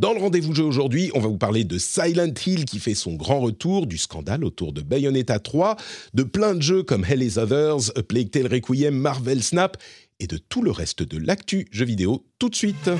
Dans le rendez-vous jeu aujourd'hui, on va vous parler de Silent Hill qui fait son grand retour, du scandale autour de Bayonetta 3, de plein de jeux comme Hell is Others, A Plague Tale Requiem, Marvel Snap et de tout le reste de l'actu jeux vidéo tout de suite.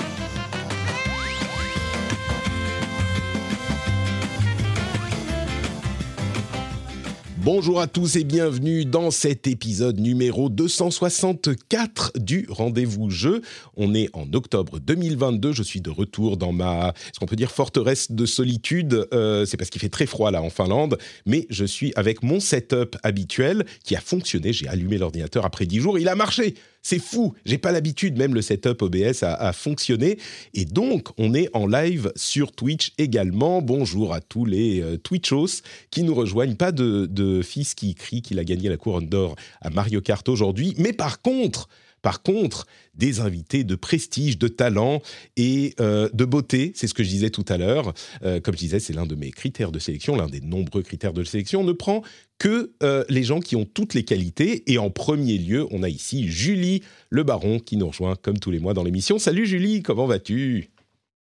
Bonjour à tous et bienvenue dans cet épisode numéro 264 du Rendez-vous Jeu. On est en octobre 2022, je suis de retour dans ma, ce qu'on peut dire, forteresse de solitude. Euh, c'est parce qu'il fait très froid là en Finlande, mais je suis avec mon setup habituel qui a fonctionné. J'ai allumé l'ordinateur après 10 jours, il a marché c'est fou, j'ai pas l'habitude, même le setup OBS a, a, fonctionné. Et donc, on est en live sur Twitch également. Bonjour à tous les euh, Twitchos qui nous rejoignent. Pas de, fils qui crie qu'il a gagné la couronne d'or à Mario Kart aujourd'hui. Mais par contre, par contre, des invités de prestige, de talent et euh, de beauté, c'est ce que je disais tout à l'heure. Euh, comme je disais, c'est l'un de mes critères de sélection, l'un des nombreux critères de sélection. On ne prend que euh, les gens qui ont toutes les qualités. Et en premier lieu, on a ici Julie Le Baron qui nous rejoint comme tous les mois dans l'émission. Salut Julie, comment vas-tu?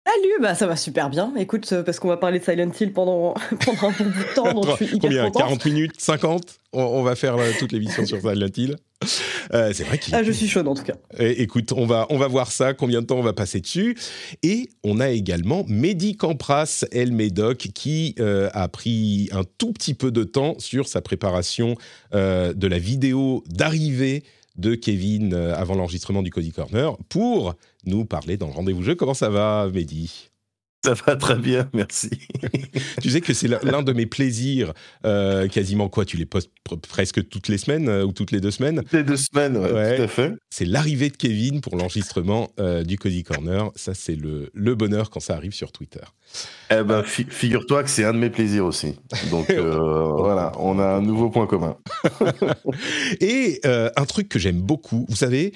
Salut, bah ça va super bien. Écoute, parce qu'on va parler de Silent Hill pendant, pendant un bon bout de temps, donc je suis hyper Combien contente. 40 minutes 50 on, on, va faire euh, toute l'émission sur Silent Hill. Euh, c'est vrai qu'il. Ah, je suis chaude en tout cas. Écoute, on va, on va voir ça, combien de temps on va passer dessus. Et on a également Mehdi Campras, El Médoc, qui euh, a pris un tout petit peu de temps sur sa préparation euh, de la vidéo d'arrivée de Kevin euh, avant l'enregistrement du Cody Corner pour nous parler dans le rendez-vous jeu. Comment ça va, Mehdi? Ça va très bien, merci. tu sais que c'est l'un de mes plaisirs, euh, quasiment quoi? Tu les postes presque toutes les semaines euh, ou toutes les deux semaines? Toutes les deux semaines, ouais, ouais. tout à fait. C'est l'arrivée de Kevin pour l'enregistrement euh, du Cozy Corner. Ça, c'est le, le, bonheur quand ça arrive sur Twitter. Eh ben, fi figure-toi que c'est un de mes plaisirs aussi. Donc voilà, on a un nouveau point commun. Et un truc que j'aime beaucoup, vous savez,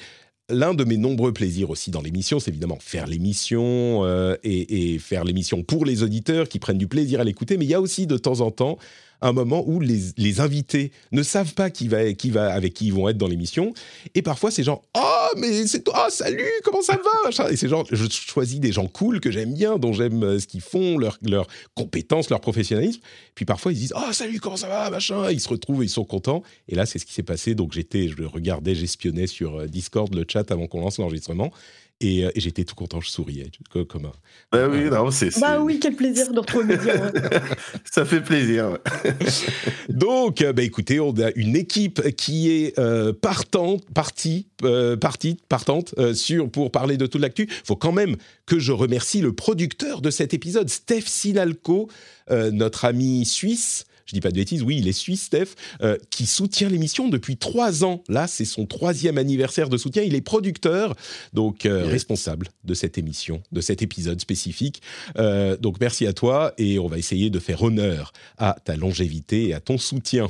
l'un de mes nombreux plaisirs aussi dans l'émission, c'est évidemment faire l'émission euh, et, et, faire l'émission pour les auditeurs qui prennent du plaisir à l'écouter, mais il y a aussi de temps en temps un moment où les, les invités ne savent pas qui va, qui va, avec qui ils vont être dans l'émission. Et parfois, c'est genre Oh, mais c'est toi, oh, salut, comment ça va? Et c'est genre, je choisis des gens cool que j'aime bien, dont j'aime ce qu'ils font, leurs leur compétences, leur professionnalisme. Puis parfois, ils disent Oh, salut, comment ça va? machin. Ils se retrouvent, ils sont contents. Et là, c'est ce qui s'est passé. Donc, j'étais, je regardais, j'espionnais sur Discord le chat avant qu'on lance l'enregistrement. Et, et j'étais tout content, je souriais comme un. Bah oui, non, c'est. Bah oui, quel plaisir de retrouver Média. Ça fait plaisir. Donc, bah écoutez, on a une équipe qui est euh, partante, partie, euh, partie, partante euh, sur pour parler de toute l'actu. Il faut quand même que je remercie le producteur de cet épisode, Steph Sinalco, notre ami suisse je dis pas de bêtises, oui, il est suisse, Steph, euh, qui soutient l'émission depuis trois ans. Là, c'est son troisième anniversaire de soutien. Il est producteur, donc euh, yes. responsable de cette émission, de cet épisode spécifique. Euh, donc, merci à toi et on va essayer de faire honneur à ta longévité et à ton soutien.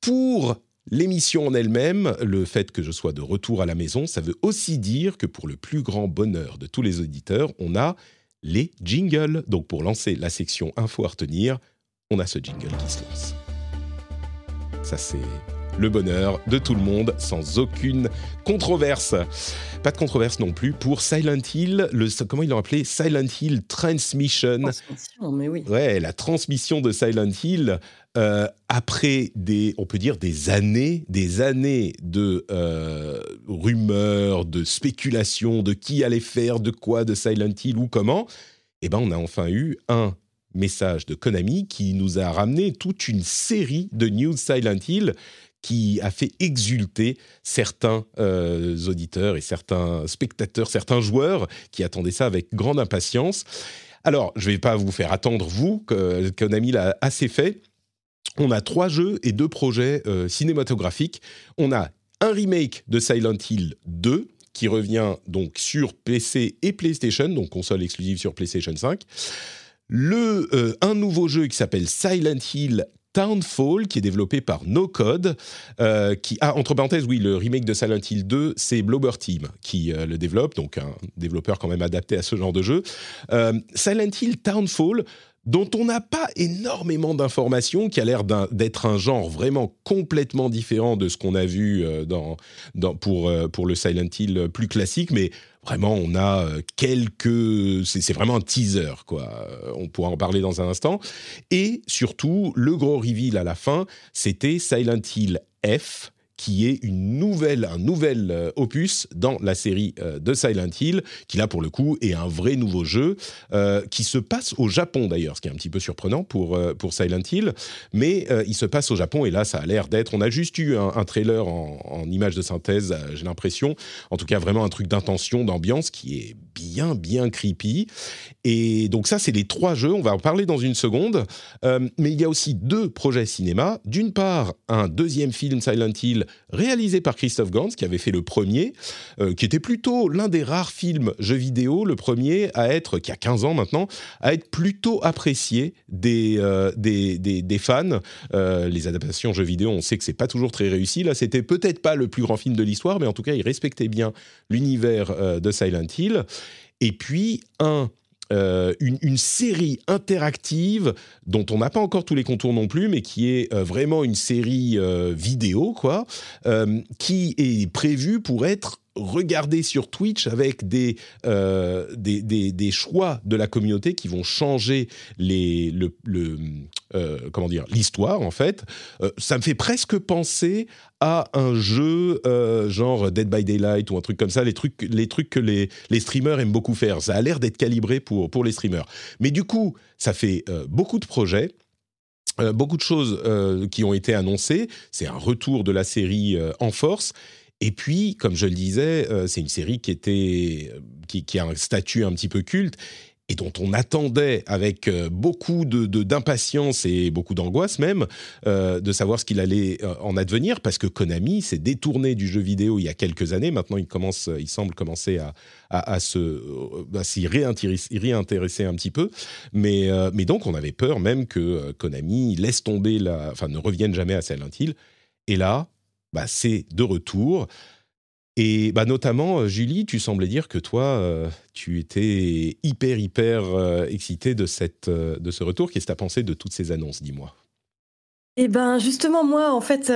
Pour L'émission en elle-même, le fait que je sois de retour à la maison, ça veut aussi dire que pour le plus grand bonheur de tous les auditeurs, on a les jingles. Donc pour lancer la section info à retenir, on a ce jingle qui se lance. Ça, c'est le bonheur de tout le monde, sans aucune controverse. Pas de controverse non plus pour Silent Hill, le, comment ils l'ont appelé? Silent Hill Transmission. Transmission, mais oui. Ouais, la transmission de Silent Hill euh, après des, on peut dire des années, des années de euh, rumeurs, de spéculations, de qui allait faire, de quoi, de Silent Hill ou comment. Eh ben, on a enfin eu un message de Konami qui nous a ramené toute une série de news Silent Hill qui a fait exulter certains euh, auditeurs et certains spectateurs, certains joueurs qui attendaient ça avec grande impatience. Alors, je ne vais pas vous faire attendre, vous, que Konami l'a assez fait. On a trois jeux et deux projets euh, cinématographiques. On a un remake de Silent Hill 2, qui revient donc sur PC et PlayStation, donc console exclusive sur PlayStation 5. Le, euh, un nouveau jeu qui s'appelle Silent Hill Townfall, qui est développé par No Code, euh, qui ah, entre parenthèses, oui, le remake de Silent Hill 2, c'est Blobber Team qui euh, le développe, donc un développeur quand même adapté à ce genre de jeu. Silent Hill Townfall, dont on n'a pas énormément d'informations, qui a l'air d'être un genre vraiment complètement différent de ce qu'on a vu euh, pour, euh, pour le Silent Hill plus classique, mais vraiment on a euh, quelques... C'est vraiment un teaser, quoi. On pourra en parler dans un instant. Et surtout, le gros reveal à la fin, c'était Silent Hill F, qui est une nouvelle, un nouvel euh, opus dans la série euh, de Silent Hill, qui là pour le coup est un vrai nouveau jeu, euh, qui se passe au Japon d'ailleurs, ce qui est un petit peu surprenant pour, pour Silent Hill, mais il se passe au Japon et là ça a l'air d'être, on a juste eu un, trailer en, en, image de synthèse, j'ai l'impression, en tout cas vraiment un truc d'intention, d'ambiance qui est bien bien creepy. Et donc ça c'est les trois jeux, on va en parler dans une seconde, mais il y a aussi deux projets cinéma, d'une part un deuxième film Silent Hill réalisé par Christophe Gans, qui avait fait le premier, euh, qui était plutôt l'un des rares films jeux vidéo, le premier à être, qui a 15 ans maintenant, à être plutôt apprécié des, euh, des, des, fans. Euh, les adaptations jeux vidéo, on sait que c'est pas toujours très réussi. Là, c'était peut-être pas le plus grand film de l'histoire, mais en tout cas, il respectait bien l'univers de Silent Hill. Et puis, un euh, une, série interactive dont on n'a pas encore tous les contours non plus, mais qui est euh, vraiment une série euh, vidéo, quoi, qui est prévue pour être regarder sur Twitch avec des, euh, des, des, choix de la communauté qui vont changer le, euh, l'histoire en fait. Euh, ça me fait presque penser à un jeu genre Dead by Daylight ou un truc comme ça, les trucs, les trucs que les, les streamers aiment beaucoup faire. Ça a l'air d'être calibré pour, pour les streamers. Mais du coup, ça fait beaucoup de projets. beaucoup de choses qui ont été annoncées. C'est un retour de la série en force. Et puis, comme je le disais, euh, c'est une série qui était euh, qui, a un statut un petit peu culte et dont on attendait avec euh, beaucoup d'impatience et beaucoup d'angoisse même de savoir ce qu'il allait en advenir parce que Konami s'est détourné du jeu vidéo il y a quelques années. Maintenant, il commence, il semble commencer à, à, s'y réintéresser, un petit peu. Mais mais donc, on avait peur même que Konami laisse tomber la, enfin, ne revienne jamais à Silent Hill. Et là, bah, c'est de retour. Et bah, notamment, euh, Julie, tu semblais dire que toi, euh, tu étais hyper, hyper euh, excitée de, cette, de ce retour. Qu'est-ce que tu as pensé de toutes ces annonces, dis-moi? Eh ben justement, moi, en fait,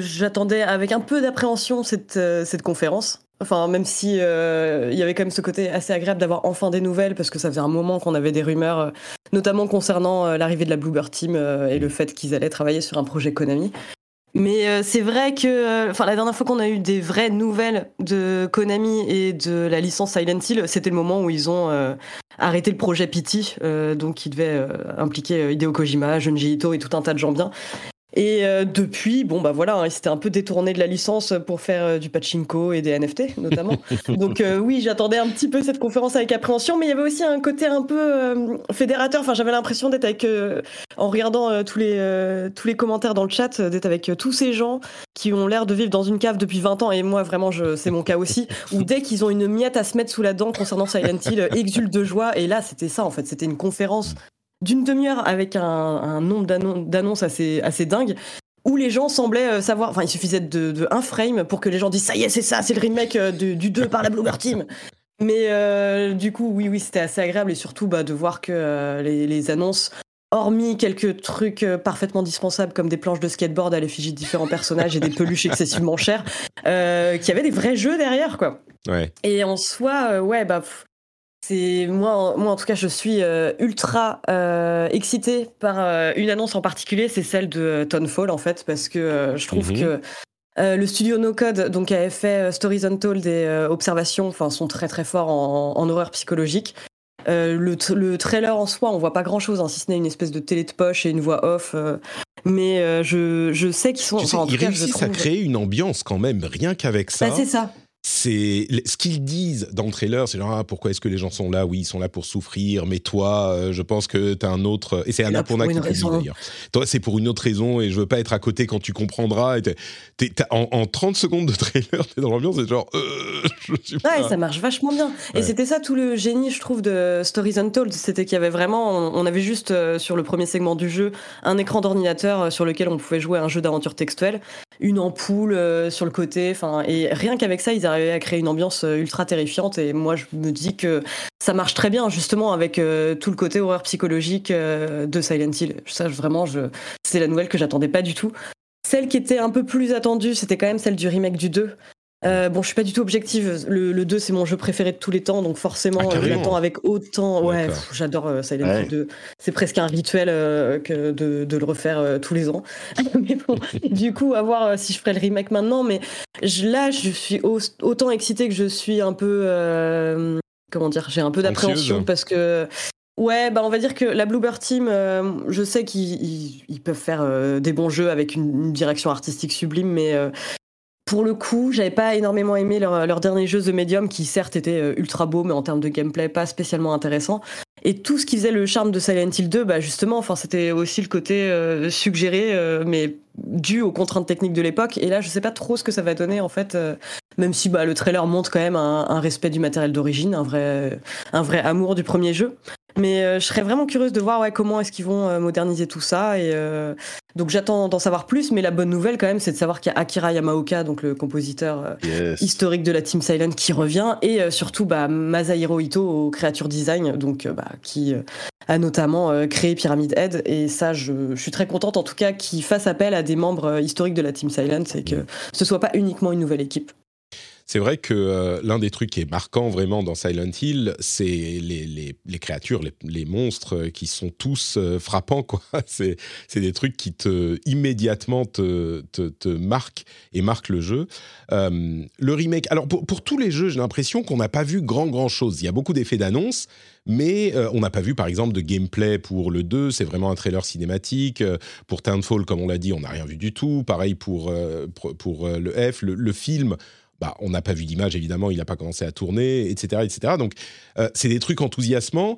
j'attendais avec un peu d'appréhension cette, cette conférence. Enfin, même si il y avait quand même ce côté assez agréable d'avoir enfin des nouvelles, parce que ça faisait un moment qu'on avait des rumeurs, notamment concernant l'arrivée de la Bluebird Team et le fait qu'ils allaient travailler sur un projet Konami. Mais euh, c'est vrai que, euh, enfin, la dernière fois qu'on a eu des vraies nouvelles de Konami et de la licence Silent Hill, c'était le moment où ils ont euh, arrêté le projet Pity, donc qui devait impliquer Hideo Kojima, Junji Ito et tout un tas de gens bien. Et euh, depuis, bon bah voilà, hein, il s'était un peu détourné de la licence pour faire euh, du pachinko et des NFT notamment. Donc euh, oui, j'attendais un petit peu cette conférence avec appréhension, mais il y avait aussi un côté un peu fédérateur. Enfin, j'avais l'impression d'être avec, en regardant tous les tous les commentaires dans le chat, d'être avec tous ces gens qui ont l'air de vivre dans une cave depuis 20 ans. Et moi, vraiment, c'est mon cas aussi. Où dès qu'ils ont une miette à se mettre sous la dent concernant Silent Hill, exultent de joie. Et là, c'était ça en fait. C'était une conférence d'une demi-heure avec un, nombre d'annonces assez, assez dingue où les gens semblaient euh, savoir, enfin il suffisait de, un frame pour que les gens disent ça y est c'est ça, c'est le remake euh, du 2 par la Bloober Team. Mais euh, du coup oui oui c'était assez agréable et surtout bah, de voir que les, annonces, hormis quelques trucs parfaitement dispensables comme des planches de skateboard à l'effigie de différents personnages et des peluches excessivement chères, qu'il y avait des vrais jeux derrière quoi. Ouais. Et en soi ouais bah c'est moi, moi en tout cas, je suis euh, ultra euh, excitée par euh, une annonce en particulier, c'est celle de Tonefall en fait, parce que je trouve mhm. que le studio No Code, donc avait fait Stories Untold et Observations, enfin sont très très forts en, horreur psychologique. Le, trailer en soi, on voit pas grand chose, hein, si ce n'est une espèce de télé de poche et une voix off. mais je, je, sais qu'ils sont. Tu sais, ils réussissent à créer une ambiance quand même, rien qu'avec ça. Bah, c'est ça. C'est ce qu'ils disent dans le trailer, c'est genre ah, pourquoi est-ce que les gens sont là? Oui, ils sont là pour souffrir, mais toi, euh, je pense que tu as un autre. Et c'est Annapurna qui te dit d'ailleurs. Toi, c'est pour une autre raison et je veux pas être à côté quand tu comprendras. Et en, 30 secondes de trailer, t'es dans l'ambiance, c'est genre. Euh, ouais, ça marche vachement bien. Et c'était ça tout le génie, je trouve, de Stories Untold. C'était qu'il y avait vraiment. On avait juste euh, sur le premier segment du jeu un écran d'ordinateur sur lequel on pouvait jouer un jeu d'aventure textuelle, une ampoule sur le côté, enfin, et rien qu'avec ça, ils arrivaient à créer une ambiance euh, ultra terrifiante. Et moi, je me dis que ça marche très bien, justement, avec euh, tout le côté horreur psychologique euh, de Silent Hill. Ça, vraiment, c'est la nouvelle que j'attendais pas du tout. Celle qui était un peu plus attendue, c'était quand même celle du remake du 2. Euh, bon, je suis pas du tout objective. Le, 2, c'est mon jeu préféré de tous les temps, donc forcément, ah, je l'attends avec autant. Ouais, j'adore euh, Silent Hill 2. C'est presque un rituel euh, que de, de, le refaire tous les ans. mais bon, du coup, à voir si je ferai le remake maintenant. Mais là, je suis autant excitée que je suis un peu. comment dire J'ai un peu d'appréhension parce que. Ouais, bah on va dire que la Bluebird Team, je sais qu'ils peuvent faire des bons jeux avec une, une direction artistique sublime, mais pour le coup, j'avais pas énormément aimé leur, dernier jeu The Medium, qui certes était euh, ultra beau, mais en termes de gameplay, pas spécialement intéressant. Et tout ce qui faisait le charme de Silent Hill 2, bah justement, enfin, c'était aussi le côté euh, suggéré, euh, mais dû aux contraintes techniques de l'époque. Et là, je sais pas trop ce que ça va donner, en fait, même si bah, le trailer montre quand même un, un respect du matériel d'origine, un vrai, un vrai amour du premier jeu. Mais euh, je serais vraiment curieuse de voir ouais, comment est-ce qu'ils vont euh, moderniser tout ça. Et euh, donc j'attends d'en savoir plus. Mais la bonne nouvelle quand même, c'est de savoir qu'il y a Akira Yamaoka, donc le compositeur historique de la Team Silent, qui revient, et surtout bah, Masahiro Ito au Creature Design, donc bah, qui a notamment créé Pyramid Head. Et ça, je, je suis très contente en tout cas qu'il fasse appel à des membres historiques de la Team Silent et que ce soit pas uniquement une nouvelle équipe. C'est vrai que euh, l'un des trucs qui est marquant vraiment dans Silent Hill, c'est les, créatures, les, monstres qui sont tous euh, frappants. C'est, des trucs qui te, immédiatement te, te, marquent et marquent le jeu. Euh, le remake, alors pour, tous les jeux, j'ai l'impression qu'on n'a pas vu grand grand chose. Il y a beaucoup d'effets d'annonce, mais on n'a pas vu par exemple de gameplay pour le 2, c'est vraiment un trailer cinématique. Pour Townfall, comme on l'a dit, on n'a rien vu du tout. Pareil pour, pour, le F, le film bah, on n'a pas vu d'image, évidemment, il n'a pas commencé à tourner, etc. etc. Donc, euh, c'est des trucs enthousiasmants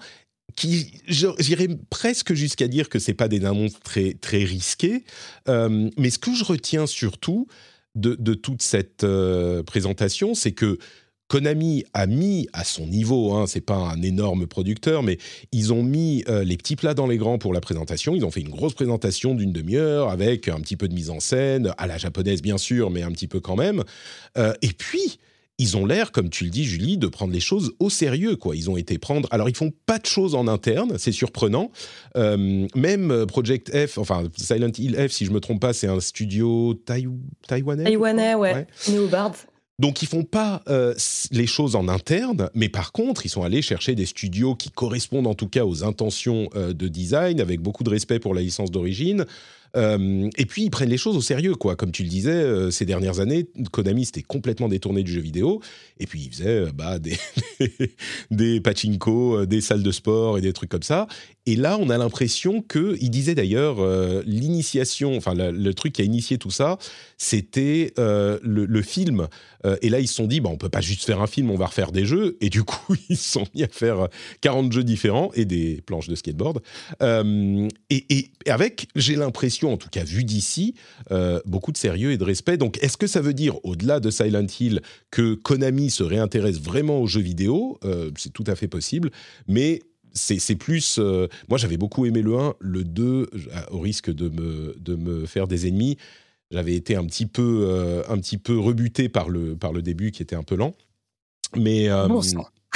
qui, j'irais presque jusqu'à dire que c'est pas des annonces très, très risquées. Euh, mais ce que je retiens surtout de, toute cette euh, présentation, c'est que Konami a mis à son niveau, hein, c'est pas un énorme producteur, mais ils ont mis euh, les petits plats dans les grands pour la présentation. Ils ont fait une grosse présentation d'une demi-heure avec un petit peu de mise en scène, à la japonaise bien sûr, mais un petit peu quand même. Euh, et puis, ils ont l'air, comme tu le dis, Julie, de prendre les choses au sérieux. Quoi. Ils ont été prendre. Alors, ils font pas de choses en interne, c'est surprenant. Euh, même Project F, enfin Silent Hill F, si je me trompe pas, c'est un studio taïwanais. Taïwanais, ouais. ouais. Neobard. Donc ils font pas euh, les choses en interne, mais par contre ils sont allés chercher des studios qui correspondent en tout cas aux intentions euh, de design, avec beaucoup de respect pour la licence d'origine, euh, et puis ils prennent les choses au sérieux, quoi. Comme tu le disais, ces dernières années, Konami s'était complètement détourné du jeu vidéo, et puis ils faisaient bah, des, des pachinko, des salles de sport et des trucs comme ça. Et là, on a l'impression que, il disait d'ailleurs, l'initiation, enfin le, truc qui a initié tout ça, c'était le, film. Et là, ils se sont dit, bah, on peut pas juste faire un film, on va refaire des jeux. Et du coup, ils se sont mis à faire 40 jeux différents et des planches de skateboard. et, et avec, j'ai l'impression en tout cas vu d'ici, euh, beaucoup de sérieux et de respect. Donc, est-ce que ça veut dire, au-delà de Silent Hill, que Konami se réintéresse vraiment aux jeux vidéo? Euh, C'est tout à fait possible, mais c'est plus. Euh, moi, j'avais beaucoup aimé le 1, le 2, au risque de me, de me faire des ennemis. J'avais été un petit peu, un petit peu rebuté par le, par le début qui était un peu lent. Mais.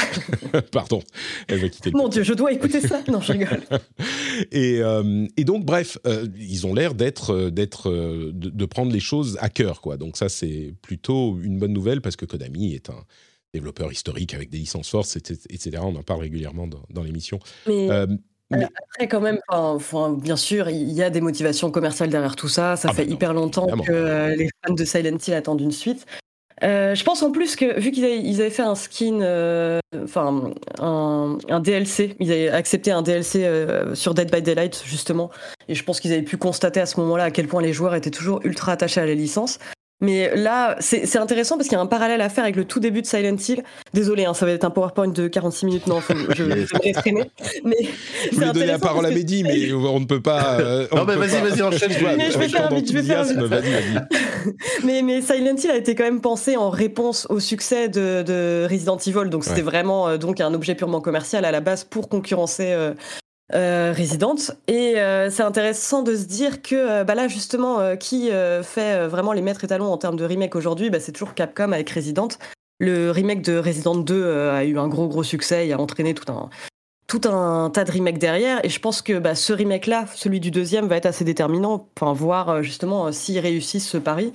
Pardon, elle va quitter. Mon Dieu, je dois écouter ça. Non, je rigole. et, euh, et, donc, bref, euh, ils ont l'air d'être, euh, d'être, de, prendre les choses à cœur, quoi. Donc ça, c'est plutôt une bonne nouvelle parce que Konami est un développeur historique avec des licences fortes, etc. On en parle régulièrement dans, dans l'émission. Mais... Après, quand même, enfin, bien sûr, il y a des motivations commerciales derrière tout ça. Ça ah fait hyper longtemps que les fans de Silent Hill attendent une suite. Euh, je pense en plus que vu qu'ils avaient, fait un skin, euh, enfin un, DLC, ils avaient accepté un DLC euh, sur Dead by Daylight justement, et je pense qu'ils avaient pu constater à ce moment-là à quel point les joueurs étaient toujours ultra attachés à la licence. Mais là, c'est intéressant parce qu'il y a un parallèle à faire avec le tout début de Silent Hill. Désolé, hein, ça va être un PowerPoint de 46 minutes. Non, faut, je, vais freiner. Mais je voulais donner la parole à Mehdi, mais on ne peut pas. Euh, non, mais vas-y, vas-y, enchaîne. mais je vais faire vite. Je vais faire vite. mais, mais Silent Hill a été quand même pensé en réponse au succès de, de Resident Evil. Donc c'était vraiment euh, donc un objet purement commercial à la base pour concurrencer euh, euh, résidente. Et euh, c'est intéressant de se dire que euh, bah là, justement, qui fait vraiment les maîtres étalons en termes de remake aujourd'hui bah, C'est toujours Capcom avec Resident. Le remake de Resident 2 a eu un gros, gros succès et a entraîné tout un, tout un tas de remakes derrière. Et je pense que bah, ce remake-là, celui du deuxième, va être assez déterminant pour voir justement s'ils réussissent ce pari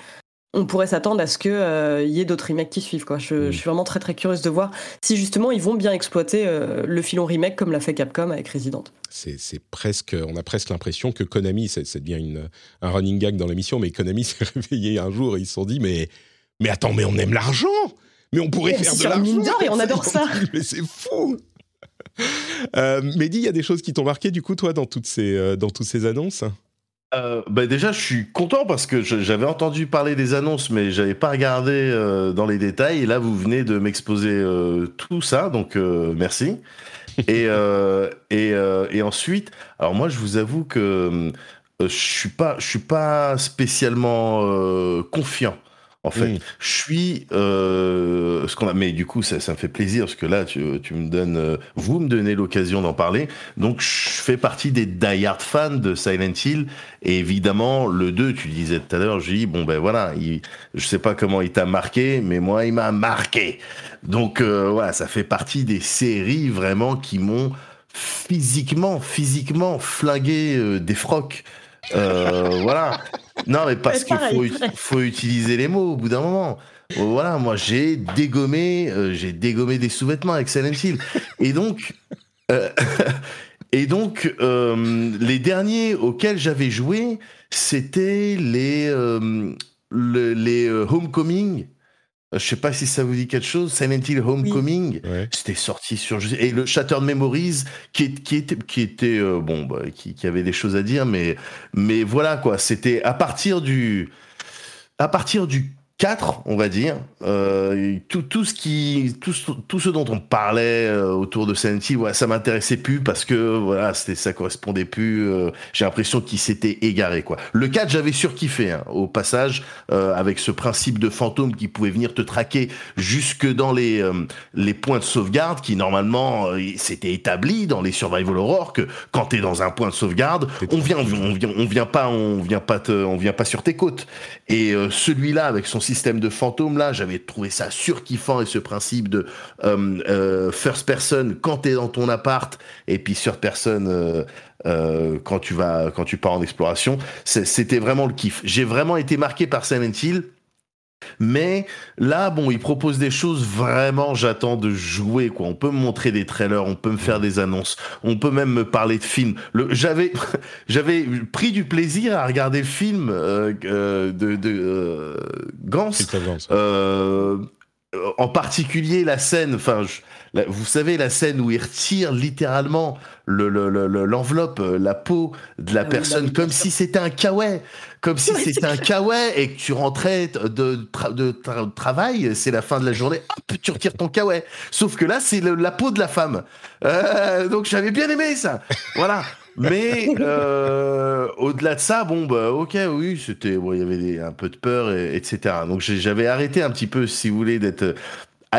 on pourrait s'attendre à ce qu'il euh, y ait d'autres remakes qui suivent. Quoi. Je, suis vraiment très très curieuse de voir si justement ils vont bien exploiter euh, le filon remake comme l'a fait Capcom avec Resident. C'est presque, on a presque l'impression que Konami, c'est bien une, un running gag dans l'émission, mais Konami s'est réveillé un jour et ils se sont dit mais mais attends mais on aime l'argent, mais on pourrait faire de l'argent et on adore ça. mais c'est fou. euh, Mehdi, il y a des choses qui t'ont marqué du coup toi dans toutes ces dans toutes ces annonces? Euh, bah déjà, je suis content parce que j'avais entendu parler des annonces, mais j'avais pas regardé euh, dans les détails. Et là, vous venez de m'exposer euh, tout ça, donc merci. Et, et, et, ensuite, alors moi, je vous avoue que je suis pas, je suis pas spécialement confiant en fait, je suis euh, ce qu'on a, mais du coup, ça, ça, me fait plaisir parce que là, tu, tu me donnes, euh, vous me donnez l'occasion d'en parler. Donc, je fais partie des die-hard fans de Silent Hill. Et évidemment, le 2, tu disais tout à l'heure, je dis bon ben voilà, il, je sais pas comment il t'a marqué, mais moi, il m'a marqué. Donc euh, voilà, ça fait partie des séries vraiment qui m'ont physiquement, physiquement flingué des frocs. Euh, voilà. Non, mais parce qu'il faut, faut, utiliser les mots au bout d'un moment. Voilà, moi j'ai dégommé, euh, j'ai dégommé des sous-vêtements avec Silent Hill. Et donc, euh, et donc les derniers auxquels j'avais joué, c'était les, les Homecoming euh, je sais pas si ça vous dit quelque chose. Silent Hill Homecoming, c'était sorti sur et le Shattered Memories qui, qui était qui était euh, bon bah, qui, qui, avait des choses à dire, mais mais voilà quoi. C'était à partir du à partir du 4, on va dire. Euh, tout, tout, ce qui, tout, tout, ce dont on parlait euh, autour de Silent Hill, ça m'intéressait plus parce que voilà, c'était, ça correspondait plus. Euh, j'ai l'impression qu'il s'était égaré. Quoi. Le 4, j'avais surkiffé hein, au passage euh, avec ce principe de fantôme qui pouvait venir te traquer jusque dans les, les points de sauvegarde qui normalement c'était établi dans les survival horror que quand tu es dans un point de sauvegarde, on vient, on vient, on vient pas, on vient pas, te, on vient pas sur tes côtes. Et celui-là avec son système de fantôme là, j'avais trouvé ça surkiffant et ce principe de euh, euh, first person quand t'es dans ton appart et puis third person euh, quand tu vas quand tu pars en exploration, c'était vraiment le kiff. J'ai vraiment été marqué par Silent Hill mais là, bon, ils proposent des choses vraiment, j'attends de jouer, quoi. On peut me montrer des trailers, on peut me faire des annonces, on peut même me parler de films. J'avais, j'avais pris du plaisir à regarder le film euh, euh, de, de euh, Gans. En particulier la scène, enfin, vous savez la scène où il retire littéralement l'enveloppe, le, la peau de la ah personne, comme si c'était un kawaii comme si c'était un kawaii et que tu rentrais de, de travail, c'est la fin de la journée, hop, tu retires ton kawaii. Sauf que là, c'est la peau de la femme. Euh, donc j'avais bien aimé ça. Voilà. Mais euh, au-delà de ça, bon, bah, ok, oui, c'était, bon, il y avait un peu de peur, et, etc. Donc j'avais arrêté un petit peu, si vous voulez, d'être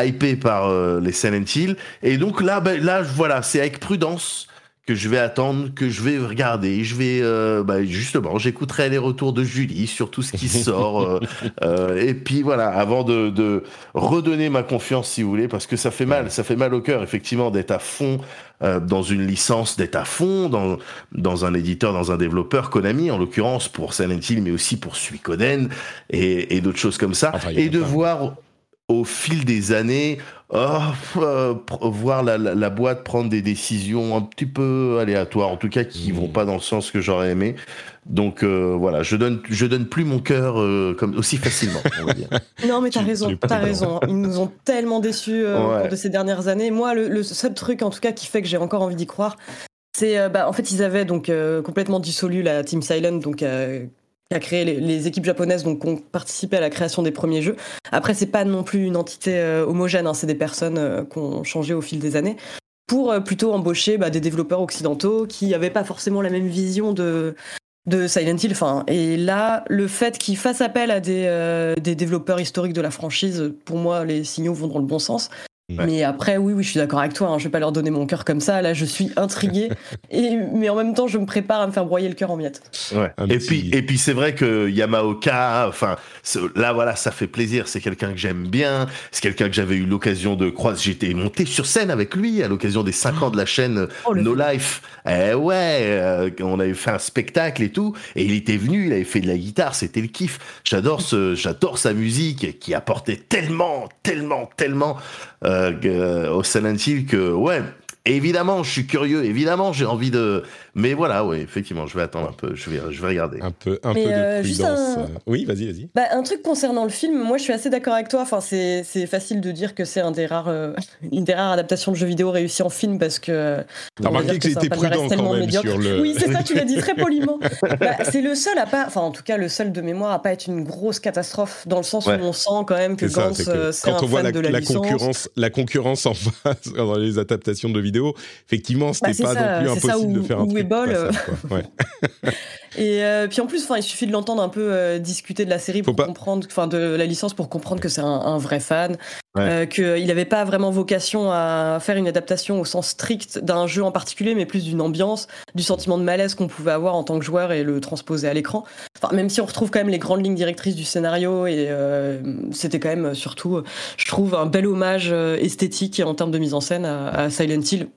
hypé par euh, les Silent Hill. Et donc là, ben, là, voilà, c'est avec prudence que je vais attendre, que je vais regarder. Je vais, euh, bah, justement, j'écouterai les retours de Julie sur tout ce qui sort. Euh, euh, et puis voilà, avant de, de, redonner ma confiance, si vous voulez, parce que ça fait mal, ça fait mal au cœur, effectivement, d'être à fond euh, dans une licence, d'être à fond dans, dans un éditeur, dans un développeur, Konami en l'occurrence, pour Silent Hill, mais aussi pour Suikoden et, et d'autres choses comme ça. et de voir au fil des années, oh, euh, voir la, la, boîte prendre des décisions un petit peu aléatoires, en tout cas qui vont mmh. pas dans le sens que j'aurais aimé. Donc euh, voilà, je donne, je donne plus mon cœur euh, comme aussi facilement. On va dire. non, mais t'as raison, t'as raison. Ils nous ont tellement déçus de ces dernières années. Moi, le, le, seul truc, en tout cas, qui fait que j'ai encore envie d'y croire, c'est, bah, en fait, ils avaient donc complètement dissolu la Team Silent, donc qui a créé les, équipes japonaises donc qui ont participé à la création des premiers jeux. Après, c'est pas non plus une entité homogène, hein, c'est des personnes qui ont changé au fil des années pour plutôt embaucher bah, des développeurs occidentaux qui n'avaient pas forcément la même vision de, Silent Hill. Et là, le fait qu'il fasse appel à des développeurs historiques de la franchise, pour moi, les signaux vont dans le bon sens. Mais après, oui, oui, je suis d'accord avec toi. Hein, je vais pas leur donner mon cœur comme ça. Là, je suis intrigué. et, mais en même temps, je me prépare à me faire broyer le cœur en miettes. Ouais. Et, puis, et puis, c'est vrai que Yamaoka, enfin, là, voilà, ça fait plaisir. C'est quelqu'un que j'aime bien. C'est quelqu'un que j'avais eu l'occasion de croiser. J'étais monté sur scène avec lui à l'occasion des 5 ans de la chaîne oh, No Life. Eh ouais, euh, on avait fait un spectacle et tout. Et il était venu, il avait fait de la guitare. C'était le kiff. J'adore ce, j'adore sa musique qui apportait tellement, tellement, tellement. Euh, au Silent que ouais évidemment, je suis curieux. Évidemment, j'ai envie de. Mais voilà, oui, effectivement, je vais attendre un peu. Je vais, je vais regarder. Un peu, un peu de euh, prudence. Oui, vas-y, vas-y. Bah, un truc concernant le film, moi, je suis assez d'accord avec toi. Enfin, c'est, facile de dire que c'est un des rares, euh, une des rares adaptations de jeux vidéo réussies en film parce que. T'as remarqué que, j'étais prudent quand même sur le. Oui, c'est ça. Tu l'as dit très poliment. bah, c'est le seul à pas, enfin, en tout cas, le seul de mémoire à pas être une grosse catastrophe dans le sens où on sent quand même que Gans, c'est, euh, quand on voit la, la, concurrence, la concurrence en face dans les adaptations de vidéos effectivement, c'était bah, pas non plus impossible de faire un truc. Euh. et euh, puis en plus, il suffit de l'entendre un peu euh, discuter de la série pour comprendre, enfin de la licence pour comprendre que c'est un, vrai fan, qu'il n'avait pas vraiment vocation à faire une adaptation au sens strict d'un jeu en particulier, mais plus d'une ambiance, du sentiment de malaise qu'on pouvait avoir en tant que joueur et le transposer à l'écran. Enfin, même si on retrouve quand même les grandes lignes directrices du scénario et c'était quand même surtout, je trouve, un bel hommage esthétique et en termes de mise en scène à, à Silent Hill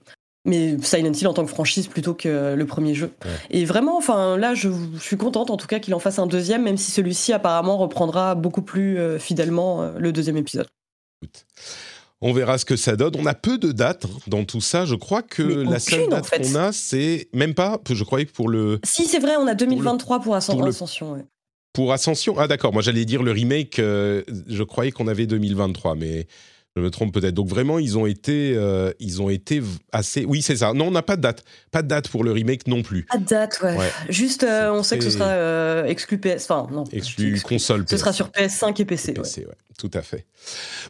mais Silent Hill en tant que franchise plutôt que le premier jeu. Et vraiment, enfin là, je, suis contente en tout cas qu'il en fasse un deuxième, même si celui-ci apparemment reprendra beaucoup plus euh, fidèlement euh, le deuxième épisode. On verra ce que ça donne. On a peu de dates hein, dans tout ça. Je crois que la seule date qu'on a, c'est même pas. Je croyais que pour le. Si c'est vrai, on a 2023 pour, Ascension. Pour Ascension, ah d'accord. Moi j'allais dire le remake. Euh, je croyais qu'on avait 2023, mais je me trompe peut-être. Donc vraiment, ils ont été, euh, ils ont été assez. Oui, c'est ça. Non, on n'a pas de date. Pas de date pour le remake non plus. Pas de date, ouais. Juste, euh, on sait que ce sera euh, exclu PS. Enfin, non. Exclu, console. Ce sera sur PS5 et PC. PC, ouais. Tout à fait.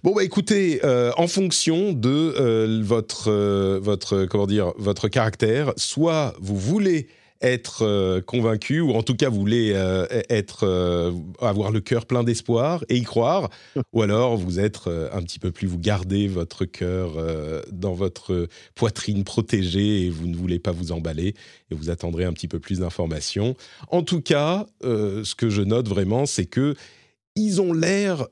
Bon bah écoutez, en fonction de votre, votre, comment dire, votre caractère, soit vous voulez être euh, convaincu, ou en tout cas vous voulez euh, être, euh, avoir le cœur plein d'espoir et y croire, ou alors vous êtes un petit peu plus, vous gardez votre cœur dans votre poitrine protégée et vous ne voulez pas vous emballer et vous attendrez un petit peu plus d'informations. En tout cas, ce que je note vraiment, c'est que ils ont l'air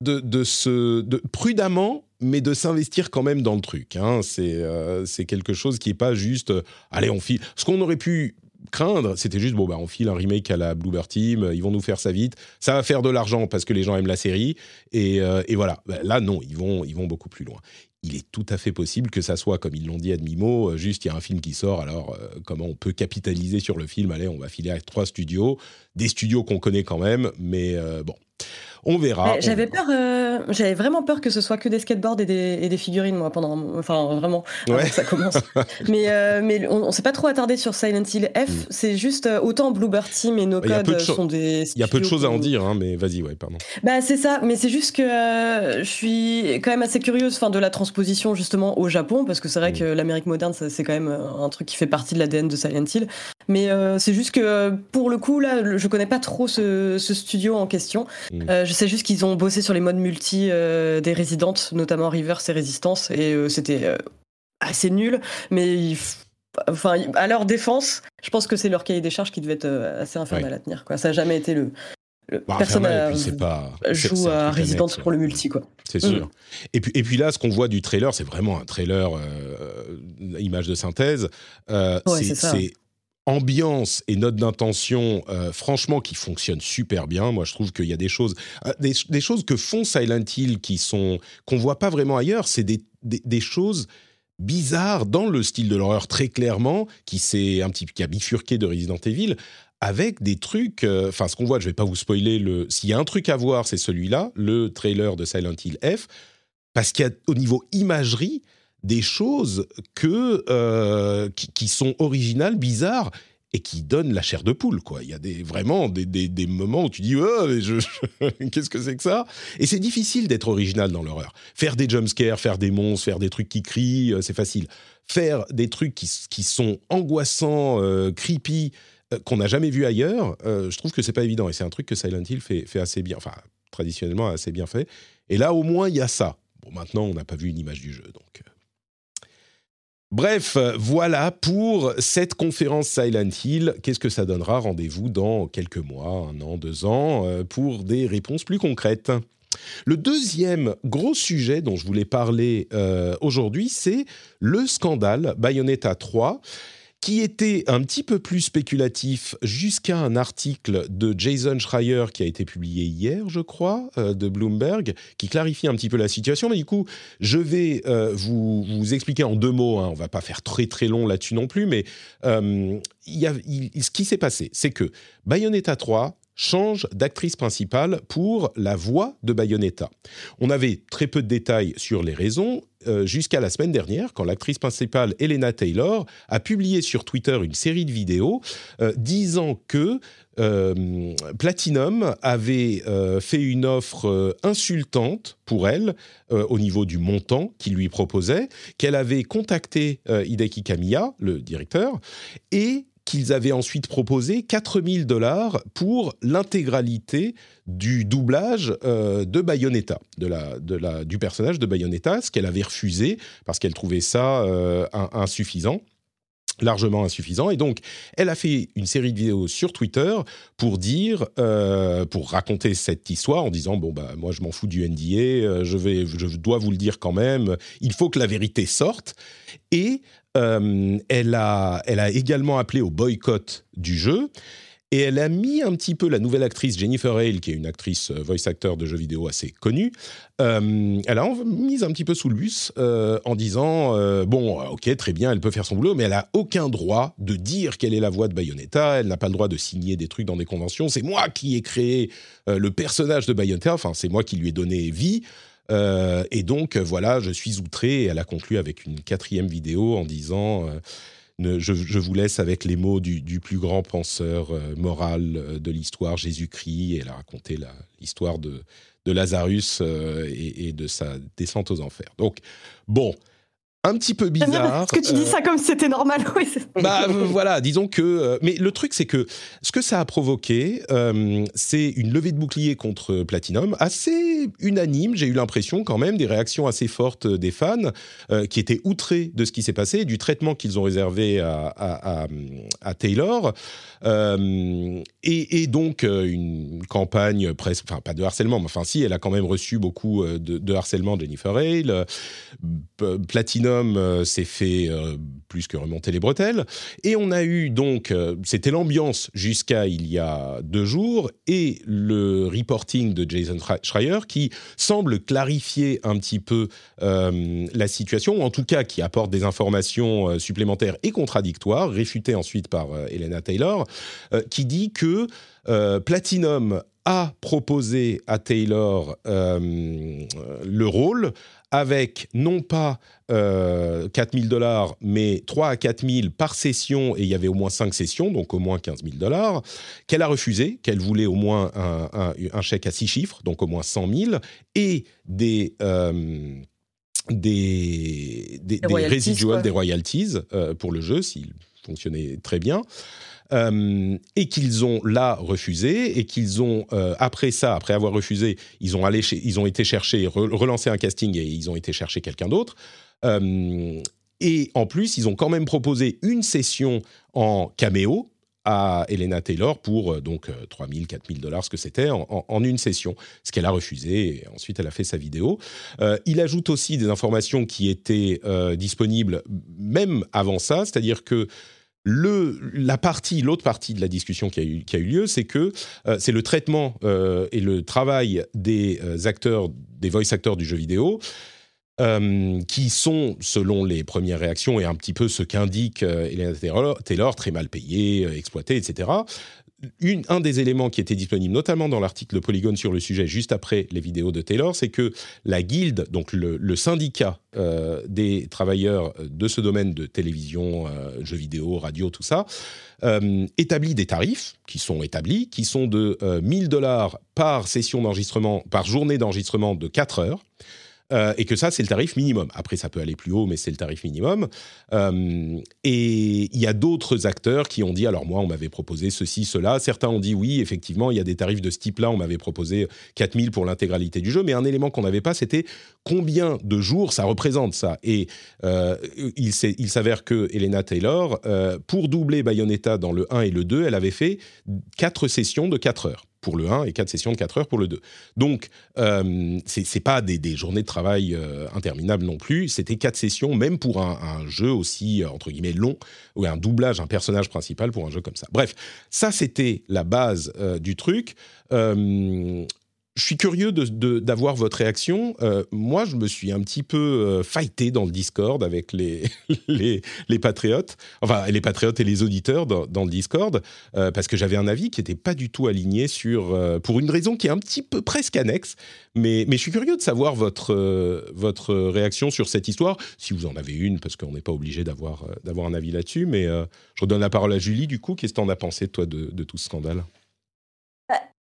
de, de se de, prudemment mais de s'investir quand même dans le truc. Hein. Euh, c'est quelque chose qui n'est pas juste, euh, allez, on file. Ce qu'on aurait pu craindre, c'était juste, bon, bah, on file un remake à la Bluebird Team, ils vont nous faire ça vite, ça va faire de l'argent parce que les gens aiment la série, et, euh, voilà. Bah, là, non, ils vont, ils vont beaucoup plus loin. Il est tout à fait possible que ça soit, comme ils l'ont dit à demi-mot, juste il y a un film qui sort, alors comment on peut capitaliser sur le film? Allez, on va filer avec trois studios, des studios qu'on connaît quand même, mais bon, on verra. J'avais peur, euh, j'avais vraiment peur que ce soit que des skateboards et des, figurines, moi, pendant, enfin, vraiment, ouais. ça commence. mais, euh, mais on, s'est pas trop attardé sur Silent Hill F. Mm. C'est juste euh, autant Bluebird Team et No Code sont des. Il y a peu de choses à en dire, hein, mais vas-y, ouais, pardon. Bah c'est ça, mais c'est juste que je suis quand même assez curieuse, enfin, de la transposition justement au Japon, parce que c'est vrai mm. que l'Amérique moderne, c'est quand même un truc qui fait partie de l'ADN de Silent Hill. Mais c'est juste que pour le coup, là, je connais pas trop ce, studio en question. Mm. je sais juste qu'ils ont bossé sur les modes multi euh, des résidentes, notamment Reverse et Résistance, et euh, c'était euh, assez nul, mais enfin, à leur défense, je pense que c'est leur cahier des charges qui devait être assez infernal à tenir. Quoi. Ça n'a jamais été le. Bah, personne pas, joue à Residence pour le multi, quoi. C'est sûr. Mm. Et, puis, et puis là, ce qu'on voit du trailer, c'est vraiment un trailer image de synthèse. c'est ambiance et note d'intention, euh, franchement, qui fonctionne super bien. Moi, je trouve qu'il y a des choses, euh, des, choses que font Silent Hill qui sont qu'on voit pas vraiment ailleurs. C'est des, des, choses bizarres dans le style de l'horreur très clairement, qui s'est un petit qui a bifurqué de Resident Evil avec des trucs. Euh, enfin, ce qu'on voit, je vais pas vous spoiler le. S'il y a un truc à voir, c'est celui-là, le trailer de Silent Hill F, parce qu'il y a au niveau imagerie des choses que, euh, qui, sont originales, bizarres, et qui donne la chair de poule, quoi. Il y a vraiment des, des, moments où tu dis, oh, qu'est-ce que c'est que ça? Et c'est difficile d'être original dans l'horreur. Faire des jumpscares, faire des monstres, faire des trucs qui crient, euh, c'est facile. Faire des trucs qui, qui sont angoissants, euh, creepy, qu'on n'a jamais vu ailleurs, je trouve que c'est pas évident. Et c'est un truc que Silent Hill fait, fait assez bien, enfin, traditionnellement assez bien fait. Et là, au moins, il y a ça. Bon, maintenant, on n'a pas vu une image du jeu, donc. Bref, voilà pour cette conférence Silent Hill. Qu'est-ce que ça donnera Rendez-vous dans quelques mois, un an, deux ans, euh, pour des réponses plus concrètes? Le deuxième gros sujet dont je voulais parler euh, aujourd'hui, c'est le scandale Bayonetta 3 qui était un petit peu plus spéculatif jusqu'à un article de Jason Schreier qui a été publié hier, je crois, euh, de Bloomberg, qui clarifie un petit peu la situation. Mais du coup, je vais euh, vous, expliquer en deux mots. Hein. On va pas faire très très long là-dessus non plus, mais euh, y a, ce qui s'est passé, c'est que Bayonetta 3 change d'actrice principale pour la voix de Bayonetta. On avait très peu de détails sur les raisons euh, jusqu'à la semaine dernière, quand l'actrice principale Elena Taylor a publié sur Twitter une série de vidéos euh, disant que euh, Platinum avait fait une offre insultante pour elle au niveau du montant qu'il lui proposait, qu'elle avait contacté Hideki Kamiya, le directeur, et qu'ils avaient ensuite proposé 4000 dollars pour l'intégralité du doublage euh, de Bayonetta, de la, du personnage de Bayonetta, ce qu'elle avait refusé parce qu'elle trouvait ça euh, insuffisant largement insuffisant. Et donc, elle a fait une série de vidéos sur Twitter pour dire, euh, pour raconter cette histoire en disant bon bah moi je m'en fous du NDA, je vais, je dois vous le dire quand même. Il faut que la vérité sorte. Et euh, elle, a, également appelé au boycott du jeu. Et elle a mis un petit peu la nouvelle actrice Jennifer Hale, qui est une actrice euh, voice actor de jeux vidéo assez connue, euh, elle a mis un petit peu sous le bus en disant Bon, ok, très bien, elle peut faire son boulot, mais elle a aucun droit de dire quelle est la voix de Bayonetta, elle n'a pas le droit de signer des trucs dans des conventions, c'est moi qui ai créé le personnage de Bayonetta, enfin, c'est moi qui lui ai donné vie. Euh, et donc, voilà, je suis outré. Elle a conclu avec une quatrième vidéo en disant euh, je, vous laisse avec les mots du, plus grand penseur euh, moral de l'histoire, Jésus-Christ. Elle a raconté l'histoire de, de, Lazarus et, et, de sa descente aux enfers. Donc, bon un petit peu bizarre. Est-ce que tu dis euh, ça comme si c'était normal oui, Bah euh, voilà, disons que. Euh, mais le truc, c'est que ce que ça a provoqué, c'est une levée de bouclier contre Platinum, assez unanime. J'ai eu l'impression quand même des réactions assez fortes des fans qui étaient outrés de ce qui s'est passé, du traitement qu'ils ont réservé à, à, Taylor, et, donc une campagne presque, enfin pas de harcèlement, mais enfin si, elle a quand même reçu beaucoup de, de harcèlement Jennifer Hale. Platinum euh, s'est fait euh, plus que remonter les bretelles. Et on a eu donc, euh, c'était l'ambiance jusqu'à il y a deux jours, et le reporting de Jason Schreier qui semble clarifier un petit peu la situation, ou en tout cas qui apporte des informations supplémentaires et contradictoires, réfutées ensuite par Elena Taylor, qui dit que Platinum a proposé à Taylor le rôle avec non pas euh, 4000 dollars, mais 3 à 4000 par session, et il y avait au moins 5 sessions, donc au moins 15 000 dollars, qu'elle a refusé, qu'elle voulait au moins un, chèque à 6 chiffres, donc au moins 100 000, et des... Euh, des, des, residuals, des royalties euh, pour le jeu, s'il fonctionnait très bien. Euh, et qu'ils ont là refusé, et qu'ils ont, euh, après ça, après avoir refusé, ils ont, allé ils ont été chercher, relancer un casting et ils ont été chercher quelqu'un d'autre. Euh, et en plus, ils ont quand même proposé une session en caméo à Elena Taylor pour donc 3000, 4000 dollars, ce que c'était, en, une session, ce qu'elle a refusé. Et ensuite, elle a fait sa vidéo. il ajoute aussi des informations qui étaient disponibles même avant ça, c'est-à-dire que la partie, l'autre partie de la discussion qui a eu, qui a eu lieu, c'est que euh, c'est le traitement euh, et le travail des euh, acteurs, des voice acteurs du jeu vidéo, qui sont, selon les premières réactions et un petit peu ce qu'indique Elena Taylor, très mal payés, exploités, etc. un des éléments qui était disponible notamment dans l'article de Polygon sur le sujet juste après les vidéos de Taylor, c'est que la guilde, donc le, syndicat euh, des travailleurs de ce domaine de télévision, euh, jeux vidéo, radio, tout ça, établit des tarifs qui sont établis, qui sont de 1000 dollars par session d'enregistrement, par journée d'enregistrement de 4 heures. Euh, et que ça, c'est le tarif minimum. Après, ça peut aller plus haut, mais c'est le tarif minimum. Euh, et il y a d'autres acteurs qui ont dit, alors moi, on m'avait proposé ceci, cela. Certains ont dit, oui, effectivement, il y a des tarifs de ce type-là. On m'avait proposé 4000 pour l'intégralité du jeu. Mais un élément qu'on n'avait pas, c'était combien de jours ça représente, ça. Et euh, il, s'avère que Elena Taylor, pour doubler Bayonetta dans le 1 et le 2, elle avait fait 4 sessions de 4 heures pour le 1 et 4 sessions de 4 heures pour le 2. Donc, euh, ce n'est pas des, journées de travail euh, interminables non plus, c'était 4 sessions, même pour un, jeu aussi, euh, entre guillemets, long, ou un doublage, un personnage principal pour un jeu comme ça. Bref, ça c'était la base du truc je suis curieux d'avoir de, votre réaction. Euh, moi, je me suis un petit peu euh, fighté dans le Discord avec les, les, les, patriotes, enfin les patriotes et les auditeurs dans, le Discord, euh, parce que j'avais un avis qui n'était pas du tout aligné sur, pour une raison qui est un petit peu presque annexe. Mais, mais je suis curieux de savoir votre, votre réaction sur cette histoire, si vous en avez une, parce qu'on n'est pas obligé d'avoir un avis là-dessus. Mais je redonne la parole à Julie, du coup. Qu'est-ce que tu en as pensé, toi, de, de tout ce scandale?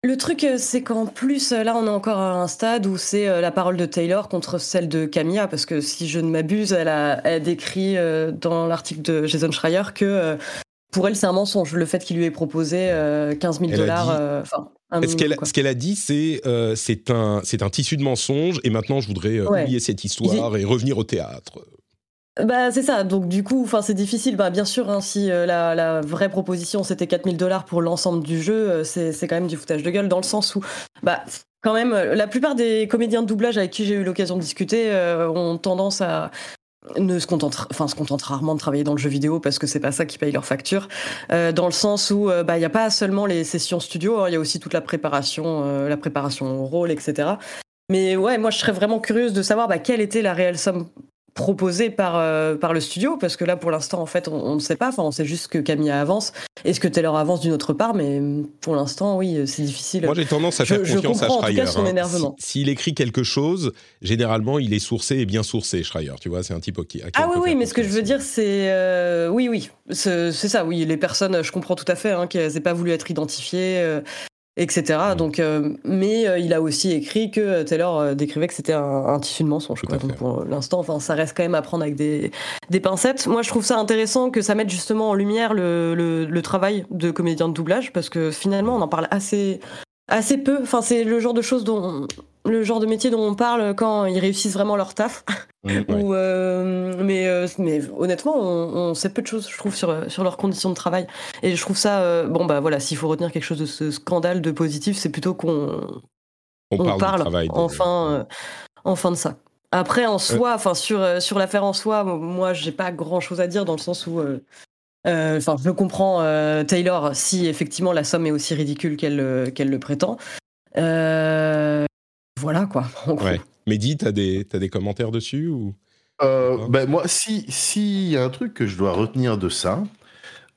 Le truc, euh, c'est qu'en plus, euh, là, on est encore à un stade où c'est euh, la parole de Taylor contre celle de Camilla, parce que si je ne m'abuse, elle a, décrit dans l'article de Jason Schreier que pour elle, c'est un mensonge, le fait qu'il lui ait proposé 15 000 dollars. ce qu'elle a dit, c'est c'est un, un tissu de mensonges, et maintenant, je voudrais oublier cette histoire et revenir au théâtre. Bah c'est ça, donc du coup, enfin c'est difficile. Bah bien sûr, hein, si euh, la, vraie proposition c'était 4000 dollars pour l'ensemble du jeu, euh, c'est quand même du foutage de gueule dans le sens où, bah quand même, euh, la plupart des comédiens de doublage avec qui j'ai eu l'occasion de discuter ont tendance à ne se contentent, enfin se contentent rarement de travailler dans le jeu vidéo parce que c'est pas ça qui paye leur facture. dans le sens où bah il y a pas seulement les sessions studio, hein, il y a aussi toute la préparation, la préparation au rôle, etc. Mais ouais, moi je serais vraiment curieuse de savoir bah, quelle était la réelle somme proposé par, euh, par le studio Parce que là, pour l'instant, en fait, on ne sait pas. Enfin, on sait juste que Camilla avance. Est-ce que Taylor avance d'une autre part Mais pour l'instant, oui, c'est difficile. Moi, j'ai tendance à faire confiance à Schreier. Hein. S'il écrit quelque chose, généralement, il est sourcé et bien sourcé, Schreier. Tu vois, c'est un type qui. Ah oui, oui, mais ce que je veux dire, c'est. Euh, oui, oui. C'est ça, oui. Les personnes, je comprends tout à fait hein, qu'elles n'aient pas voulu être identifiées. Euh, etc. Donc, euh, mais euh, il a aussi écrit que Taylor euh, décrivait que c'était un, tissu de mensonge. Quoi. Donc pour l'instant, enfin, ça reste quand même à prendre avec des, des, pincettes. Moi, je trouve ça intéressant que ça mette justement en lumière le, le, le travail de comédien de doublage parce que finalement, on en parle assez assez peu. Enfin, c'est le genre de choses dont le genre de métier dont on parle quand ils réussissent vraiment leur taf. Ou, euh, mais, euh, mais honnêtement, on, sait peu de choses, je trouve, sur, sur leurs conditions de travail. Et je trouve ça, euh, bon, bah voilà, s'il faut retenir quelque chose de ce scandale de positif, c'est plutôt qu'on on, parle, enfin, enfin de ça. Après, en soi, enfin sur, sur l'affaire en soi, moi, j'ai pas grand chose à dire dans le sens où. Enfin, je comprends Taylor si effectivement la somme est aussi ridicule qu'elle qu'elle le prétend. voilà quoi. Mehdi, tu as, as, des commentaires dessus ou? Euh, ben moi, si s'il y a un truc que je dois retenir de ça,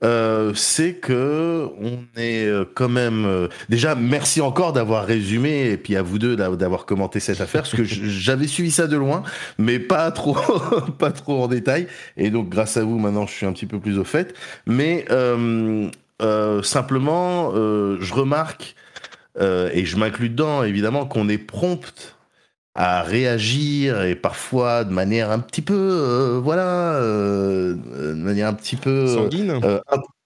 euh, c'est que on est euh, quand même déjà merci encore d'avoir résumé et puis à vous deux d'avoir commenté cette affaire parce que j'avais suivi ça de loin mais pas trop pas trop en détail. Et donc grâce à vous maintenant je suis un petit peu plus au fait. Mais simplement je remarque et je m'inclus dedans évidemment qu'on est prompt à réagir et parfois de manière un petit peu, euh, voilà, euh, de manière un petit peu sanguine, euh,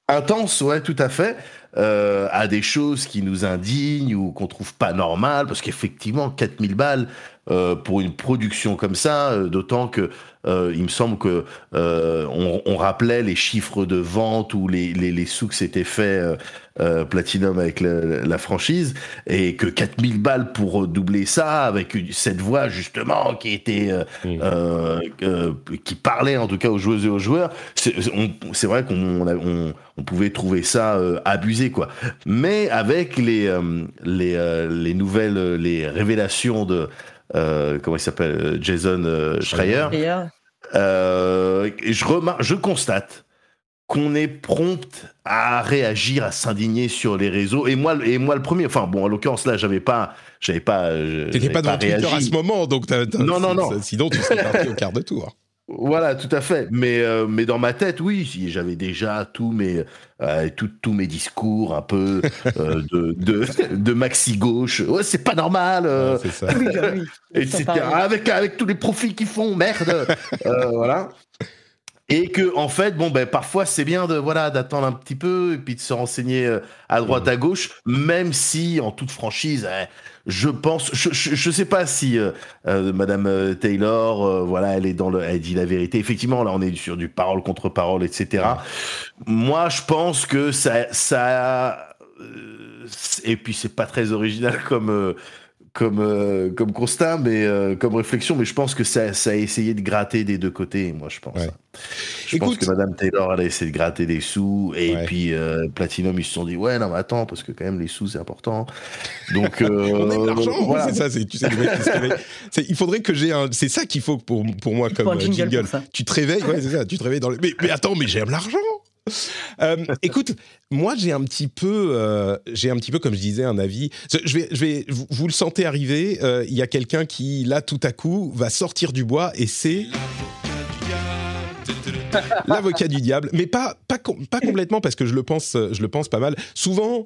intense, ouais, tout à fait, à des choses qui nous indignent ou qu'on trouve pas normales, parce qu'effectivement, 4000 balles pour une production comme ça, d'autant que il me semble que on, rappelait les chiffres de vente ou les, les, les sous que s'était fait euh, Platinum avec la franchise et que 4000 balles pour doubler ça avec cette voix justement qui était euh, euh, qui parlait en tout cas aux joueuses et aux joueurs. C'est vrai qu'on on, pouvait trouver ça abusé quoi. Mais avec les les, les nouvelles les révélations de comment il s'appelle Jason Schreier je remarque je constate qu'on est prompt à réagir, à s'indigner sur les réseaux. Et moi, et moi le premier. Enfin bon, en l'occurrence là, j'avais pas, j'avais pas. Euh, T'étais pas dans Twitter à ce moment, donc non, non, non. Sinon, tu serais parti au quart de tour. Voilà, tout à fait. Mais, euh, mais dans ma tête, oui, j'avais déjà tous mes, euh, tous mes discours un peu de, de, de, maxi gauche. Ouais, c'est pas normal. c'est ça. etc. Avec, avec tous les profits qu'ils font, merde. voilà et que en fait bon ben parfois c'est bien de voilà d'attendre un petit peu et puis de se renseigner euh, à droite à gauche même si en toute franchise eh, je pense je, je, sais pas si euh, euh, madame Taylor voilà elle est dans le elle dit la vérité. Effectivement là on est sur du parole contre parole etc moi je pense que ça ça et puis c'est pas très original comme comme, euh, comme constat, mais euh, comme réflexion, mais je pense que ça, ça, a essayé de gratter des deux côtés, moi je pense. Je pense que Madame Taylor, elle a essayé de gratter des sous, et puis euh, Platinum, ils se sont dit, ouais, non, mais attends, parce que quand même, les sous, c'est important. Donc, on a de l'argent, c'est ça, tu sais, il faudrait que j'ai un, c'est ça qu'il faut pour, pour moi comme jingle. Tu te réveilles, ouais, c'est ça, tu te réveilles dans le, mais, mais attends, mais j'aime l'argent euh, écoute, moi j'ai un petit peu, euh, j'ai un petit peu, comme je disais, un avis. Je vais, je vais, vous, le sentez arriver. Euh, il y a quelqu'un qui, là, tout à coup, va sortir du bois et c'est l'avocat du diable, mais pas, pas, complètement parce que je le pense, je le pense pas mal. Souvent,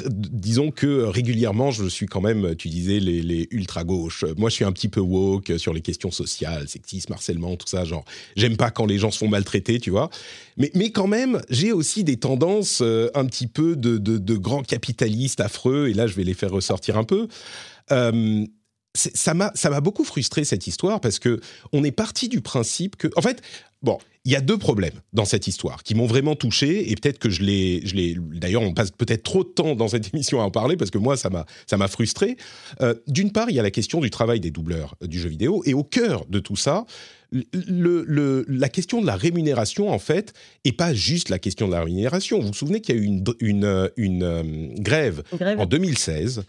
disons que régulièrement, je suis quand même, tu disais, les, ultra-gauches. Moi, je suis un petit peu woke sur les questions sociales, sexisme, harcèlement, tout ça. Genre, j'aime pas quand les gens se font maltraiter, tu vois. Mais, mais quand même, j'ai aussi des tendances euh, un petit peu de, de, grands capitalistes affreux, et là, je vais les faire ressortir un peu. Euh, ça m'a ça m'a beaucoup frustré cette histoire parce que on est parti du principe que en fait bon il y a deux problèmes dans cette histoire qui m'ont vraiment touché et peut-être que je l'ai je d'ailleurs on passe peut-être trop de temps dans cette émission à en parler parce que moi ça m'a ça m'a frustré euh, d'une part il y a la question du travail des doubleurs du jeu vidéo et au cœur de tout ça le, le, la question de la rémunération, en fait, et pas juste la question de la rémunération. Vous vous souvenez qu'il y a eu une, une, une, euh, grève, grève, en 2016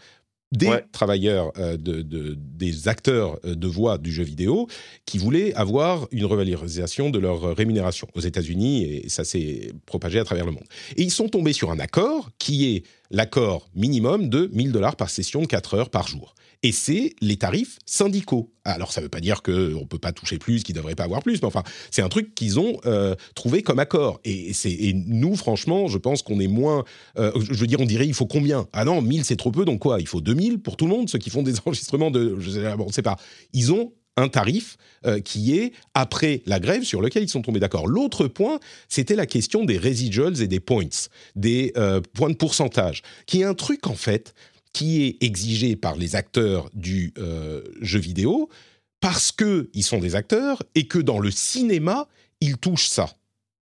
des travailleurs, euh, de, des acteurs euh, de voix du jeu vidéo qui voulaient avoir une revalorisation de leur rémunération aux États-Unis et ça s'est propagé à travers le monde. Et ils sont tombés sur un accord qui est l'accord minimum de 1000 dollars par session de 4 heures par jour et c'est les tarifs syndicaux. Alors ça ne veut pas dire qu'on ne peut pas toucher plus, qu'ils ne devraient pas avoir plus, mais enfin, c'est un truc qu'ils ont euh, trouvé comme accord. Et, et, nous, franchement, je pense qu'on est moins... Euh, je veux dire, on dirait, il faut combien? Ah non, 1000 c'est trop peu, donc quoi? Il faut 2000 pour tout le monde, ceux qui font des enregistrements de... Je sais, on ne sait pas. Ils ont un tarif euh, qui est après la grève sur lequel ils sont tombés d'accord. L'autre point, c'était la question des residuals et des points, des points de pourcentage, qui est un truc en fait qui est exigé par les acteurs du euh, jeu vidéo parce qu'ils sont des acteurs et que dans le cinéma, ils touchent ça.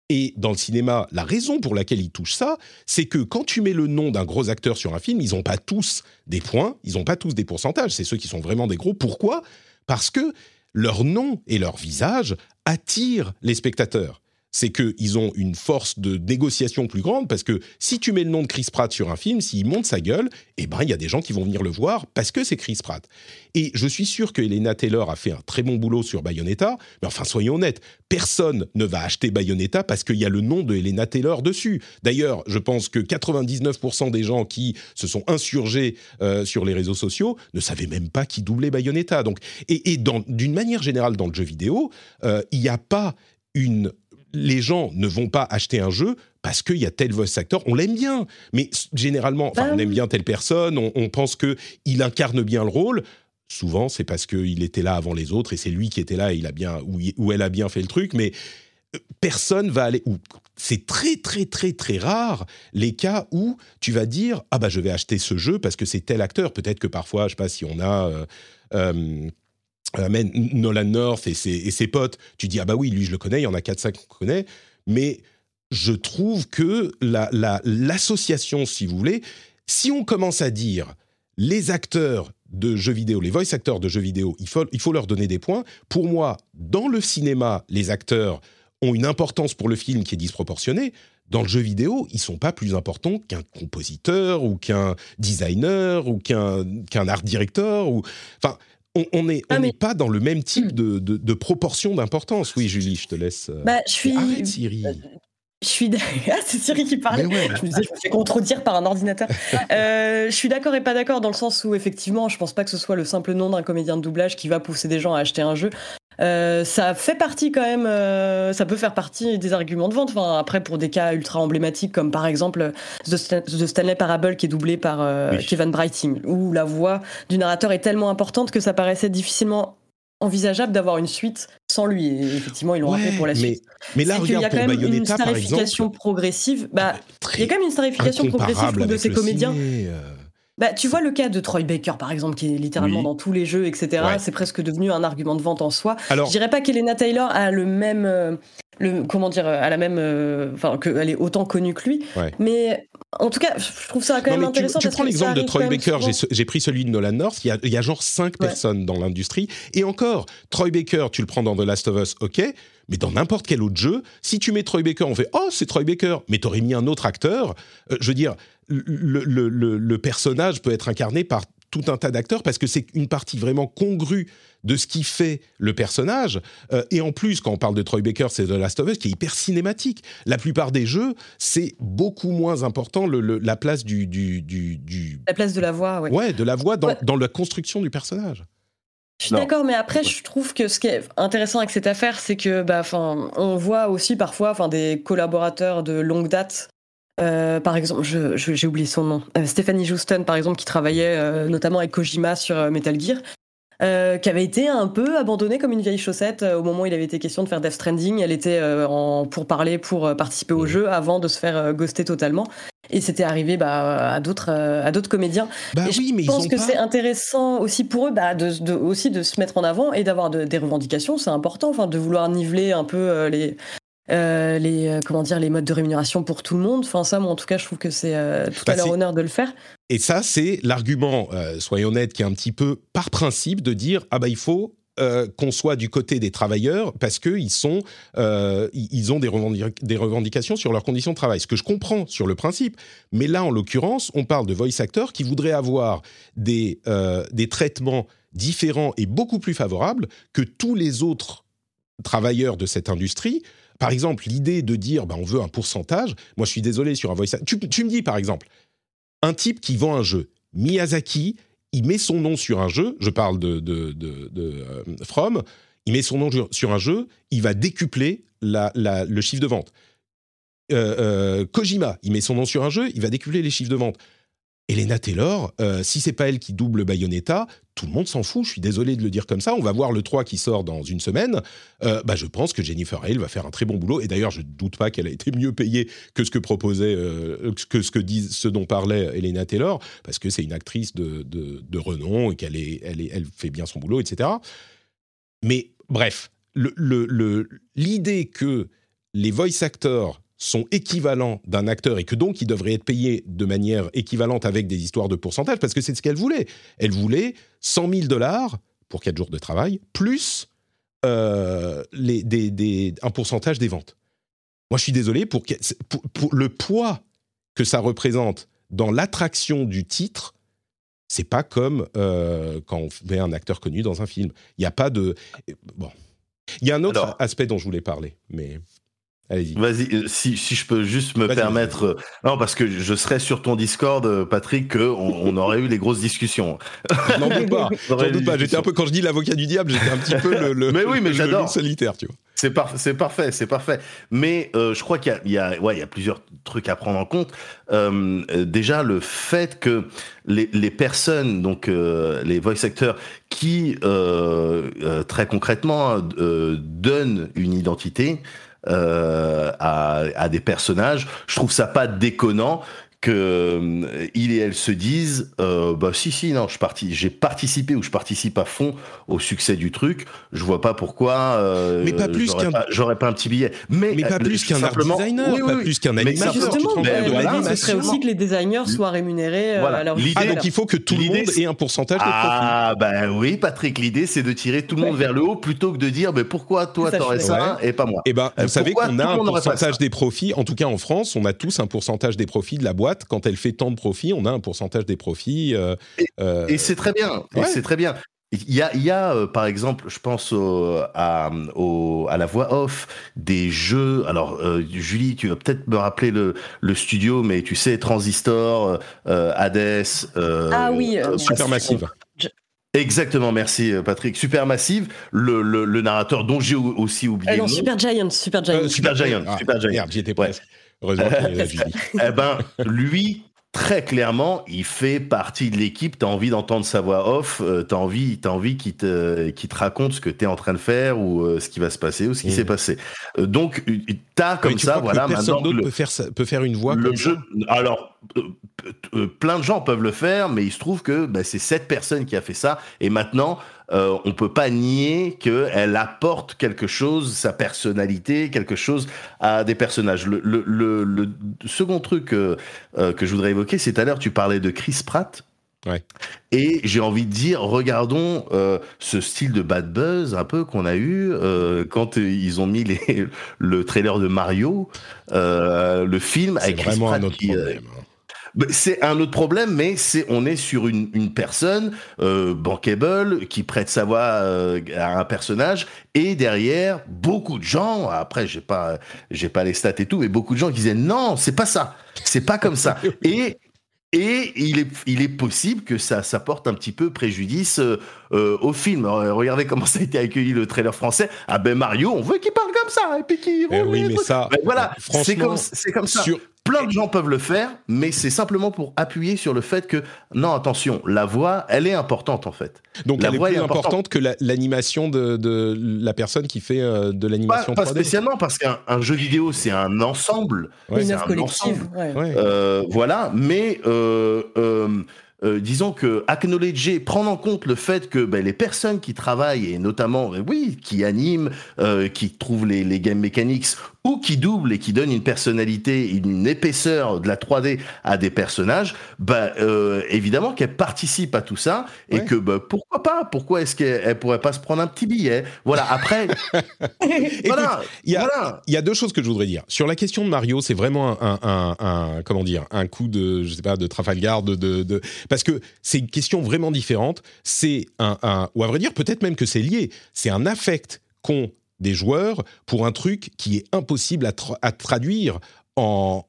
Et dans le cinéma, la raison pour laquelle ils touchent ça, c'est que quand tu mets le nom d'un gros acteur sur un film, ils n'ont pas tous des points, ils n'ont pas tous des pourcentages, c'est ceux qui sont vraiment des gros. Pourquoi? Parce que leur nom et leur visage attirent les spectateurs c'est qu'ils ont une force de négociation plus grande parce que si tu mets le nom de Chris Pratt sur un film, s'il monte sa gueule, eh ben il y a des gens qui vont venir le voir parce que c'est Chris Pratt. Et je suis sûr que Elena Taylor a fait un très bon boulot sur Bayonetta, mais enfin soyons honnêtes, personne ne va acheter Bayonetta parce qu'il y a le nom de Elena Taylor dessus. D'ailleurs, je pense que 99% des gens qui se sont insurgés euh, sur les réseaux sociaux ne savaient même pas qui doublait Bayonetta. Donc, et, d'une manière générale dans le jeu vidéo, euh, il n'y a pas une les gens ne vont pas acheter un jeu parce qu'il y a tel voice actor, on l'aime bien, mais généralement, enfin, on aime bien telle personne, on, pense que il incarne bien le rôle. Souvent, c'est parce qu'il était là avant les autres et c'est lui qui était là et il a bien ou, elle a bien fait le truc, mais euh, personne va aller. C'est très très très très rare les cas où tu vas dire ah bah je vais acheter ce jeu parce que c'est tel acteur. Peut-être que parfois, je sais pas si on a euh, euh, amène Nolan North et ses, potes, tu dis ah bah oui, lui je le connais, il y en a 4-5 qu'on connaît, mais je trouve que l'association, si vous voulez, si on commence à dire les acteurs de jeux vidéo, les voice acteurs de jeux vidéo, il faut, il faut leur donner des points. Pour moi, dans le cinéma, les acteurs ont une importance pour le film qui est disproportionnée. Dans le jeu vidéo, ils sont pas plus importants qu'un compositeur ou qu'un designer ou qu'un art directeur ou enfin on n'est ah, pas dans le même type hmm. de, de, proportion d'importance. Oui, Julie, je te laisse. Euh, bah, je suis. Arrête, Siri. Je suis ah, c'est Siri qui parle. Je me disais, je me fais contredire par un ordinateur. euh, je suis d'accord et pas d'accord dans le sens où effectivement, je pense pas que ce soit le simple nom d'un comédien de doublage qui va pousser des gens à acheter un jeu. Euh, ça fait partie quand même, euh, ça peut faire partie des arguments de vente. Enfin, après, pour des cas ultra emblématiques comme par exemple The, Stanley Parable qui est doublé par euh, Kevin Brighting, où la voix du narrateur est tellement importante que ça paraissait difficilement envisageable d'avoir une suite sans lui. Et effectivement, ils l'ont fait pour la suite. Mais là, regarde, il y a quand même une starification progressive. Bah, il y a quand même une starification progressive de ces comédiens. Bah, tu vois le cas de Troy Baker, par exemple, qui est littéralement dans tous les jeux, etc. C'est presque devenu un argument de vente en soi. Alors, je dirais pas qu'Elena Taylor a le même, euh, le, comment dire, à la même, euh, enfin, qu'elle est autant connue que lui. Mais en tout cas, je trouve ça quand même intéressant. Tu, prends l'exemple de Troy Baker, j'ai pris celui de Nolan North, il y a, il y a genre cinq personnes dans l'industrie. Et encore, Troy Baker, tu le prends dans The Last of Us, ok, mais dans n'importe quel autre jeu, si tu mets Troy Baker, on fait Oh, c'est Troy Baker, mais t'aurais mis un autre acteur. Euh, je veux dire, le, personnage peut être incarné par tout un tas d'acteurs parce que c'est une partie vraiment congrue de ce qui fait le personnage. Euh, et en plus, quand on parle de Troy Baker, c'est The Last of Us qui est hyper cinématique. La plupart des jeux, c'est beaucoup moins important la place du, du, La place de la voix, ouais. Ouais, de la voix dans, dans la construction du personnage. Je suis d'accord, mais après, je trouve que ce qui est intéressant avec cette affaire, c'est que, bah, on voit aussi parfois, enfin, des collaborateurs de longue date euh, par exemple, j'ai oublié son nom. Euh, Stephanie Houston, par exemple, qui travaillait euh, notamment avec Kojima sur Metal Gear, qui avait été un peu abandonnée comme une vieille chaussette au moment où il avait été question de faire Death Stranding. Elle était en pour parler, pour participer au jeu avant de se faire ghoster totalement. Et c'était arrivé bah, à d'autres à d'autres comédiens. Bah et je pense que c'est intéressant aussi pour eux bah, de, aussi de se mettre en avant et d'avoir des revendications. C'est important, enfin, de vouloir niveler un peu les euh, les euh, comment dire les modes de rémunération pour tout le monde. Enfin ça, moi en tout cas, je trouve que c'est euh, tout à bah, leur honneur de le faire. Et ça, c'est l'argument, soyons honnêtes, qui est un petit peu par principe de dire ah bah il faut qu'on soit du côté des travailleurs parce qu'ils sont, ils ont des, des, revendications sur leurs conditions de travail. Ce que je comprends sur le principe, mais là en l'occurrence, on parle de voice actors qui voudraient avoir des, des traitements différents et beaucoup plus favorables que tous les autres travailleurs de cette industrie par exemple, l'idée de dire bah, on veut un pourcentage, moi je suis désolé sur un voice. Tu, tu me dis par exemple, un type qui vend un jeu, Miyazaki, il met son nom sur un jeu, je parle de, de, euh, From, il met son nom sur un jeu, il va décupler le chiffre de vente. Euh, euh, Kojima, il met son nom sur un jeu, il va décupler les chiffres de vente. Elena Taylor, si c'est pas elle qui double Bayonetta, tout le monde s'en fout. Je suis désolé de le dire comme ça. On va voir le 3 qui sort dans une semaine. Euh, bah, je pense que Jennifer Hale va faire un très bon boulot. Et d'ailleurs, je ne doute pas qu'elle a été mieux payée que ce que proposait, euh, que ce que disent, ce dont parlait Elena Taylor, parce que c'est une actrice de, renom et qu'elle est, elle, est, elle fait bien son boulot, etc. Mais bref, l'idée que les voice actors sont équivalents d'un acteur et que donc ils devraient être payés de manière équivalente avec des histoires de pourcentage, parce que c'est ce qu'elle voulait. Elle voulait 100 000 dollars pour 4 jours de travail, plus euh, les, des, un pourcentage des ventes. Moi, je suis désolé, pour, pour, le poids que ça représente dans l'attraction du titre, c'est pas comme euh, quand on met un acteur connu dans un film. Il n'y a pas de... Bon. Il y a un autre aspect dont je voulais parler, mais... Vas-y, euh, si, si je peux juste me permettre. Euh, non, parce que je serais sur ton Discord, euh, Patrick, qu'on on aurait eu les grosses discussions. N'en doute pas. doute pas. J'étais un peu, quand je dis l'avocat du diable, j'étais un petit peu le, mais oui, mais j'adore. solitaire, tu vois. C'est c'est parfait, c'est parfait. Mais je crois qu'il y, y, a, ouais, il y a plusieurs trucs à prendre en compte. déjà, le fait que les, les personnes, donc les voice actors, qui très concrètement donnent une identité, à, à, des personnages. Je trouve ça pas déconnant que euh, il et elle se disent euh, bah si si non je parti j'ai participé ou je participe à fond au succès du truc. Je vois pas pourquoi euh, mais pas plus qu'un j'aurais pas un petit billet. Mais mais pas euh, plus qu'un art designer pas plus qu'un animateur justement ce serait aussi que les designers soient rémunérés euh, à leur ah donc il faut que tout le monde ait un pourcentage de profit. Ah ben oui Patrick l'idée c'est de tirer tout le monde vers le haut plutôt que de dire mais pourquoi toi t'aurais ça et pas moi? Et eh ben vous savez qu'on a un pourcentage des profits. En tout cas en France on a tous un pourcentage des profits de la boîte quand elle fait tant de profits, on a un pourcentage des profits. Euh, et, c'est très bien. c'est très bien. Il y a, il y a euh, par exemple, je pense au- à, au- à la voix off des jeux. Alors, euh, Julie, tu vas peut-être me rappeler le, le studio, mais tu sais, Transistor, euh, Hades. euh, Ah oui, euh, euh, Supermassive. Exactement, merci euh, Patrick. Supermassive, le, le, le narrateur dont j'ai aussi oublié Ah non. Super Giant, Super Giant. Euh, Super Giant, Ah, Super Giant. Merde, j'y étais Ouais. Heureusement qu'il y a la Julie. Eh ben, lui, très clairement, il fait partie de l'équipe. T'as envie d'entendre sa voix off. euh, t'as envie, t'as envie qu'il te, qu'il te raconte ce que t'es en train de faire ou euh, ce qui va se passer ou ce qui s'est passé. Euh, donc, euh, t'as Mais comme tu ça, que voilà, personne maintenant d'autre le, peut faire, peut faire une voix le comme jeu. ça? Alors, euh, euh, plein de gens peuvent le faire, mais il se trouve que bah, c'est cette personne qui a fait ça. Et maintenant, euh, on peut pas nier qu'elle apporte quelque chose, sa personnalité, quelque chose à des personnages. Le, le, le, le second truc euh, euh, que je voudrais évoquer, c'est tout à l'heure, tu parlais de Chris Pratt. Ouais. Et j'ai envie de dire, regardons euh, ce style de bad buzz un peu qu'on a eu euh, quand euh, ils ont mis les, le trailer de Mario, le film avec Chris vraiment Pratt un autre qui, bah, C'est un autre problème, mais c'est on est sur une, une personne euh, bankable qui prête sa voix euh, à un personnage et derrière beaucoup de gens. Après, j'ai pas j'ai pas les stats et tout, mais beaucoup de gens qui disaient non, c'est pas ça, c'est pas comme ça. Et et il est, il est possible que ça, ça porte un petit peu préjudice euh, euh, au film. Regardez comment ça a été accueilli le trailer français. Ah ben Mario, on veut qu'il parle comme ça et puis qu'il. Eh oui, mais ça, Ben voilà, c'est comme, c'est comme ça. Sur, Plein de gens peuvent le faire, mais c'est simplement pour appuyer sur le fait que, non, attention, la voix, elle est importante en fait. donc, La elle est voix plus est importante. importante que la- l'animation de, de la personne qui fait euh, de l'animation pas 3D. spécialement, parce qu'un un jeu vidéo, c'est un ensemble. Ouais, c'est œuvre un collective. ensemble. ouais. Ouais. Euh, voilà, mais euh, euh, euh, disons que acknowledger, prendre en compte le fait que ben, les personnes qui travaillent, et notamment, euh, oui, qui animent, euh, qui trouvent les, les game mechanics, ou qui doublent et qui donnent une personnalité, une épaisseur de la 3D à des personnages, ben, euh, évidemment qu'elles participent à tout ça, et Ouais. que ben, pourquoi pas? Pourquoi est-ce qu'elles pourraient pas se prendre un petit billet? Voilà, après, voilà, il y a- voilà. Il y a deux choses que je voudrais dire. Sur la question de Mario, c'est vraiment un, un- un- un- comment dire, un coup de, je sais pas, de Trafalgar, de, de, de- parce que c'est une question vraiment différente. C'est un, un- ou à vrai dire, peut-être même que c'est lié. C'est un affect qu'ont des joueurs pour un truc qui est impossible à, tra- à traduire en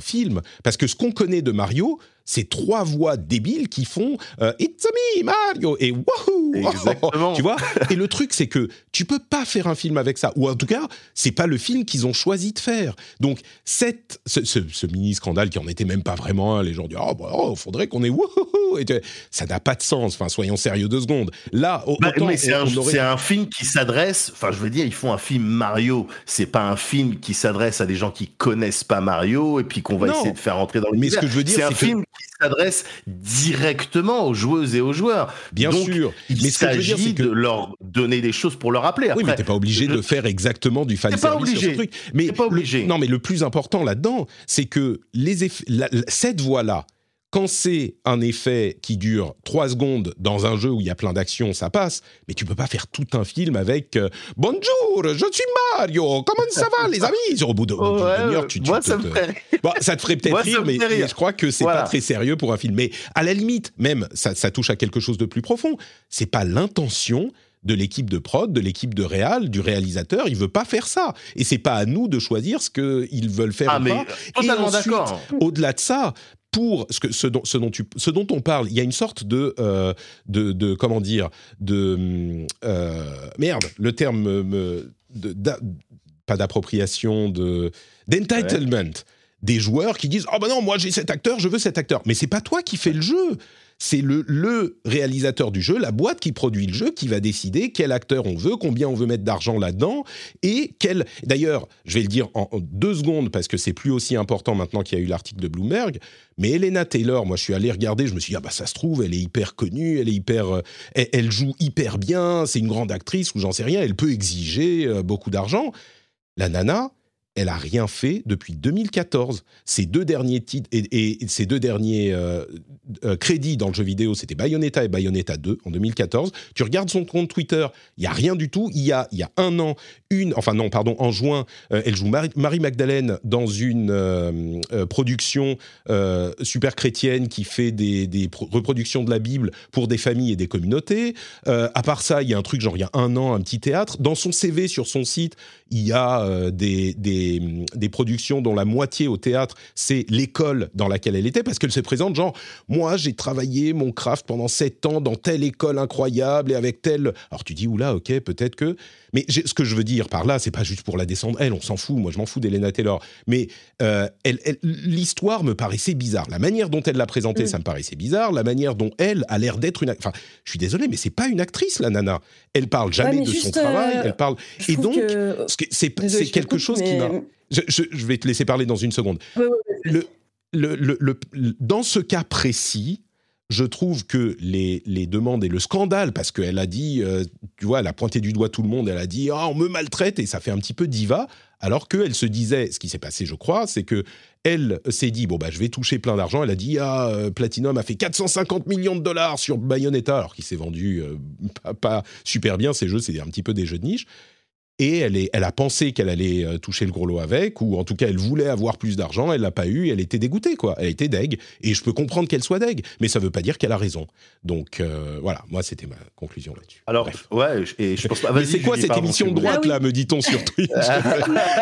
film. Parce que ce qu'on connaît de Mario, c'est trois voix débiles qui font euh, It's me, Mario et Wahoo Exactement. Tu vois? Et le truc, c'est que tu peux pas faire un film avec ça. Ou en tout cas, c'est pas le film qu'ils ont choisi de faire. Donc, cette, ce, ce- ce mini-scandale qui en était même pas vraiment un, les gens disent Oh, bah, oh, faudrait qu'on ait Wahoo et Ça n'a pas de sens. Enfin, soyons sérieux deux secondes. Là, Bah, c'est un, aurait- film qui s'adresse. Enfin, je veux dire, ils font un film Mario. C'est pas un film qui s'adresse à des gens qui connaissent pas Mario et puis qu'on va Non. essayer de faire rentrer dans le Mais ce que je veux dire, c'est un film s'adresse directement aux joueuses et aux joueurs. Bien Donc, sûr. Il Mais ce s'agit c'est que de leur donner des choses pour leur rappeler. Après, oui, mais t'es pas obligé je- de faire exactement du fan service sur ce truc. Mais pas le- obligé. non, mais le plus important là-dedans, c'est que les la- cette voix-là, quand c'est un effet qui dure trois secondes dans un jeu où il y a plein d'actions, ça passe. Mais tu peux pas faire tout un film avec euh, Bonjour, je suis Mario. Comment ça va, les amis? Au bout de- d'une Ouais, demi-heure, tu, tu moi, te- ça me te- ferait. Bon, ça te ferait peut-être rire, mais, fait rire. mais je crois que c'est Voilà. pas très sérieux pour un film. Mais à la limite, même, ça, ça touche à quelque chose de plus profond. C'est pas l'intention de l'équipe de prod, de l'équipe de réal, du réalisateur. Il veut pas faire ça. Et c'est pas à nous de choisir ce qu'ils veulent faire Ah, ou mais pas. totalement d'accord. Au-delà de ça, pour ce, que, ce, dont, ce, dont tu, ce dont on parle, il y a une sorte de, euh, de, de comment dire, de euh, merde, le terme me, me- de, d'a- pas d'appropriation, de d'entitlement. Des joueurs qui disent oh ben non moi j'ai cet acteur je veux cet acteur. Mais c'est pas toi qui fais le jeu c'est le, réalisateur du jeu, la boîte qui produit le jeu, qui va décider quel acteur on veut, combien on veut mettre d'argent là-dedans, et quel... D'ailleurs, je vais le dire en deux secondes, parce que c'est plus aussi important maintenant qu'il y a eu l'article de Bloomberg, mais Elena Taylor, moi je suis allé regarder, je me suis dit, ah bah ça se trouve, elle est hyper connue, elle est hyper... euh, elle, elle joue hyper bien, c'est une grande actrice, ou j'en sais rien, elle peut exiger euh, beaucoup d'argent. La nana, elle a rien fait depuis 2014. Ces deux derniers titres et, ces deux derniers euh, euh, crédits dans le jeu vidéo, c'était Bayonetta et Bayonetta 2 en 2014. Tu regardes son compte Twitter, il y a rien du tout. Il y a y a un an, une, enfin non, pardon, en juin, euh, elle joue Marie, Magdalene dans une production super chrétienne qui fait des, reproductions de la Bible pour des familles et des communautés. à part ça, il y a un truc genre il y a un an, un petit théâtre. Dans son CV sur son site, il y a des des, productions dont la moitié au théâtre, c'est l'école dans laquelle elle était, parce qu'elle se présente genre, moi j'ai travaillé mon craft pendant sept ans dans telle école incroyable et avec telle... Alors tu dis, oula, ok, peut-être que... Mais ce que je veux dire par là, c'est pas juste pour la descendre, elle, on s'en fout, moi je m'en fous d'Elena Taylor, mais euh, l'histoire me paraissait bizarre. La manière dont elle l'a présentée, mm. ça me paraissait bizarre. La manière dont elle a l'air d'être une... Enfin, je suis désolé, mais c'est pas une actrice, la nana. Elle parle jamais de son travail, euh, elle parle... Et donc, c'est quelque chose qui m'a je, vais te laisser parler dans une seconde. le, le, dans ce cas précis, je trouve que les, les, demandes et le scandale, parce qu'elle a dit, euh, tu vois, elle a pointé du doigt tout le monde, elle a dit, oh, on me maltraite, et ça fait un petit peu diva, alors qu'elle se disait, ce qui s'est passé, je crois, c'est que elle s'est dit, bon, bah, je vais toucher plein d'argent. Elle a dit, ah, euh, Platinum a fait 450 millions de dollars sur Bayonetta, alors qu'il s'est vendu euh, pas, pas, super bien, ces jeux, c'est un petit peu des jeux de niche et elle, est, elle a pensé qu'elle allait euh, toucher le gros lot avec, ou en tout cas elle voulait avoir plus d'argent, elle l'a pas eu, elle était dégoûtée quoi, elle était deg, et je peux comprendre qu'elle soit deg, mais ça veut pas dire qu'elle a raison. Donc euh, voilà, moi c'était ma conclusion là-dessus. Alors ouais, et je pense pas. mais c'est quoi cette émission de droite là, me dit-on sur Twitch?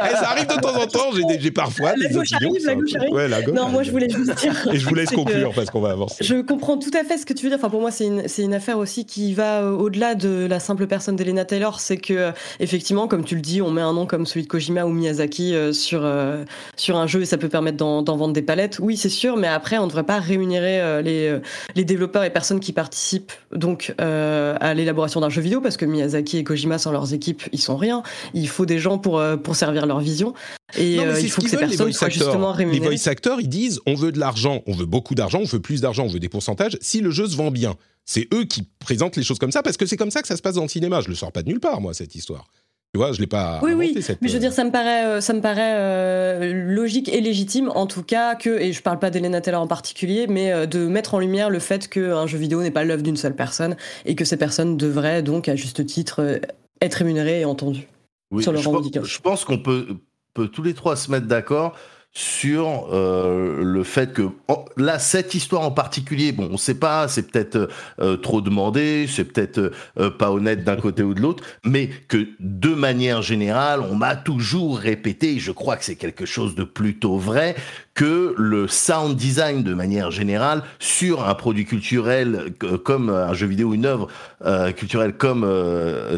Eh, Ça arrive de temps en temps, j'ai parfois la gauche arrive, la gauche arrive. Ouais, la gauche non, moi je voulais juste dire. et je vous laisse conclure parce qu'on va avancer. Je comprends tout à fait ce que tu veux dire. Enfin pour moi c'est une, une affaire aussi qui va euh, au-delà de la simple personne d'Elena Taylor, c'est que effectivement comme tu le dis, on met un nom comme celui de Kojima ou Miyazaki euh, sur, euh, sur un jeu et ça peut permettre d'en vendre des palettes. Oui, c'est sûr, mais après, on ne devrait pas rémunérer euh, les, les développeurs et personnes qui participent donc à l'élaboration d'un jeu vidéo parce que Miyazaki et Kojima, sans leurs équipes, ils sont rien. Il faut des gens pour, pour servir leur vision. Et il faut que ces personnes soient justement rémunérées. Les voice actors, ils disent on veut de l'argent, on veut beaucoup d'argent, on veut plus d'argent, on veut des pourcentages si le jeu se vend bien. C'est eux qui présentent les choses comme ça parce que c'est comme ça que ça se passe dans le cinéma. Je le sors pas de nulle part, moi, cette histoire. Tu vois, je l'ai pas. Oui, oui. mais je veux dire, ça me paraît, euh, ça me paraît euh, logique et légitime, en tout cas que, et je parle pas d'Elena Taylor en particulier, mais euh, de mettre en lumière le fait qu'un jeu vidéo n'est pas l'œuvre d'une seule personne et que ces personnes devraient donc, à juste titre, être rémunérées et entendues sur leur je je pense qu'on peut, peut tous les trois se mettre d'accord sur euh, le fait que là cette histoire en particulier bon on sait pas c'est peut-être euh, trop demandé c'est peut-être euh, pas honnête d'un côté ou de l'autre mais que de manière générale on m'a toujours répété je crois que c'est quelque chose de plutôt vrai que le sound design de manière générale sur un produit culturel comme un jeu vidéo, une œuvre culturelle comme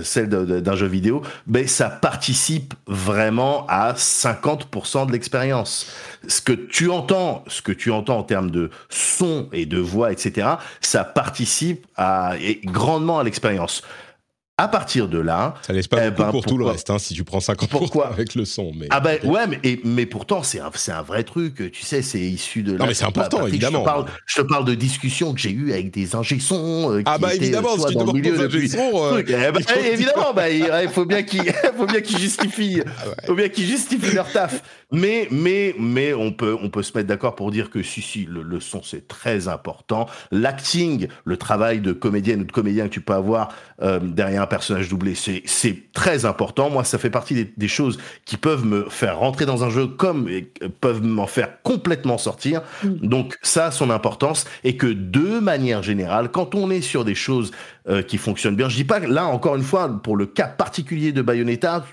celle d'un jeu vidéo, ben ça participe vraiment à 50% de l'expérience. Ce que tu entends, ce que tu entends en termes de son et de voix, etc., ça participe grandement à l'expérience. À partir de là, ça laisse pas eh ben, pour tout le reste, hein, si tu prends 50% pourquoi avec le son. Mais ah ben ouais, mais, mais pourtant c'est un, un vrai truc. Tu sais, c'est issu de. Non mais c'est important, évidemment. Je te, parle, je te parle de discussions que j'ai eues avec des ingé sons. Euh, ah bah évidemment, si tu dans le milieu depuis. Euh, eh ben, évidemment, bah, il faut bien qu'ils, justifient, ah faut bien qu'ils justifient leur taf. Mais mais mais on peut on peut se mettre d'accord pour dire que si si le, le son c'est très important. L'acting, le travail de comédienne ou de comédien que tu peux avoir euh, derrière un personnage doublé, c'est très important. Moi, ça fait partie des, des, choses qui peuvent me faire rentrer dans un jeu comme et peuvent m'en faire complètement sortir. Mm. Donc ça a son importance et que de manière générale, quand on est sur des choses euh, qui fonctionnent bien, je dis pas là encore une fois pour le cas particulier de Bayonetta,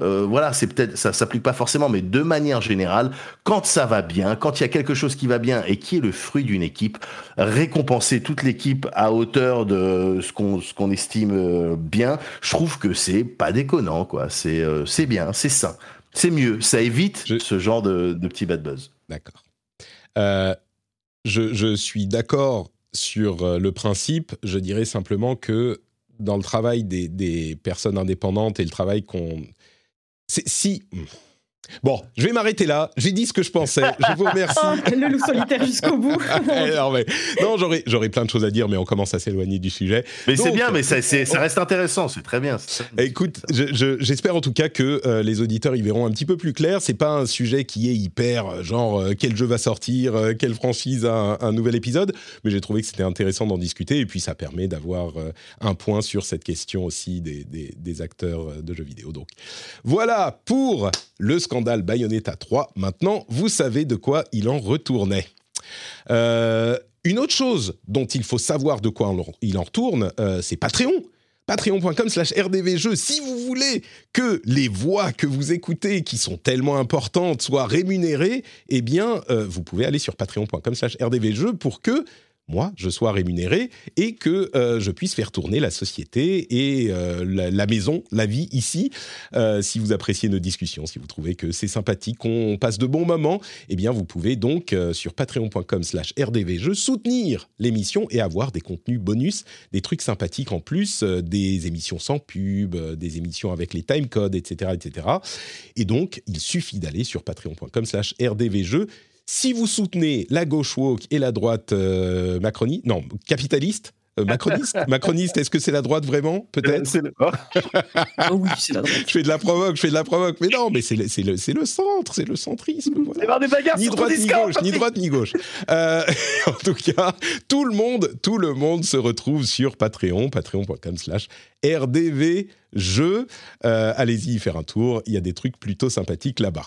euh, voilà, c'est peut-être ça s'applique pas forcément, mais de manière générale, quand ça va bien, quand il y a quelque chose qui va bien et qui est le fruit d'une équipe, récompenser toute l'équipe à hauteur de ce qu'on ce qu'on estime euh, bien, je trouve que c'est pas déconnant quoi. C'est euh, c'est bien, c'est ça, c'est mieux, ça évite ce genre de, de petit bad buzz. D'accord. Je, je, suis d'accord sur le principe. Je dirais simplement que dans le travail des, des personnes indépendantes et le travail qu'on si Bon, je vais m'arrêter là. J'ai dit ce que je pensais. Je vous remercie. le loup solitaire jusqu'au bout. non, non j'aurais, j'aurais plein de choses à dire, mais on commence à s'éloigner du sujet. Mais c'est bien, mais ça, ça, reste intéressant. C'est très bien. Écoute, j'espère en tout cas que euh, les auditeurs y verront un petit peu plus clair. C'est pas un sujet qui est hyper euh, genre euh, quel jeu va sortir, quelle franchise a un, nouvel épisode, mais j'ai trouvé que c'était intéressant d'en discuter et puis ça permet d'avoir un point sur cette question aussi des, des, des acteurs de jeux vidéo. Donc voilà pour le scandale Bayonetta 3. Maintenant, vous savez de quoi il en retournait. Euh, une autre chose dont il faut savoir de quoi il en retourne, euh, c'est Patreon. Patreon.com slash rdvjeux. Si vous voulez que les voix que vous écoutez, qui sont tellement importantes, soient rémunérées, eh bien, euh, vous pouvez aller sur patreon.com slash rdvjeux pour que moi, je sois rémunéré et que euh, je puisse faire tourner la société et euh, la, maison, la vie ici. Euh, si vous appréciez nos discussions, si vous trouvez que c'est sympathique, qu'on passe de bons moments, eh bien, vous pouvez donc sur patreon.com slash rdvjeux soutenir l'émission et avoir des contenus bonus, des trucs sympathiques en plus, des émissions sans pub, des émissions avec les timecodes, etc., etc. Et donc, il suffit d'aller sur patreon.com slash rdvjeux si vous soutenez la gauche woke et la droite euh, macroniste, non, capitaliste, euh, macroniste, macroniste, est-ce que c'est la droite vraiment Peut-être. Oh oui, c'est la droite. Je fais de la provoque, je fais de la provoque, mais non, mais c'est le, le, le, centre, c'est le centrisme. Voilà. des bagarres ni droite ni gauche, ni droite ni gauche. Euh, en tout cas, tout le monde, tout le monde se retrouve sur Patreon, patreon.com/slash rdv jeux. Allez-y faire un tour, il y a des trucs plutôt sympathiques là-bas.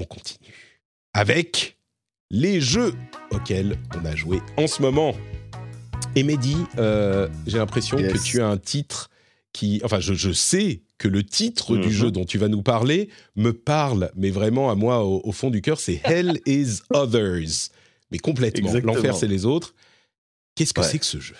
On continue avec les jeux auxquels on a joué en ce moment. Et Mehdi, euh, j'ai l'impression que tu as un titre qui... Enfin, je, sais que le titre du mhm. jeu dont tu vas nous parler me parle, mais vraiment à moi, au, fond du cœur, c'est Hell is Others. Mais complètement. L'enfer, c'est les autres. Qu'est-ce que c'est que ce jeu?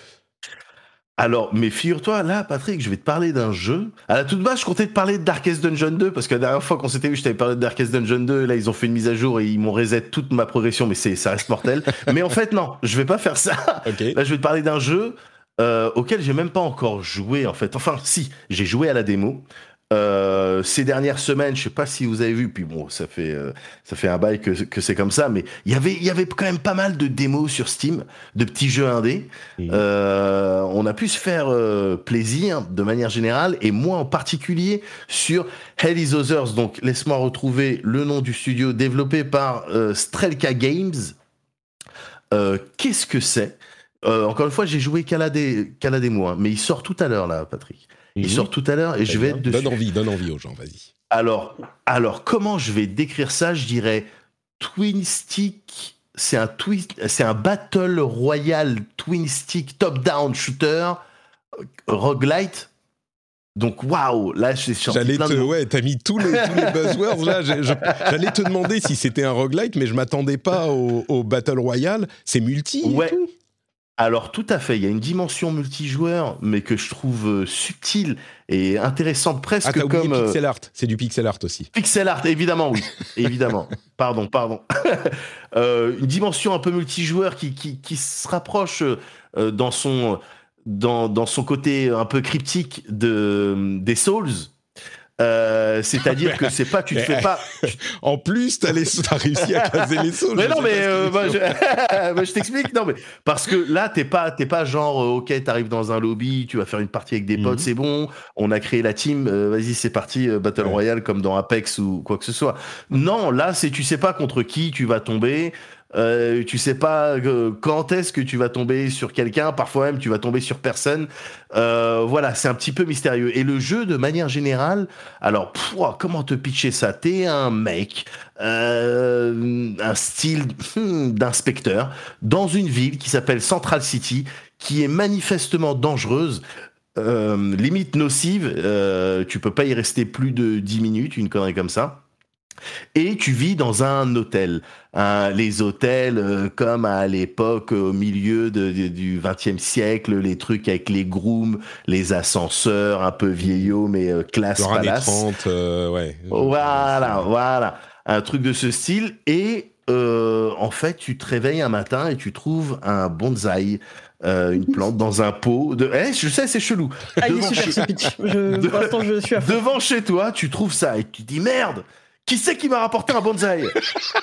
Alors, mais figure-toi, là, Patrick, je vais te parler d'un jeu. À la toute base, je comptais te parler de Darkest Dungeon 2, parce que la dernière fois qu'on s'était vu, je t'avais parlé de Darkest Dungeon 2, là, ils ont fait une mise à jour et ils m'ont reset toute ma progression, mais c'est, ça reste mortel. mais en fait, non, je vais pas faire ça. Là, je vais te parler d'un jeu euh, auquel j'ai même pas encore joué, en fait. Enfin, si, j'ai joué à la démo. Euh, ces dernières semaines, je sais pas si vous avez vu, puis bon, ça fait euh, ça fait un bail que, que c'est comme ça, mais il y avait il y avait quand même pas mal de démos sur Steam, de petits jeux indés. Euh, on a pu se faire plaisir de manière générale, et moi en particulier sur Hell is Others. Donc laisse-moi retrouver le nom du studio développé par Strelka Games. Qu'est-ce que c'est? Encore une fois, j'ai joué qu'à la, dé, démo, hein, mais il sort tout à l'heure là, Patrick. Il mhm. sort tout à l'heure et je vais être Donne envie, donne envie aux gens, vas-y. Alors, alors, comment je vais décrire ça? Je dirais Twin Stick. C'est un, c'est un Battle Royale Twin Stick Top-Down Shooter roguelite. Donc, waouh, là, j'ai sorti J'allais te, ouais, t'as mis tous les, tous les buzzwords là. J'allais te demander si c'était un roguelite, mais je m'attendais pas au, Battle Royale. C'est multi ouais. tout alors tout à fait, il y a une dimension multijoueur, mais que je trouve euh, subtile et intéressante presque ah, comme euh, pixel art. C'est du pixel art aussi. Pixel art, évidemment, oui, évidemment. Pardon, pardon. Euh, une dimension un peu multijoueur qui, qui, se rapproche dans son dans, dans, son côté un peu cryptique de des Souls. Euh, C'est-à-dire que c'est pas, tu te fais pas. En plus, t'as les- t'as réussi à caser les sauts. Mais non, mais euh, bah, je, bah, je t'explique. Non, mais parce que là, t'es pas, t'es pas genre, euh, ok, t'arrives dans un lobby, tu vas faire une partie avec des potes, Mhm. c'est bon. On a créé la team, euh, vas-y, c'est parti, battle Ouais. royale comme dans Apex ou quoi que ce soit. Non, là, c'est, tu sais pas contre qui tu vas tomber. Euh, tu sais pas euh, quand est-ce que tu vas tomber sur quelqu'un? Parfois même, tu vas tomber sur personne. Euh, voilà, c'est un petit peu mystérieux. Et le jeu, de manière générale, alors, pff, comment te pitcher ça? T'es un mec, un style hmm, d'inspecteur, dans une ville qui s'appelle Central City, qui est manifestement dangereuse. limite nocive, tu peux pas y rester plus de 10 minutes, une connerie comme ça. Et tu vis dans un hôtel. Hein, les hôtels, euh, comme à l'époque, au milieu de- de- du XXe siècle, les trucs avec les grooms, les ascenseurs, un peu vieillots, mais euh, classe palace. 30, euh, ouais. Voilà, voilà. Un truc de ce style. Et euh, en fait, tu te réveilles un matin et tu trouves un bonsaï, euh, une plante dans un pot. De... Eh, je sais, c'est chelou. Ah, il est Devant super chez- ce pitch. Je, pour l'instant, je suis à fond. Devant chez toi, tu trouves ça et tu te dis merde. Qui c'est qui m'a rapporté un bonsaï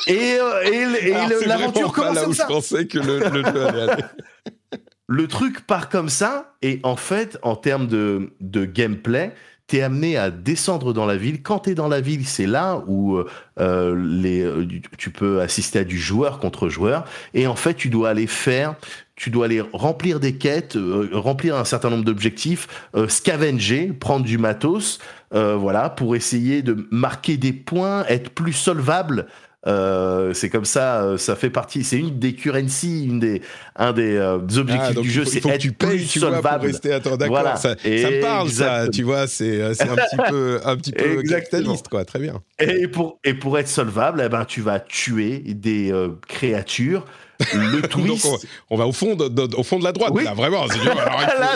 Et, euh, et, et l'aventure commence là comme où ça. je pensais que le, le jeu allait aller. Le truc part comme ça, et en fait, en termes de, de gameplay, t'es amené à descendre dans la ville. Quand t'es dans la ville, c'est là où euh, les, euh, tu peux assister à du joueur contre joueur, et en fait, tu dois aller faire, tu dois aller remplir des quêtes, euh, remplir un certain nombre d'objectifs, euh, scavenger, prendre du matos, euh, voilà, pour essayer de marquer des points, être plus solvable. Euh, c'est comme ça, euh, ça fait partie. C'est une des currency, une des, un des, euh, des objectifs Ah, donc du jeu, c'est être tu payes, plus tu vois, pour solvable. rester. Attends, d'accord, Voilà. ça, ça me parle, ça, tu vois, c'est un petit peu, un petit peu capitaliste, quoi, très bien. Et pour, et pour être solvable, eh ben, tu vas tuer des créatures. Le Donc, twist. on, on va au fond de, de- au fond de la droite, Oui. là, vraiment. Alors, Là,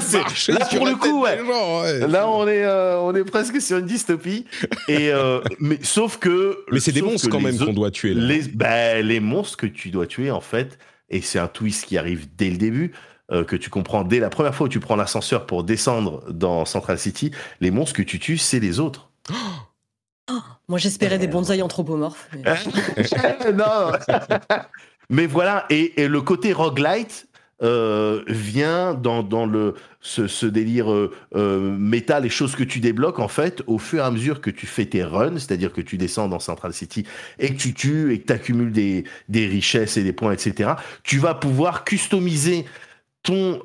là, pour le coup, gens, ouais. Là, on est, euh, on est presque sur une dystopie. Et, euh, mais, sauf que. Mais c'est des monstres quand les même qu'on doit tuer. Là. Les, ben, les monstres que tu dois tuer, en fait, et c'est un twist qui arrive dès le début, euh, que tu comprends dès la première fois où tu prends l'ascenseur pour descendre dans Central City, les monstres que tu tues, c'est les autres. Moi, j'espérais des bonsaïs anthropomorphes. mais- non. Mais voilà, et, le côté roguelite euh, vient dans, ce, délire euh, euh, métal, les choses que tu débloques, en fait, au fur et à mesure que tu fais tes runs, c'est-à-dire que tu descends dans Central City et que tu tues et que tu accumules des, richesses et des points, etc., tu vas pouvoir customiser ton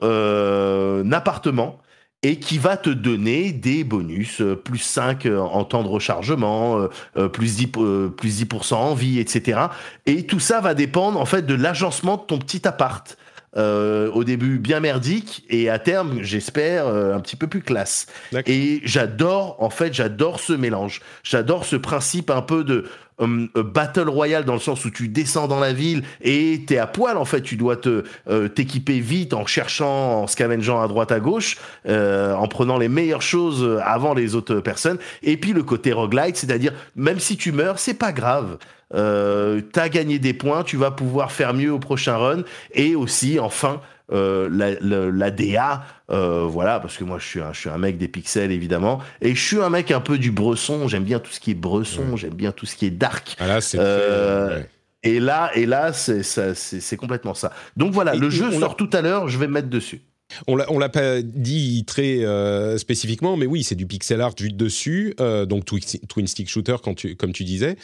appartement et qui va te donner des bonus, euh, plus 5 euh, en temps de rechargement, euh, euh, plus 10%, euh, plus 10% en vie, etc. Et tout ça va dépendre en fait de l'agencement de ton petit appart. Euh, au début bien merdique et à terme j'espère euh, un petit peu plus classe et j'adore en fait j'adore ce mélange j'adore ce principe un peu de hum, euh, battle royale dans le sens où tu descends dans la ville et t'es à poil en fait tu dois te euh, t'équiper vite en cherchant en scavengeant à droite à gauche euh, en prenant les meilleures choses avant les autres personnes. Et puis le côté roguelite c'est-à-dire même si tu meurs c'est pas grave. Euh, t'as gagné des points, tu vas pouvoir faire mieux au prochain run, et aussi, enfin, euh, la, la, la DA, euh, voilà, parce que moi je suis, un, je suis un mec des pixels évidemment, et je suis un mec un peu du bresson, j'aime bien tout ce qui est bresson, j'aime bien tout ce qui est dark, Ah, là, c'est Euh, ouais. et là, et là c'est ça- c'est- c'est complètement ça. Donc voilà, Et- le jeu sort tout à l'heure, je vais me mettre dessus. On l'a, on l'a pas dit très euh, spécifiquement, mais oui, c'est du pixel art vu de dessus, euh, donc twin, twin stick shooter, quand tu, comme tu disais,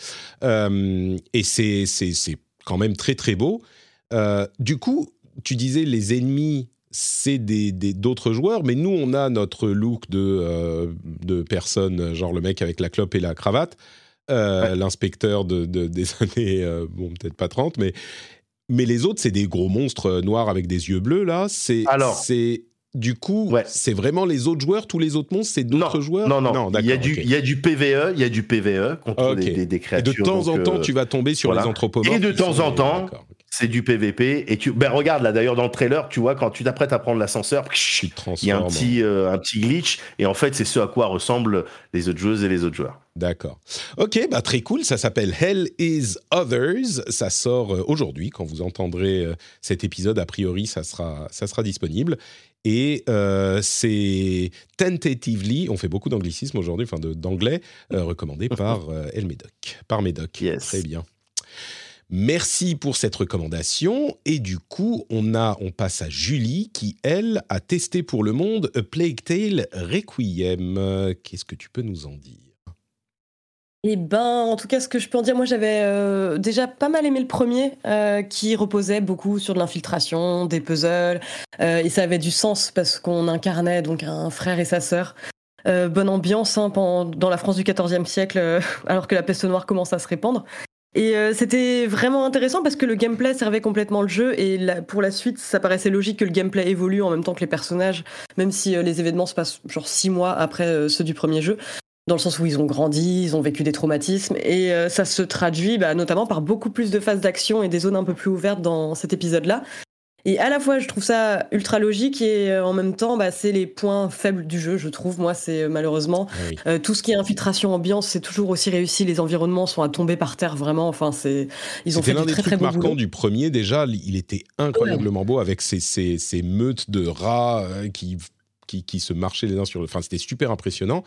Euh, et c'est, c'est, c'est quand même très très beau. Du coup, tu disais les ennemis, c'est des, d'autres joueurs, mais nous, on a notre look de, euh, de personne, genre le mec avec la clope et la cravate, euh, l'inspecteur de, de- des années, euh, bon, peut-être pas 30, mais mais les autres, c'est des gros monstres euh, noirs avec des yeux bleus, là. C'est, Alors. c'est du coup, Ouais. c'est vraiment les autres joueurs, tous les autres monstres, c'est d'autres joueurs? Non, non, il y a d'accord, du, il y a du PVE, il y a du PVE contre Ok. des, des- des Et créatures. de temps en temps, tu vas tomber sur voilà. les anthropomorphes. Et de temps en temps. C'est du PVP. Et tu, ben regarde là d'ailleurs dans le trailer, tu vois quand tu t'apprêtes à prendre l'ascenseur, il y a un petit, euh, un petit glitch. Et en fait, c'est ce à quoi ressemblent les autres joueuses et les autres joueurs. D'accord. Ok, bah très cool. Ça s'appelle Hell is Others. Ça sort euh, aujourd'hui. Quand vous entendrez euh, cet épisode, a priori, ça sera, ça sera disponible. Et c'est tentatively, on fait beaucoup d'anglicisme aujourd'hui, enfin d'anglais, recommandé par El Médoc, par Médoc. Yes. Très bien. Merci pour cette recommandation. Et du coup, on, passe à Julie qui, elle, a testé pour le monde A Plague Tale Requiem. Qu'est-ce que tu peux nous en dire? Eh ben, en tout cas, ce que je peux en dire, moi, j'avais euh, déjà pas mal aimé le premier, euh, qui reposait beaucoup sur de l'infiltration, des puzzles, euh, et ça avait du sens parce qu'on incarnait donc un frère et sa sœur. bonne ambiance hein, dans la France du XIVe siècle, alors que la peste noire commence à se répandre. Et euh, c'était vraiment intéressant parce que le gameplay servait complètement le jeu et pour la suite, ça paraissait logique que le gameplay évolue en même temps que les personnages, même si euh, les événements se passent genre six mois après euh, ceux du premier jeu, dans le sens où ils ont grandi, ils ont vécu des traumatismes et ça se traduit bah, notamment par beaucoup plus de phases d'action et des zones un peu plus ouvertes dans cet épisode-là. Et à la fois, je trouve ça ultra logique et euh, en même temps, bah, c'est les points faibles du jeu, je trouve. Moi, c'est euh, malheureusement ah euh, tout ce qui est infiltration, ambiance, c'est toujours aussi réussi. Les environnements sont à tomber par terre, vraiment. Enfin, c'est ils ont fait l'un des très, très, très marquants du premier. Déjà, il était incroyablement beau avec ces, ces, ces, meutes de rats qui, qui, qui se marchaient les uns sur le. Enfin, c'était super impressionnant.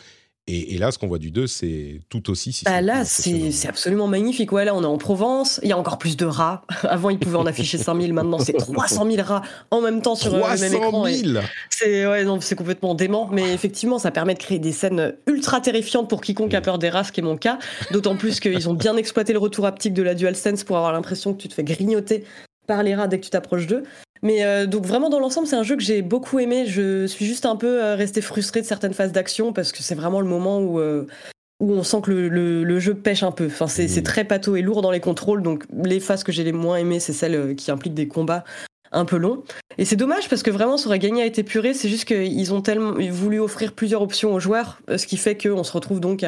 Et, là, ce qu'on voit du 2, c'est tout aussi. Si bah là, c'est absolument magnifique. Ouais, là, on est en Provence. Il y a encore plus de rats. Avant, ils pouvaient en afficher 5000. Maintenant, c'est 300 000 rats en même temps sur euh, le même écran. 000 C'est ouais, c'est complètement dément. Mais effectivement, ça permet de créer des scènes ultra terrifiantes pour quiconque a peur des rats, ce qui est mon cas. D'autant plus qu'ils ont bien exploité le retour haptique de la DualSense pour avoir l'impression que tu te fais grignoter par les rats dès que tu t'approches d'eux. Mais euh, donc vraiment dans l'ensemble, c'est un jeu que j'ai beaucoup aimé. Je suis juste un peu euh, resté frustré de certaines phases d'action parce que c'est vraiment le moment où euh, où on sent que le, le, jeu pêche un peu. Enfin, c'est, c'est mmh. très pâteau et lourd dans les contrôles. Donc les phases que j'ai les moins aimées, c'est celles qui impliquent des combats un peu long. Et c'est dommage parce que vraiment, ça aurait gagné à être épuré. C'est juste qu'ils ont tellement voulu offrir plusieurs options aux joueurs, ce qui fait qu'on se retrouve donc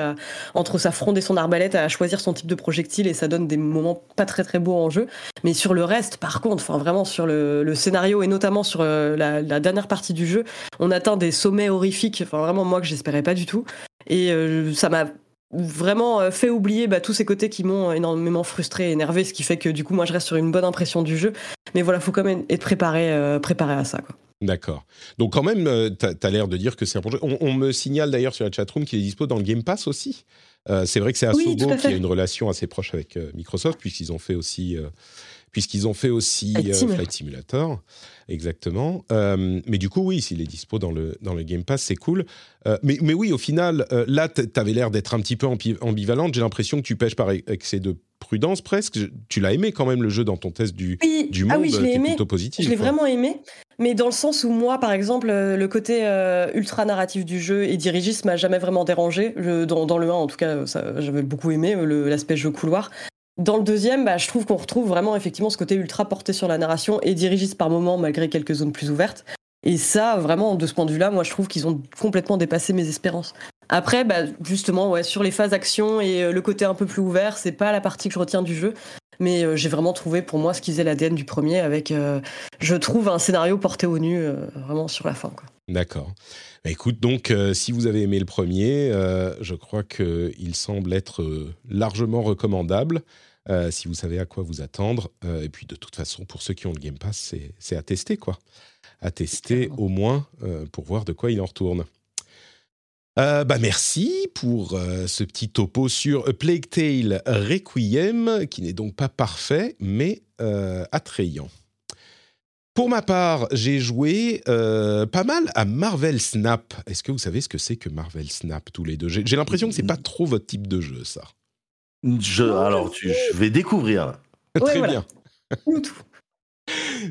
entre sa fronde et son arbalète à choisir son type de projectile et ça donne des moments pas très très beaux en jeu. Mais sur le reste, par contre, vraiment sur le, scénario et notamment sur euh, la, dernière partie du jeu, on atteint des sommets horrifiques. Enfin vraiment moi que j'espérais pas du tout. Et euh, ça m'a vraiment euh, fait oublier bah, tous ces côtés qui m'ont énormément frustré et énervé, ce qui fait que du coup, moi, je reste sur une bonne impression du jeu. Mais voilà, faut quand même être préparé, euh, préparé à ça. Quoi. D'accord. Donc quand même, euh, tu as, l'air de dire que c'est un projet. On, me signale d'ailleurs sur la chatroom qu'il est dispo dans le Game Pass aussi. c'est vrai que c'est Asobo qui a une relation assez proche avec Microsoft, puisqu'ils ont fait aussi puisqu'ils ont fait aussi Flight, Simulator. Exactement. Euh, mais du coup, oui, s'il est dispo dans le, dans le Game Pass, c'est cool. Euh, mais, mais oui, au final, euh, là, tu avais l'air d'être un petit peu ambivalente. J'ai l'impression que tu pêches par excès de prudence presque. Tu l'as aimé quand même le jeu dans ton test du, du monde. Ah oui, je l'ai aimé. plutôt positif. Je l'ai vraiment aimé. Mais dans le sens où moi, par exemple, le côté ultra narratif du jeu et dirigiste m'a jamais vraiment dérangé. dans, dans, le 1, en tout cas, j'avais beaucoup aimé l'aspect jeu couloir. Dans le deuxième, bah, je trouve qu'on retrouve vraiment effectivement ce côté ultra porté sur la narration et dirigiste par moments malgré quelques zones plus ouvertes. Et ça, vraiment, de ce point de vue-là, moi je trouve qu'ils ont complètement dépassé mes espérances. Après, bah, justement, sur les phases action et euh, le côté un peu plus ouvert, c'est pas la partie que je retiens du jeu. Mais euh, j'ai vraiment trouvé pour moi ce qui faisait l'ADN du premier avec, euh, je trouve, un scénario porté au nu vraiment sur la fin. D'accord. Bah, écoute, donc, si vous avez aimé le premier, je crois qu'il semble être largement recommandable. Euh, si vous savez à quoi vous attendre. Euh, et puis de toute façon, pour ceux qui ont le Game Pass, c'est à tester, quoi. À tester au moins euh, pour voir de quoi il en retourne. bah merci pour ce petit topo sur A Plague Tale Requiem, qui n'est donc pas parfait, mais attrayant. Pour ma part, j'ai joué pas mal à Marvel Snap. Est-ce que vous savez ce que c'est que Marvel Snap tous les deux? J'ai l'impression que c'est pas trop votre type de jeu, ça. Je, alors, tu, je vais découvrir. Très bien.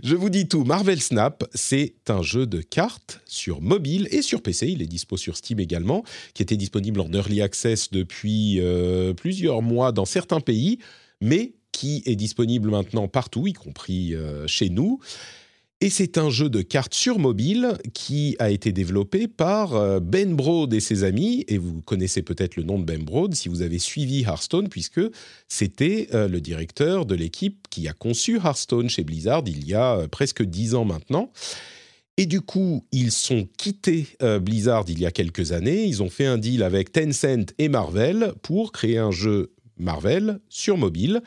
Je vous dis tout. Marvel Snap, c'est un jeu de cartes sur mobile et sur PC. Il est dispo sur Steam également, qui était disponible en early access depuis euh, plusieurs mois dans certains pays, mais qui est disponible maintenant partout, y compris euh, chez nous. Et c'est un jeu de cartes sur mobile qui a été développé par euh, Ben Brode et ses amis. Et vous connaissez peut-être le nom de Ben Brode si vous avez suivi Hearthstone, puisque c'était euh, le directeur de l'équipe qui a conçu Hearthstone chez Blizzard il y a euh, presque dix ans maintenant. Et du coup, ils sont quittés Blizzard il y a quelques années. Ils ont fait un deal avec Tencent et Marvel pour créer un jeu Marvel sur mobile.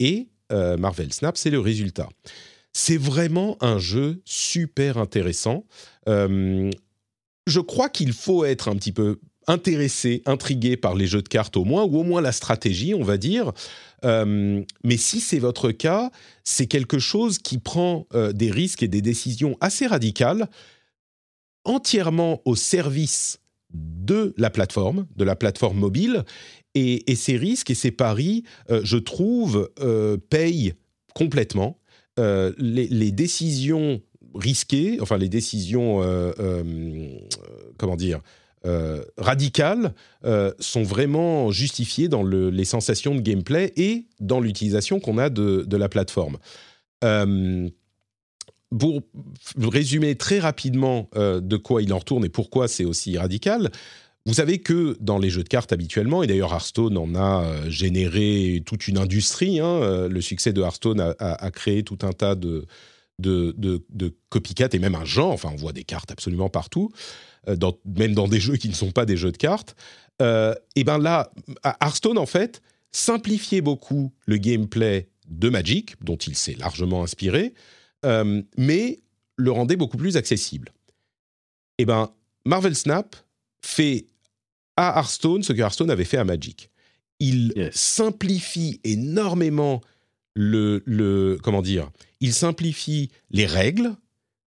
Et Marvel Snap, c'est le résultat. C'est vraiment un jeu super intéressant. Euh, je crois qu'il faut être un petit peu intéressé, intrigué par les jeux de cartes au moins, ou au moins la stratégie, on va dire. Euh, mais si c'est votre cas, c'est quelque chose qui prend euh, des risques et des décisions assez radicales, entièrement au service de la plateforme, de la plateforme mobile. Et, ces risques et ces paris, je trouve, payent complètement. Euh, les, décisions risquées, enfin les décisions, euh, euh, comment dire, radicales, sont vraiment justifiées dans les sensations de gameplay et dans l'utilisation qu'on a de, de, la plateforme. pour résumer très rapidement de quoi il en retourne et pourquoi c'est aussi radical, vous savez que dans les jeux de cartes habituellement, et d'ailleurs Hearthstone en a euh, généré toute une industrie, hein, euh, le succès de Hearthstone a, créé tout un tas de, de, de, copycat et même un genre, enfin on voit des cartes absolument partout, euh, même dans des jeux qui ne sont pas des jeux de cartes. et bien là, Hearthstone en fait simplifiait beaucoup le gameplay de Magic, dont il s'est largement inspiré, mais le rendait beaucoup plus accessible. Et ben Marvel Snap fait à Hearthstone ce que Hearthstone avait fait à Magic. Il simplifie énormément le, le, comment dire, il simplifie les règles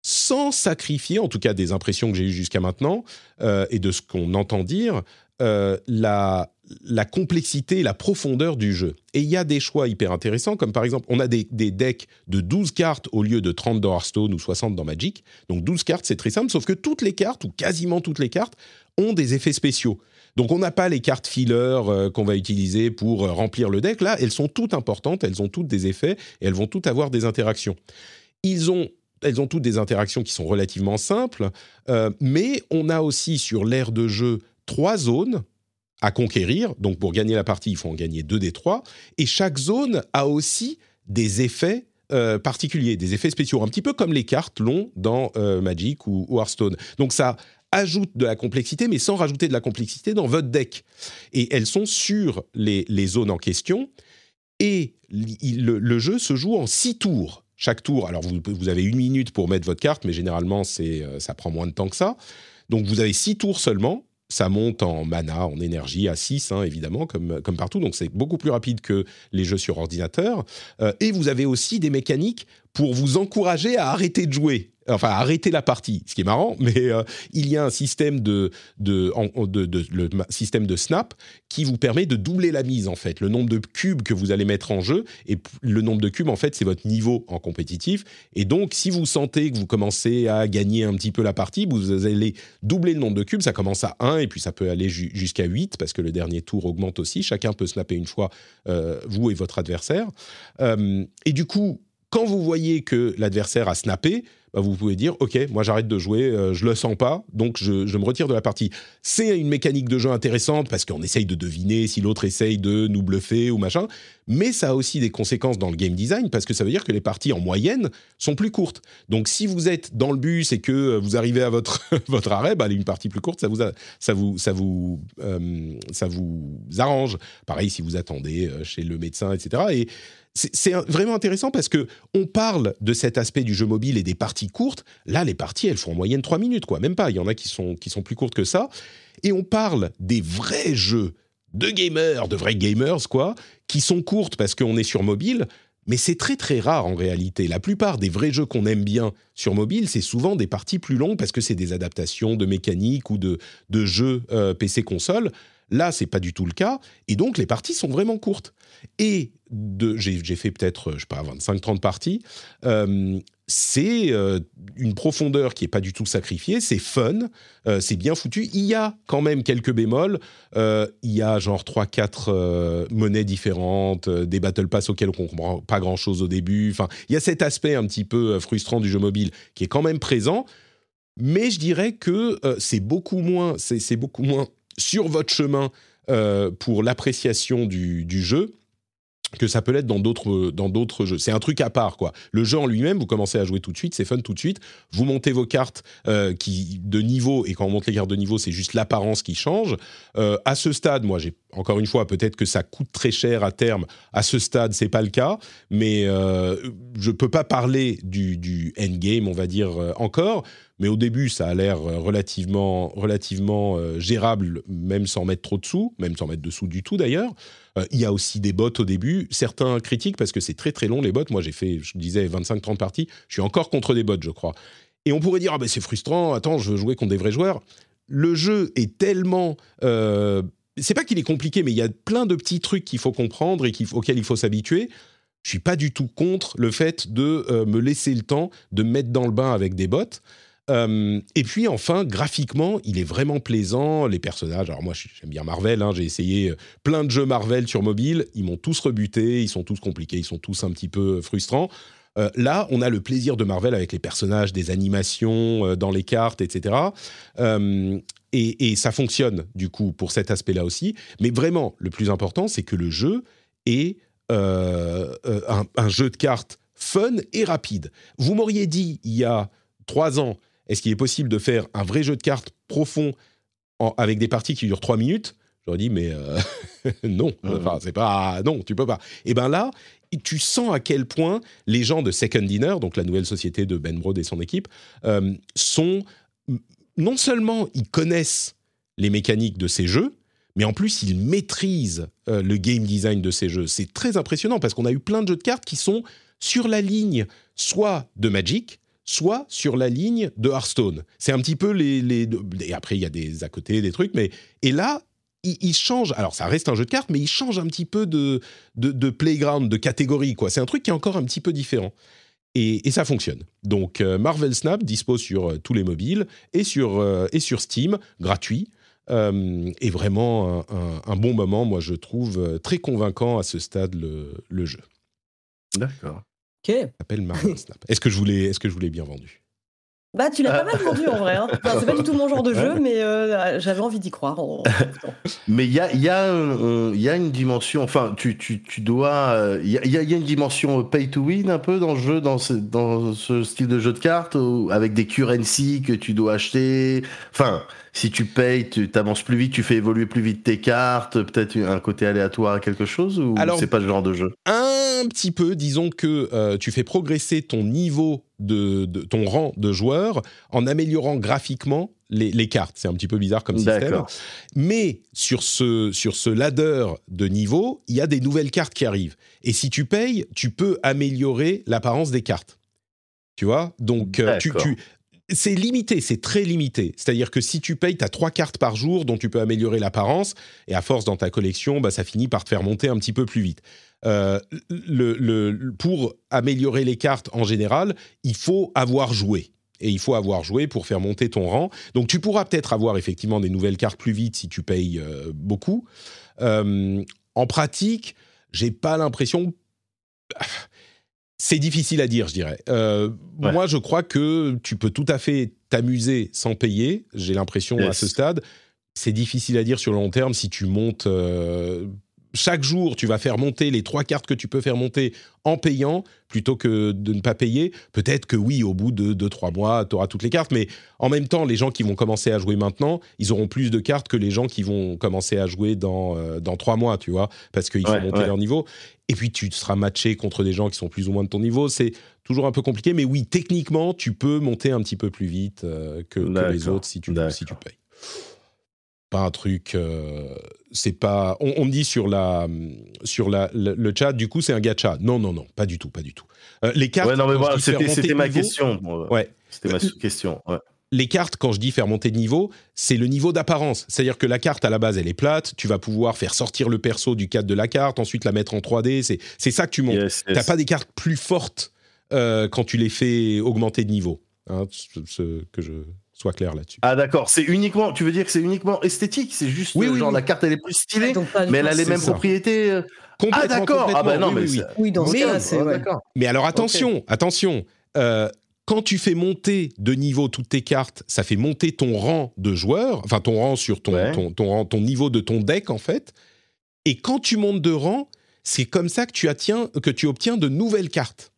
sans sacrifier, en tout cas des impressions que j'ai eues jusqu'à maintenant euh, et de ce qu'on entend dire, euh, la, la complexité, la profondeur du jeu. Et il y a des choix hyper intéressants, comme par exemple, on a des, des, decks de 12 cartes au lieu de 30 dans Hearthstone ou 60 dans Magic. Donc 12 cartes, c'est très simple, sauf que toutes les cartes, ou quasiment toutes les cartes, ont des effets spéciaux. Donc on n'a pas les cartes filler euh, qu'on va utiliser pour euh, remplir le deck. Là, elles sont toutes importantes, elles ont toutes des effets et elles vont toutes avoir des interactions. Elles ont toutes des interactions qui sont relativement simples, euh, mais on a aussi sur l'aire de jeu trois zones à conquérir. Donc pour gagner la partie, il faut en gagner deux des trois. Et chaque zone a aussi des effets particuliers, des effets spéciaux, un petit peu comme les cartes l'ont dans Magic ou, ou, Hearthstone. Donc ça ajoute de la complexité, mais sans rajouter de la complexité dans votre deck. Et elles sont sur les, zones en question. Et le, jeu se joue en six tours. Chaque tour, alors vous, vous, avez une minute pour mettre votre carte, mais généralement c'est, euh, ça prend moins de temps que ça. Donc vous avez six tours seulement. Ça monte en mana, en énergie à 6, hein, évidemment, comme, comme partout. Donc c'est beaucoup plus rapide que les jeux sur ordinateur. Euh, et vous avez aussi des mécaniques pour vous encourager à arrêter de jouer enfin arrêter la partie, ce qui est marrant, mais euh, il y a un système de, de, le système de snap qui vous permet de doubler la mise en fait, le nombre de cubes que vous allez mettre en jeu et le nombre de cubes en fait c'est votre niveau en compétitif. Et donc si vous sentez que vous commencez à gagner un petit peu la partie, vous allez doubler le nombre de cubes, ça commence à 1 et puis ça peut aller jusqu'à 8 parce que le dernier tour augmente aussi, chacun peut snapper une fois euh, vous et votre adversaire. Euh, et du coup quand vous voyez que l'adversaire a snappé, bah, vous pouvez dire ok moi j'arrête de jouer euh, je le sens pas donc je, me retire de la partie. C'est une mécanique de jeu intéressante parce qu'on essaye de deviner si l'autre essaye de nous bluffer ou machin mais ça a aussi des conséquences dans le game design parce que ça veut dire que les parties en moyenne sont plus courtes. Donc si vous êtes dans le bus et que vous arrivez à votre arrêt bah, une partie plus courte ça vous ça vous ça vous euh, ça vous arrange. Pareil si vous attendez euh, chez le médecin etc et c'est vraiment intéressant parce que on parle de cet aspect du jeu mobile et des parties courtes. Là, les parties, elles font en moyenne 3 minutes, quoi. Même pas. Il y en a qui sont, qui sont plus courtes que ça. Et on parle des vrais jeux de gamers, de vrais gamers, quoi, qui sont courtes parce qu'on est sur mobile. Mais c'est très très rare en réalité. La plupart des vrais jeux qu'on aime bien sur mobile, c'est souvent des parties plus longues parce que c'est des adaptations de mécaniques ou de, de jeux euh, PC console. Là, c'est pas du tout le cas, et donc les parties sont vraiment courtes. Et j'ai fait peut-être, je sais pas, 25-30 parties. Euh, c'est euh, une profondeur qui est pas du tout sacrifiée, c'est fun, euh, c'est bien foutu. Il y a quand même quelques bémols. il y a genre 3-4 monnaies différentes, des battle pass auxquels on comprend pas grand-chose au début. Enfin, il y a cet aspect un petit peu frustrant du jeu mobile qui est quand même présent. Mais je dirais que c'est beaucoup moins, c'est beaucoup moins sur votre chemin pour l'appréciation du, jeu que ça peut l'être dans d'autres dans d'autres jeux. C'est un truc à part quoi. Le jeu en lui-même, vous commencez à jouer tout de suite, c'est fun tout de suite. Vous montez vos cartes euh, qui de niveau et quand on monte les cartes de niveau, c'est juste l'apparence qui change. Euh, à ce stade, moi, j'ai encore une fois peut-être que ça coûte très cher à terme. À ce stade, c'est pas le cas, mais euh, je peux pas parler du, du endgame, on va dire euh, encore. Mais au début, ça a l'air euh, relativement, relativement gérable, même sans mettre trop de sous, même sans mettre de sous du tout d'ailleurs. Euh, il y a aussi des bots au début. Certains critiquent parce que c'est très très long les bots. Moi j'ai fait, je disais, 25-30 parties. Je suis encore contre des bots, je crois. Et on pourrait dire, ah ben c'est frustrant, attends, je veux jouer contre des vrais joueurs. Le jeu est tellement... Euh, c'est pas qu'il est compliqué, mais il y a plein de petits trucs qu'il faut comprendre et auxquels il faut s'habituer. Je suis pas du tout contre le fait de euh, me laisser le temps de me mettre dans le bain avec des bots. Euh, et puis enfin, graphiquement, il est vraiment plaisant. Les personnages, alors moi j'aime bien Marvel, hein, j'ai essayé euh, plein de jeux Marvel sur mobile, ils m'ont tous rebuté, ils sont tous compliqués, ils sont tous un petit peu frustrants. Euh, là, on a le plaisir de Marvel avec les personnages, des animations dans les cartes, etc. Et, ça fonctionne du coup pour cet aspect-là aussi. Mais vraiment, le plus important, c'est que le jeu est un, jeu de cartes fun et rapide. Vous m'auriez dit il y a trois ans est-ce qu'il est possible de faire un vrai jeu de cartes profond avec des parties qui durent 3 minutes? J'aurais dit, mais euh, non, enfin, c'est pas. Non, tu peux pas. Et bien là, tu sens à quel point les gens de Second Dinner, donc la nouvelle société de Ben Brode et son équipe, euh, sont. Non seulement ils connaissent les mécaniques de ces jeux, mais en plus ils maîtrisent euh, le game design de ces jeux. C'est très impressionnant parce qu'on a eu plein de jeux de cartes qui sont sur la ligne soit de Magic, soit sur la ligne de Hearthstone. C'est un petit peu les, les, Et après, il y a des à côté, des trucs, mais. Et là, il, change. Alors, ça reste un jeu de cartes, mais il change un petit peu de, de, playground, de catégorie, quoi. C'est un truc qui est encore un petit peu différent. Et, ça fonctionne. Donc, euh, Marvel Snap dispose sur euh, tous les mobiles et sur, euh, et sur Steam, gratuit. et vraiment un, bon moment, moi je trouve très convaincant à ce stade le, le jeu. D'accord. Ok. s'appelle Marvel Snap. Est-ce que je voulais, est-ce que je voulais bien vendu? Bah, tu l'as pas mal vendu en vrai. Hein. c'est pas du tout mon genre de jeu, mais euh, j'avais envie d'y croire. mais il y a, y, a, y a une dimension, enfin, tu, tu, tu dois. Il y a, y a, une dimension pay to win un peu dans le jeu, dans ce, dans ce style de jeu de cartes, avec des currency que tu dois acheter? Enfin, si tu payes, tu avances plus vite, tu fais évoluer plus vite tes cartes, peut-être un côté aléatoire à quelque chose, ou c'est pas le genre de jeu? Un petit peu, disons que euh, tu fais progresser ton niveau de, ton rang de joueur en améliorant graphiquement les, cartes. C'est un petit peu bizarre comme système. Mais sur ce, sur ce ladder de niveau, il y a des nouvelles cartes qui arrivent. Et si tu payes, tu peux améliorer l'apparence des cartes. Tu vois? Donc, euh, tu, c'est limité, c'est très limité. C'est-à-dire que si tu payes, tu as trois cartes par jour dont tu peux améliorer l'apparence, et à force dans ta collection, bah, ça finit par te faire monter un petit peu plus vite. Euh, pour améliorer les cartes en général, il faut avoir joué. Et il faut avoir joué pour faire monter ton rang. Donc tu pourras peut-être avoir effectivement des nouvelles cartes plus vite si tu payes euh, beaucoup. Euh, en pratique, j'ai pas l'impression c'est difficile à dire, je dirais. Euh, moi, je crois que tu peux tout à fait t'amuser sans payer. J'ai l'impression à ce stade. C'est difficile à dire sur le long terme si tu montes euh, chaque jour, tu vas faire monter les trois cartes que tu peux faire monter en payant plutôt que de ne pas payer. Peut-être que oui, au bout de deux, trois mois, tu auras toutes les cartes, mais en même temps, les gens qui vont commencer à jouer maintenant, ils auront plus de cartes que les gens qui vont commencer à jouer dans, euh, dans trois mois, tu vois, parce qu'ils vont monter leur niveau. Et puis, tu seras matché contre des gens qui sont plus ou moins de ton niveau. C'est toujours un peu compliqué, mais oui, techniquement, tu peux monter un petit peu plus vite euh, que, les autres si tu, si tu payes pas un truc. Euh, c'est pas. On, me dit sur la sur la, le, chat. Du coup, c'est un gacha. Non, non, non, pas du tout, pas du tout. Euh, les cartes. Ouais, non, mais voilà, c'était ma question. ouais. C'était ma question. Ouais. les cartes, quand je dis faire monter de niveau, c'est le niveau d'apparence. C'est-à-dire que la carte, à la base, elle est plate. Tu vas pouvoir faire sortir le perso du cadre de la carte, ensuite la mettre en 3D. C'est, c'est ça que tu montes. Yes, yes. T'as pas des cartes plus fortes euh, quand tu les fais augmenter de niveau. Hein, ce- que je sois clair là-dessus. Ah d'accord, c'est uniquement, tu veux dire que c'est uniquement esthétique, c'est juste Oui, oui, genre oui. la carte elle est plus stylée, du mais elle a les mêmes ça. propriétés. euh. Ah Complètement, d'accord, ah bah non oui, mais oui, oui. c'est- Oui, dans ce Mais-. Ah, ouais. Mais alors attention, attention. euh, quand tu fais monter de niveau toutes tes cartes, ça fait monter ton rang de joueur, enfin ton rang sur ton, Ouais. ton, ton rang- ton niveau de ton deck en fait. Et quand tu montes de rang, c'est comme ça que tu, attiens, que tu obtiens de nouvelles cartes.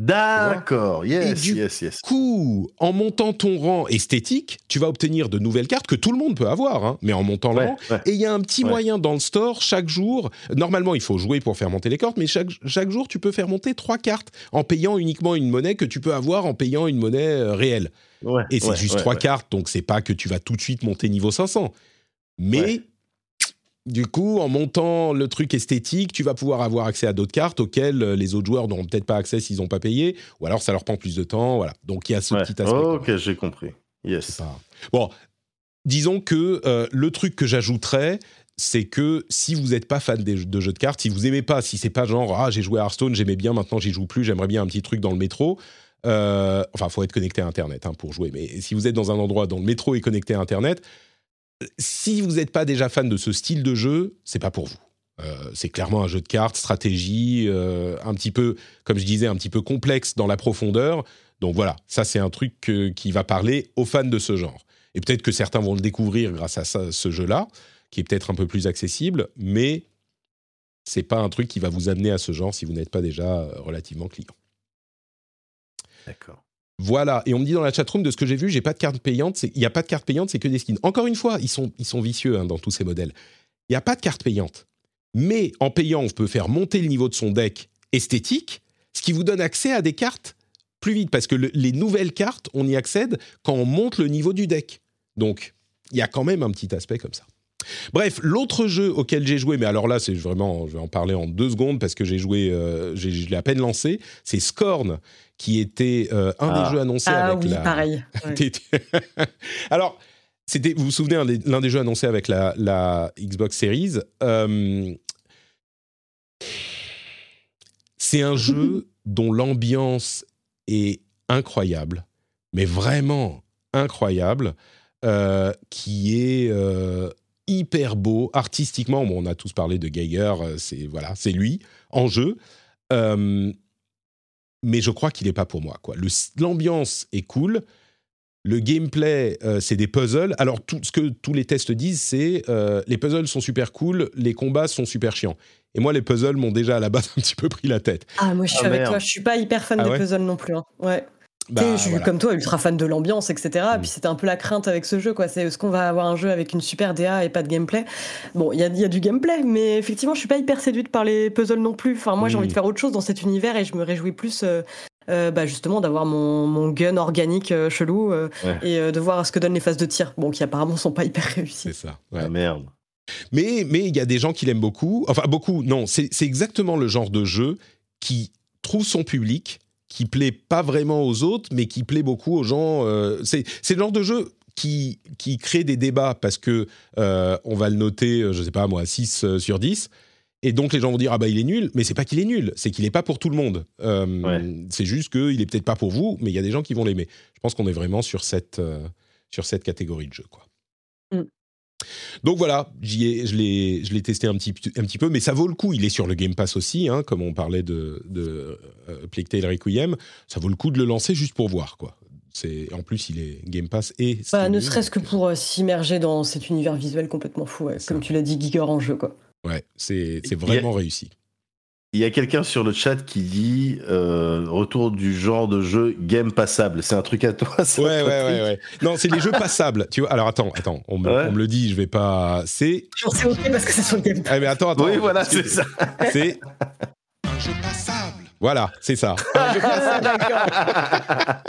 D'accord, yes, Et du yes, yes. Coup, en montant ton rang esthétique, tu vas obtenir de nouvelles cartes que tout le monde peut avoir, hein, mais en montant le rang. ouais. Et il y a un petit Ouais. moyen dans le store, chaque jour, normalement il faut jouer pour faire monter les cartes, mais chaque, chaque jour tu peux faire monter trois cartes en payant uniquement une monnaie que tu peux avoir en payant une monnaie euh, réelle. Et c'est juste trois cartes, donc c'est pas que tu vas tout de suite monter niveau 500. Mais. Du coup, en montant le truc esthétique, tu vas pouvoir avoir accès à d'autres cartes auxquelles euh, les autres joueurs n'auront peut-être pas accès s'ils n'ont pas payé, ou alors ça leur prend plus de temps. Voilà. Donc il y a ce Ouais. petit aspect. Ok, j'ai compris. Yes. pas- Bon, disons que euh, le truc que j'ajouterais, c'est que si vous n'êtes pas fan des de jeux de cartes, si vous aimez pas, si c'est pas genre ah j'ai joué à Hearthstone, j'aimais bien, maintenant j'y joue plus, j'aimerais bien un petit truc dans le métro. Euh, enfin, faut être connecté à Internet hein, pour jouer. Mais si vous êtes dans un endroit dont le métro est connecté à Internet, si vous n'êtes pas déjà fan de ce style de jeu, c'est pas pour vous. Euh, c'est clairement un jeu de cartes, stratégie, euh, un petit peu, comme je disais, un petit peu complexe dans la profondeur. Donc voilà, ça c'est un truc qui va parler aux fans de ce genre. Et peut-être que certains vont le découvrir grâce à ce jeu-là, qui est peut-être un peu plus accessible, mais c'est pas un truc qui va vous amener à ce genre si vous n'êtes pas déjà euh, relativement client. D'accord. Voilà, et on me dit dans la chatroom de ce que j'ai vu, j'ai pas de carte payante, il n'y a pas de carte payante, c'est que des skins. Encore une fois, ils sont, ils sont vicieux hein, dans tous ces modèles. Il n'y a pas de carte payante. Mais en payant, on peut faire monter le niveau de son deck esthétique, ce qui vous donne accès à des cartes plus vite, parce que le- les nouvelles cartes, on y accède quand on monte le niveau du deck. Donc, il y a quand même un petit aspect comme ça. Bref, l'autre jeu auquel j'ai joué, mais alors là, c'est vraiment, je vais en parler en deux secondes parce que j'ai joué, euh, je l'ai à peine lancé, c'est Scorn, qui était euh, un Ah. des jeux annoncés Ah avec oui, la. pareil. Ouais. T'étais- Alors, c'était, vous vous souvenez, un des- l'un des jeux annoncés avec la, la Xbox Series. euh, c'est un jeu dont l'ambiance est incroyable, mais vraiment incroyable, euh, qui est euh, hyper beau artistiquement. Bon, on a tous parlé de Geiger, euh, c'est voilà, c'est lui en jeu. Euh, mais je crois qu'il n'est pas pour moi. Quoi. Le- L'ambiance est cool. Le gameplay, euh, c'est des puzzles. Alors, tout ce que tous les tests disent, c'est euh, les puzzles sont super cool, les combats sont super chiants. Et moi, les puzzles m'ont déjà à la base un petit peu pris la tête. Ah, moi je suis Ah, avec merde. toi, je suis pas hyper fan Ah des ouais? puzzles non plus. hein. Ouais. Bah, je suis voilà. comme toi, ultra fan de l'ambiance, etc. Mm. Puis c'était un peu la crainte avec ce jeu, quoi. C'est est-ce qu'on va avoir un jeu avec une super DA et pas de gameplay? Bon, il y a, il y a du gameplay, mais effectivement, je suis pas hyper séduite par les puzzles non plus. Enfin, moi, j'ai Mm. envie de faire autre chose dans cet univers et je me réjouis plus. euh, euh, bah justement d'avoir mon, mon gun organique euh, chelou euh, Ouais. et euh, de voir ce que donnent les phases de tir bon qui apparemment sont pas hyper C'est réussies ça. ouais. Ah merde. Mais mais il y a des gens qui l'aiment beaucoup. Enfin, beaucoup, non. C'est c'est exactement le genre de jeu qui trouve son public, qui plaît pas vraiment aux autres, mais qui plaît beaucoup aux gens. euh, c'est c'est le genre de jeu qui, qui crée des débats parce que euh, on va le noter, euh, je sais pas moi, 6 euh, sur 10. Et donc les gens vont dire ah bah il est nul, mais c'est pas qu'il est nul, c'est qu'il est pas pour tout le monde. Euh, Ouais. C'est juste qu'il est peut-être pas pour vous, mais il y a des gens qui vont l'aimer. Je pense qu'on est vraiment sur cette euh, sur cette catégorie de jeu quoi. Mm. Donc voilà, j'y ai, je l'ai je l'ai testé un petit un petit peu, mais ça vaut le coup. Il est sur le Game Pass aussi, hein, comme on parlait de de euh, Plague Tale Requiem. Ça vaut le coup de le lancer juste pour voir quoi. C'est en plus il est Game Pass et bah, ne serait-ce que pour euh, s'immerger dans cet univers visuel complètement fou ouais. Comme ça. tu l'as dit Giger en jeu quoi Ouais, c'est a- vraiment réussi. Il y a quelqu'un sur le chat qui dit euh, retour du genre de jeu game passable. C'est un truc à toi ça, Ouais, ouais, ouais, ouais. Non, c'est les jeux passables. Tu vois. Alors attends, attends. On me, Ouais. on me le dit, je vais pas. C'est. Genre, c'est ok parce que c'est sur le Game Pass Ah mais attends, attends. Oui, voilà, c'est ça. C'est un jeu passable. Voilà, c'est ça. Un jeu d'accord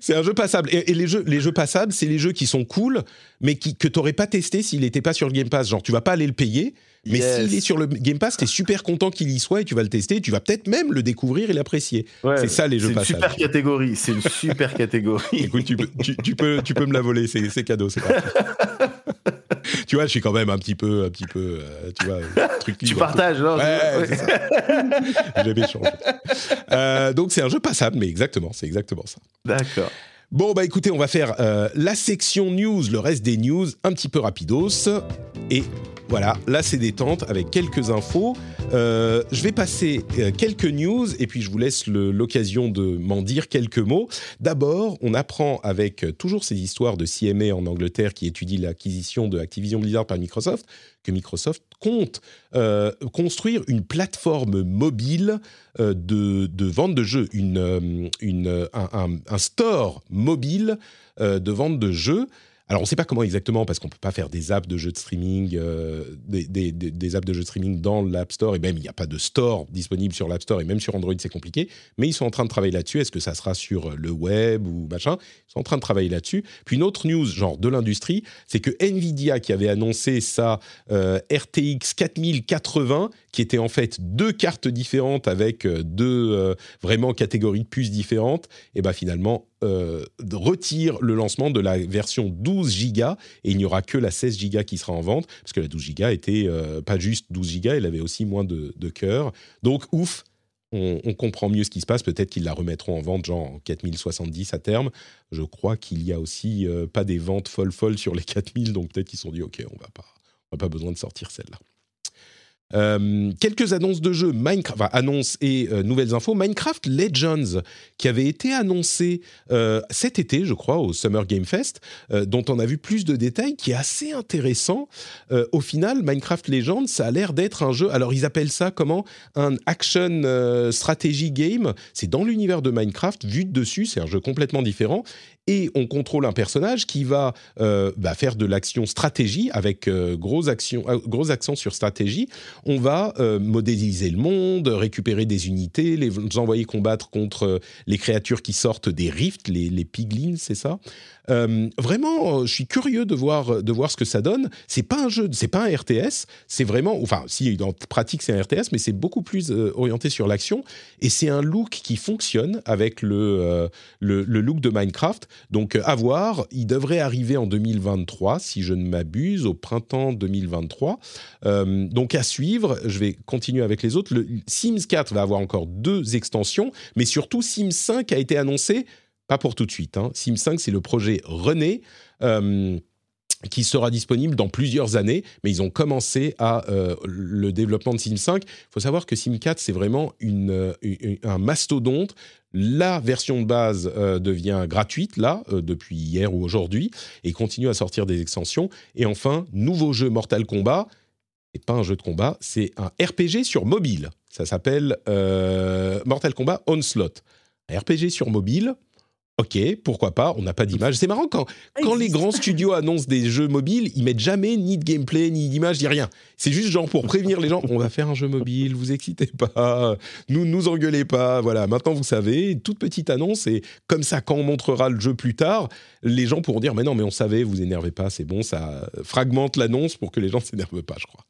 c'est un jeu passable. Et, et les, jeux, les jeux passables, c'est les jeux qui sont cool, mais qui, que tu n'aurais pas testé s'il n'était pas sur le Game Pass. Genre, tu vas pas aller le payer, mais Yes. s'il est sur le Game Pass, tu es super content qu'il y soit et tu vas le tester. Tu vas peut-être même le découvrir et l'apprécier. Ouais, c'est ça les jeux C'est une passables. super catégorie. C'est une super catégorie. Écoute, tu peux, tu, tu peux, tu peux me la voler, c'est cadeau, c'est tu vois, je suis quand même un petit peu, un petit peu, euh, tu vois, truc Tu partages, non Ouais, c'est ça. Changé. Euh, donc c'est un jeu passable, mais exactement, c'est exactement ça. D'accord. Bon, bah écoutez, on va faire euh, la section news, le reste des news, un petit peu rapidos. Et voilà, là c'est détente avec quelques infos. Euh, je vais passer euh, quelques news et puis je vous laisse l'occasion de m'en dire quelques mots. D'abord, on apprend avec euh, toujours ces histoires de CMA en Angleterre qui étudie l'acquisition de Activision Blizzard par Microsoft, que Microsoft compte construire une plateforme mobile de, vente de jeux, une, un, store mobile de vente de jeux. Alors, on ne sait pas comment exactement, parce qu'on ne peut pas faire des apps de jeux de streaming, euh, des, apps de jeux de streaming dans l'App Store, et même il n'y a pas de store disponible sur l'App Store, et même sur Android, c'est compliqué. Mais ils sont en train de travailler là-dessus. Est-ce que ça sera sur le web ou machin? Ils sont en train de travailler là-dessus. Puis une autre news, genre de l'industrie, c'est que Nvidia, qui avait annoncé sa euh, RTX 4080, qui était en fait deux cartes différentes avec euh, deux euh, vraiment catégories de puces différentes, et ben finalement euh, retire le lancement de la version 12 Go et il n'y aura que la 16 Go qui sera en vente parce que la 12 Go était euh, pas juste 12 Go, elle avait aussi moins de, cœur. Donc ouf, on, on comprend mieux ce qui se passe. Peut-être qu'ils la remettront en vente genre en 4070 à terme. Je crois qu'il y a aussi euh, pas des ventes folles folles sur les 4000, donc peut-être qu'ils se sont dit ok, on va pas, on n'a pas besoin de sortir celle-là. Euh, quelques annonces de jeux, Minecraft, enfin, annonces et euh, nouvelles infos. Minecraft Legends, qui avait été annoncé euh, cet été, je crois, au Summer Game Fest, dont on a vu plus de détails, qui est assez intéressant. Au final, Minecraft Legends, ça a l'air d'être un jeu. Alors, ils appellent ça comment? Un action strategy game. C'est dans l'univers de Minecraft, vu de dessus, c'est un jeu complètement différent. Et on contrôle un personnage qui va euh, bah, faire de l'action stratégie avec euh, gros, action, euh, gros accent sur stratégie on va modéliser le monde, récupérer des unités, les envoyer combattre contre les créatures qui sortent des rifts, les, piglins, c'est ça Vraiment, je suis curieux de voir, de voir ce que ça donne. C'est pas un jeu, c'est pas un RTS, c'est vraiment, enfin, si en pratique c'est un RTS, mais c'est beaucoup plus orienté sur l'action et c'est un look qui fonctionne avec le, le look de Minecraft. Donc, euh, à voir, il devrait arriver en 2023, si je ne m'abuse, au printemps 2023. Euh, donc à suivre, je vais continuer avec les autres. Le Sims 4 va avoir encore deux extensions, mais surtout Sims 5 a été annoncé, pas pour tout de suite. hein. Sims 5, c'est le projet René. euh, qui sera disponible dans plusieurs années, mais ils ont commencé à le développement de Sims 5. Il faut savoir que Sims 4, c'est vraiment un mastodonte. La version de base euh, devient gratuite, là, euh, depuis hier ou aujourd'hui, et continue à sortir des extensions. Et enfin, nouveau jeu Mortal Kombat, c'est pas un jeu de combat, c'est un RPG sur mobile. Ça s'appelle euh, Mortal Kombat Onslaught. Un RPG sur mobile. Ok, pourquoi pas, on n'a pas d'image. C'est marrant quand, quand les grands studios annoncent des jeux mobiles, ils mettent jamais ni de gameplay, ni d'image, ni rien. C'est juste genre pour prévenir les gens, on va faire un jeu mobile, vous excitez pas, nous nous engueulez pas, voilà, maintenant vous savez, toute petite annonce, et comme ça, quand on montrera le jeu plus tard, les gens pourront dire, mais non, mais on savait, vous énervez pas, c'est bon, ça fragmente l'annonce pour que les gens ne s'énervent pas, je crois.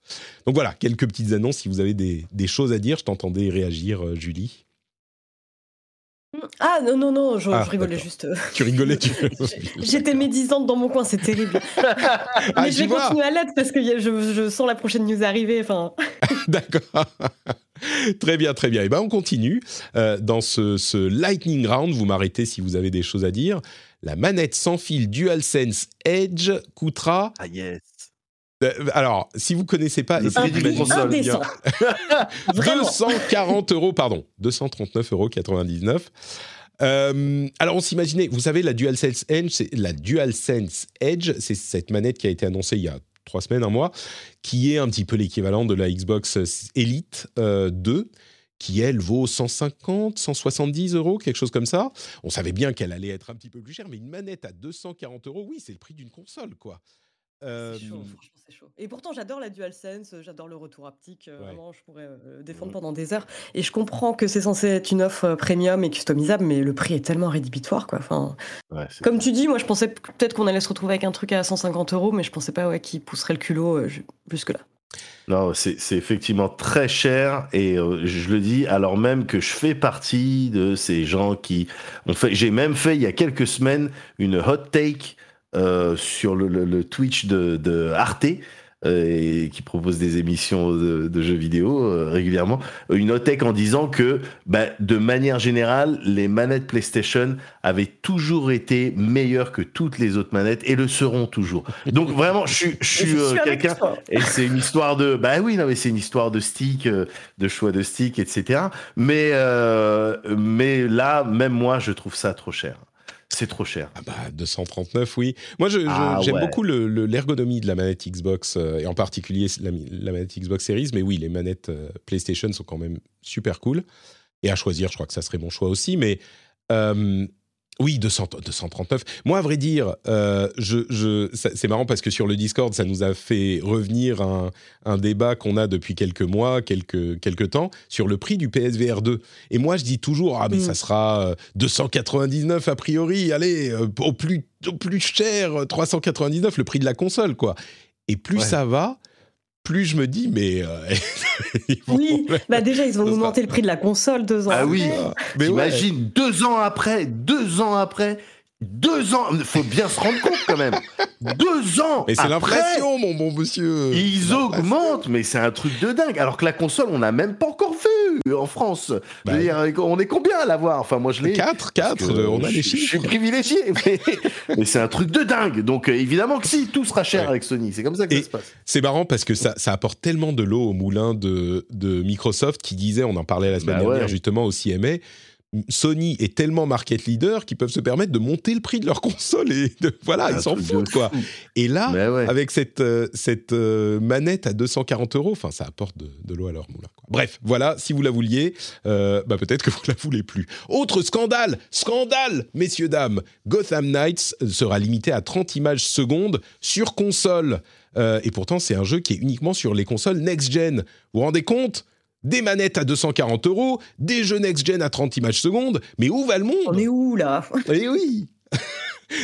Donc voilà, quelques petites annonces, si vous avez des, des choses à dire, je t'entendais réagir, euh, Julie. Ah non, non, non, je, Ah, je rigolais juste. Tu rigolais, tu... J'étais médisante dans mon coin, c'est terrible. Ah, Mais je vais vois continuer à l'être parce que je, je sens la prochaine news arriver. Enfin, D'accord. très bien, très bien. Et ben on continue euh, dans ce, ce lightning round. Vous m'arrêtez si vous avez des choses à dire. La manette sans fil DualSense Edge coûtera. Ah yes. Euh, alors, si vous connaissez pas, Le prix prix d'une d'imaginer console, indécent. Vraiment. 240 euros, pardon, 239,99 euros. Euh, alors on s'imaginait, vous savez, la DualSense Edge, c'est la DualSense Edge, c'est cette manette qui a été annoncée il y a trois semaines, un mois, qui est un petit peu l'équivalent de la Xbox Elite euh, 2 qui elle vaut 150, 170 euros, quelque chose comme ça. On savait bien qu'elle allait être un petit peu plus chère, mais une manette à 240 euros, oui, c'est le prix d'une console, quoi. C'est chaud, franchement, c'est chaud. Et pourtant, j'adore la DualSense, j'adore le retour haptique. Ouais. Vraiment, je pourrais euh, défendre pendant des heures. Et je comprends que c'est censé être une offre premium et customisable, mais le prix est tellement rédhibitoire, quoi. Enfin, Ouais, comme tu dis, moi, je pensais peut-être qu'on allait se retrouver avec un truc à 150 euros, mais je pensais pas ouais, qu'il pousserait le culot euh, ju- jusque-là. Non, c'est effectivement très cher et euh, je le dis alors même que je fais partie de ces gens qui ont fait. J'ai même fait il y a quelques semaines une hot take sur le, le- le Twitch de, de Arte. euh, et qui propose des émissions de, de jeux vidéo euh, régulièrement, une take en disant que, bah, de manière générale, les manettes PlayStation avaient toujours été meilleures que toutes les autres manettes et le seront toujours. Donc vraiment, je suis, je euh, quelqu'un et c'est une histoire de, bah oui, non mais c'est une histoire de stick, euh, de choix de stick, etc. Mais euh, mais là, même moi, je trouve ça trop cher. C'est trop cher. Ah bah 239 oui. Moi Ah j'aime ouais. beaucoup le- le- l'ergonomie de la manette Xbox euh, et en particulier la, la manette Xbox Series mais oui les manettes euh, PlayStation sont quand même super cool et à choisir je crois que ça serait mon choix aussi mais euh, oui 200, 239. Moi à vrai dire euh, je, je, ça- c'est marrant parce que sur le Discord ça nous a fait revenir un, un débat qu'on a depuis quelques mois quelques quelques temps sur le prix du PSVR 2 et moi je dis toujours ah mais Mm. ça sera euh, 299 a priori allez euh, au plus au plus cher euh, 399 le prix de la console quoi et plus Ouais. ça va plus je me dis mais euh, Oui, bah déjà, ils ont augmenté le prix de la console deux ans. Ah oui. après. mais ouais. T'imagines deux ans après, deux ans après, deux ans. Faut bien se rendre compte quand même. Deux ans. mais c'est l'inflation mon bon monsieur Ils augmentent, mais c'est un truc de dingue. Alors que la console, on n'a même pas encore vu en France. Bah, dire, on est combien à l'avoir? Enfin, moi, je l'ai. 4 4 Parce que on a les Je suis chiffres privilégié, mais, mais c'est un truc de dingue. Donc euh, évidemment que si, tout sera cher Ouais. avec Sony. C'est comme ça que Et- ça se passe. C'est marrant parce que ça, ça apporte tellement de l'eau au moulin de, de Microsoft qui disait, on en parlait la semaine Bah dernière ouais. justement au CMA, Sony est tellement market leader qu'ils peuvent se permettre de monter le prix de leur console et de, voilà, ils s'en foutent quoi. Et là, ouais. avec cette, euh, cette euh, manette à 240 euros, enfin ça apporte de, de l'eau à leur moulin. quoi. Bref, voilà, si vous la vouliez, euh, bah, peut-être que vous la voulez plus. Autre scandale, scandale, messieurs dames, Gotham Knights sera limité à 30 images secondes sur console. Euh, et pourtant, c'est un jeu qui est uniquement sur les consoles next-gen. Vous vous rendez compte? Des manettes à 240 euros, des jeux next-gen à 30 images secondes, mais où va le monde? On est où là? Eh oui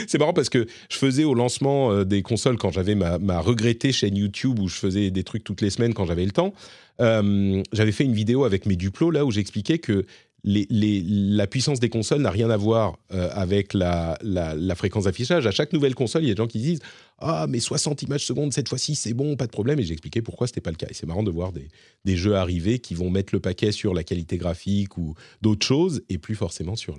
C'est marrant parce que je faisais au lancement euh, des consoles quand j'avais ma, ma regrettée chaîne YouTube où je faisais des trucs toutes les semaines quand j'avais le temps. euh, j'avais fait une vidéo avec mes duplos là où j'expliquais que la puissance des consoles n'a rien à voir euh, avec la, fréquence d'affichage. À chaque nouvelle console, il y a des gens qui disent Ah, mais 60 images secondes cette fois-ci, c'est bon, pas de problème. Et j'expliquais pourquoi c'était pas le cas. Et c'est marrant de voir des, jeux arriver qui vont mettre le paquet sur la qualité graphique ou d'autres choses et plus forcément sur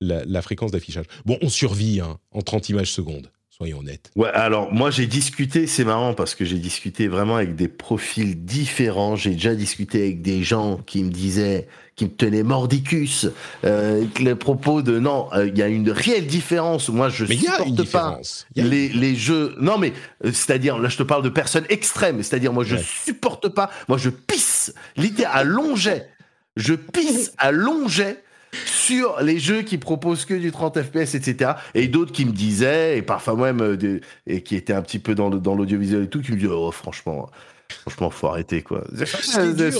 la fréquence d'affichage. Bon, on survit hein, en 30 images secondes, soyons honnêtes. Ouais, alors moi j'ai discuté, c'est marrant parce que j'ai discuté vraiment avec des profils différents. J'ai déjà discuté avec des gens qui me disaient, qui me tenaient mordicus, euh, les propos de non, euh, il y a une réelle différence. Moi je Mais il y a supporte pas les, les jeux. Non mais euh, c'est-à-dire là je te parle de personnes extrêmes. C'est-à-dire moi je Ouais. supporte pas. Moi je pisse littéralement à long jet. Je pisse à long jet sur les jeux qui proposent que du 30 FPS, etc. Et d'autres qui me disaient, et parfois même, euh, et qui étaient un petit peu dans le- dans l'audiovisuel et tout, qui me disaient, oh, franchement, franchement, faut arrêter, quoi.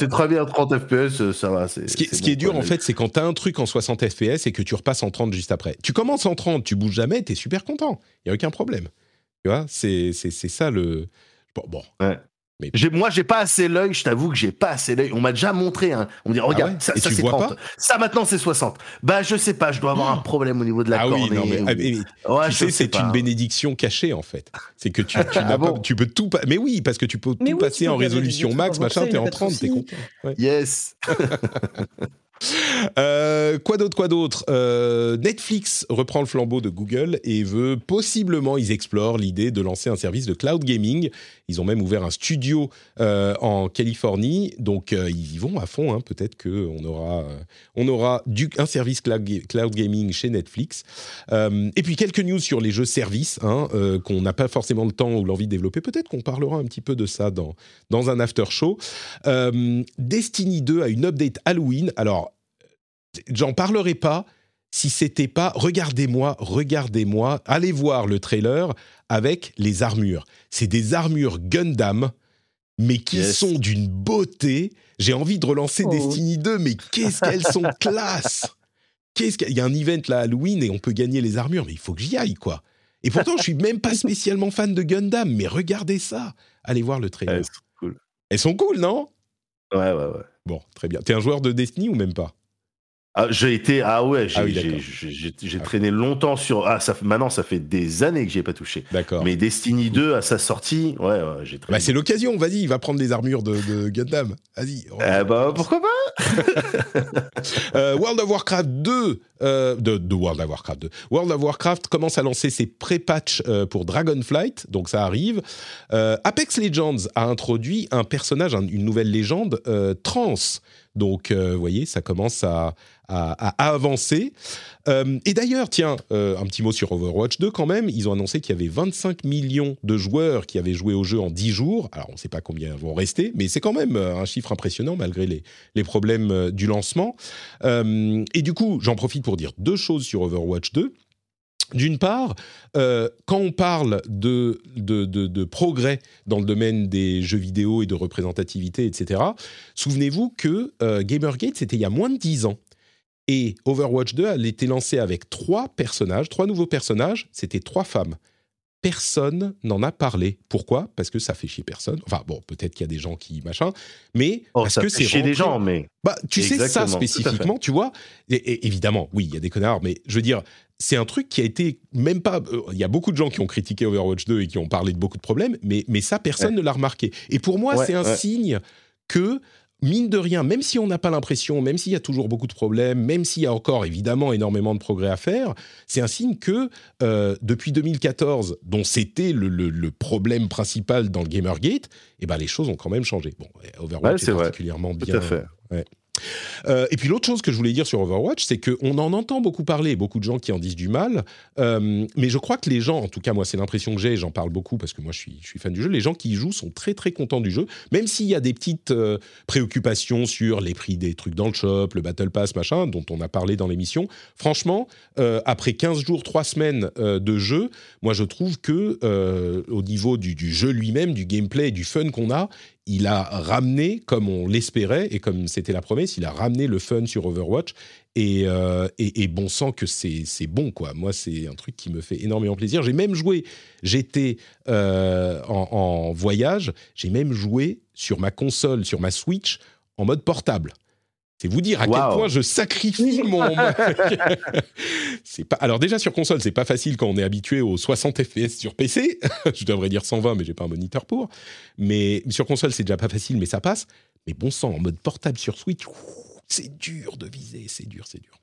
C'est très bien 30 FPS, euh, ça va. c'est- Ce qui, est- ce qui est dur, quoi. en fait, c'est quand tu as un truc en 60 FPS et que tu repasses en 30 juste après. Tu commences en 30, tu bouges jamais, tu es super content. Il n'y a aucun problème. Tu vois, c'est c'est- c'est ça le. Bon, bon. J'ai- Moi, j'ai pas assez l'œil, je t'avoue que j'ai pas assez l'œil. On m'a déjà montré, hein. on me dit, regarde, Ah ouais ça, c'est vois 30. pas? Ça maintenant c'est 60. Bah, je sais pas, je dois avoir un problème au niveau de la ah oui, cornée. non, mais, ou- ah, mais- Ouais, tu sais, sais c'est pas. une bénédiction cachée, en fait. C'est que tu, tu, n'as Ah pas- tu peux tout. pa- Mais oui, parce que tu peux Mais tout oui, passer en résolution max, machin, t'es en pas de 30, t'es content. Ouais. Yes. Euh, quoi d'autre, quoi d'autre? Euh, Netflix reprend le flambeau de Google et veut possiblement, ils explorent l'idée de lancer un service de cloud gaming. Ils ont même ouvert un studio euh, en Californie, donc ils y vont à fond. hein. Peut-être qu'on aura, on aura du, un service cloud, ga- cloud gaming chez Netflix. Et puis quelques news sur les jeux services hein, qu'on n'a pas forcément le temps ou l'envie de développer. Peut-être qu'on parlera un petit peu de ça dans, dans un after show. Destiny 2 a une update Halloween. Alors, j'en parlerai pas si c'était pas regardez-moi, regardez-moi, allez voir le trailer avec les armures. C'est des armures Gundam mais qui Yes. sont d'une beauté. J'ai envie de relancer Oh. Destiny 2, mais qu'est-ce qu'elles sont classe Qu'est-ce qu'il y a? Un event là Halloween et on peut gagner les armures, mais il faut que j'y aille quoi. Et pourtant, je suis même pas spécialement fan de Gundam, mais regardez ça. Allez voir le trailer. Ouais, c'est cool. Elles sont cool, non? Ouais, ouais, ouais. Bon, très bien. T'es un joueur de Destiny ou même pas? Ah, j'ai été ah ouais j'ai Ah oui, j'ai- j'ai- j'ai- j'ai traîné longtemps sur ah ça maintenant ça fait des années que j'y ai pas touché D'accord. mais Destiny 2 à sa sortie ouais, ouais j'ai traîné Bah, c'est l'occasion, vas-y, va prendre les armures de, de Gundam. Vas-y. Bah pourquoi pas Euh, World of Warcraft 2, euh, de, de World of Warcraft 2. World of Warcraft commence à lancer ses pré-patchs euh, pour Dragonflight, donc ça arrive. Apex Legends a introduit un personnage, un- une nouvelle légende trans. Donc, euh, vous voyez, ça commence à, avancer. Euh, et d'ailleurs, tiens, euh, un petit mot sur Overwatch 2 quand même. Ils ont annoncé qu'il y avait 25 millions de joueurs qui avaient joué au jeu en 10 jours. Alors, on ne sait pas combien vont rester, mais c'est quand même euh, un chiffre impressionnant malgré les, les problèmes euh, du lancement. Et du coup, j'en profite pour dire deux choses sur Overwatch 2. D'une part, euh, quand on parle de, de, de- progrès dans le domaine des jeux vidéo et de représentativité, etc., souvenez-vous que euh, Gamergate, c'était il y a moins de 10 ans. Et Overwatch 2 a été lancé avec trois personnages, trois nouveaux personnages, c'était trois femmes. Personne n'en a parlé. Pourquoi? Parce que ça fait chier personne. Enfin bon, peut-être qu'il y a des gens qui machin, mais oh, parce ça que fait c'est chez des gens mais bah, tu sais ça spécifiquement, tu vois. Et, et évidemment, oui, il y a des connards, mais je veux dire, c'est un truc qui a été même pas. euh, Il y a beaucoup de gens qui ont critiqué Overwatch 2 et qui ont parlé de beaucoup de problèmes, mais, mais ça, personne ne l'a remarqué. Et pour moi, Ouais, c'est un ouais. signe que. Mine de rien, même si on n'a pas l'impression, même s'il y a toujours beaucoup de problèmes, même s'il y a encore évidemment énormément de progrès à faire, c'est un signe que euh, depuis 2014, dont c'était le, le- le problème principal dans le Gamergate, eh ben les choses ont quand même changé. Bon, Overwatch Ouais, est vrai. particulièrement tout bien, à fait euh, et puis l'autre chose que je voulais dire sur Overwatch, c'est qu'on en entend beaucoup parler, beaucoup de gens qui en disent du mal, euh, mais je crois que les gens, en tout cas moi c'est l'impression que j'ai, j'en parle beaucoup parce que moi je suis, fan du jeu, les gens qui y jouent sont très très contents du jeu, même s'il y a des petites euh, préoccupations sur les prix des trucs dans le shop, le Battle Pass, machin, dont on a parlé dans l'émission. Franchement, après 15 jours, 3 semaines de jeu, moi je trouve que au niveau du, jeu lui-même, du gameplay du fun qu'on a, il a ramené, comme on l'espérait et comme c'était la promesse, il a ramené le fun sur Overwatch. Et, euh, bon sang que c'est bon, quoi. Moi, c'est un truc qui me fait énormément plaisir. J'ai même joué, j'étais euh, en voyage, j'ai même joué sur ma console, sur ma Switch, en mode portable. C'est vous dire à quel point je sacrifie mon. c'est pas. Alors déjà sur console, c'est pas facile quand on est habitué aux 60 FPS sur PC. je devrais dire 120, mais j'ai pas un moniteur pour. Mais sur console, c'est déjà pas facile, mais ça passe. Mais bon sang, en mode portable sur Switch, c'est dur de viser, c'est dur, c'est dur.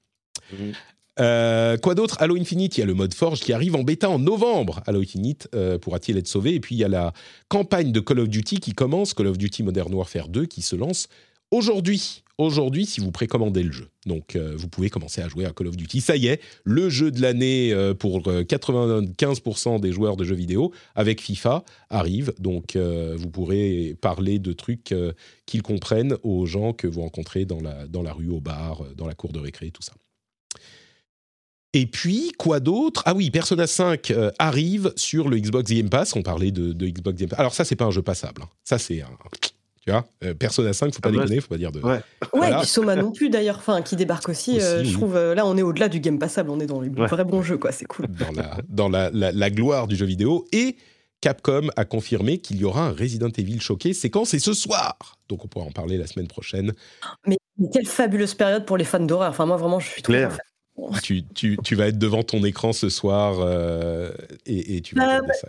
Mhm. Euh, quoi d'autre? Halo Infinite, il y a le mode Forge qui arrive en bêta en novembre. Halo Infinite euh, pourra-t-il être sauvé? Et puis il y a la campagne de Call of Duty qui commence, Call of Duty Modern Warfare 2, qui se lance aujourd'hui. Aujourd'hui, si vous précommandez le jeu. Donc, euh, vous pouvez commencer à jouer à Call of Duty. Ça y est, le jeu de l'année euh, pour euh, 95% des joueurs de jeux vidéo avec FIFA arrive. Donc, euh, vous pourrez parler de trucs euh, qu'ils comprennent aux gens que vous rencontrez dans la, dans la rue, au bar, euh, dans la cour de récré, tout ça. Et puis, quoi d'autre? Ah oui, Persona 5 euh, arrive sur le Xbox Game Pass. On parlait de, de Xbox Game Pass. Alors ça, c'est pas un jeu passable. hein. Ça, c'est un... Tu vois, euh, Persona 5, faut pas Ah bah, déconner, faut pas dire de... ouais Ouais, Voilà. et puis Soma non plus d'ailleurs, enfin, qui débarque aussi. euh, je trouve, euh, là, on est au-delà du game passable, on est dans les Ouais. vrais bons jeux, quoi, c'est cool. dans la, dans la, la- la gloire du jeu vidéo. Et Capcom a confirmé qu'il y aura un Resident Evil choqué. C'est quand C'est ce soir. Donc on pourra en parler la semaine prochaine. Mais quelle fabuleuse période pour les fans d'horreur. Enfin, moi, vraiment, je suis trop. Tu, tu- tu vas être devant ton écran ce soir euh, et, et tu vas Ah, regarder ça.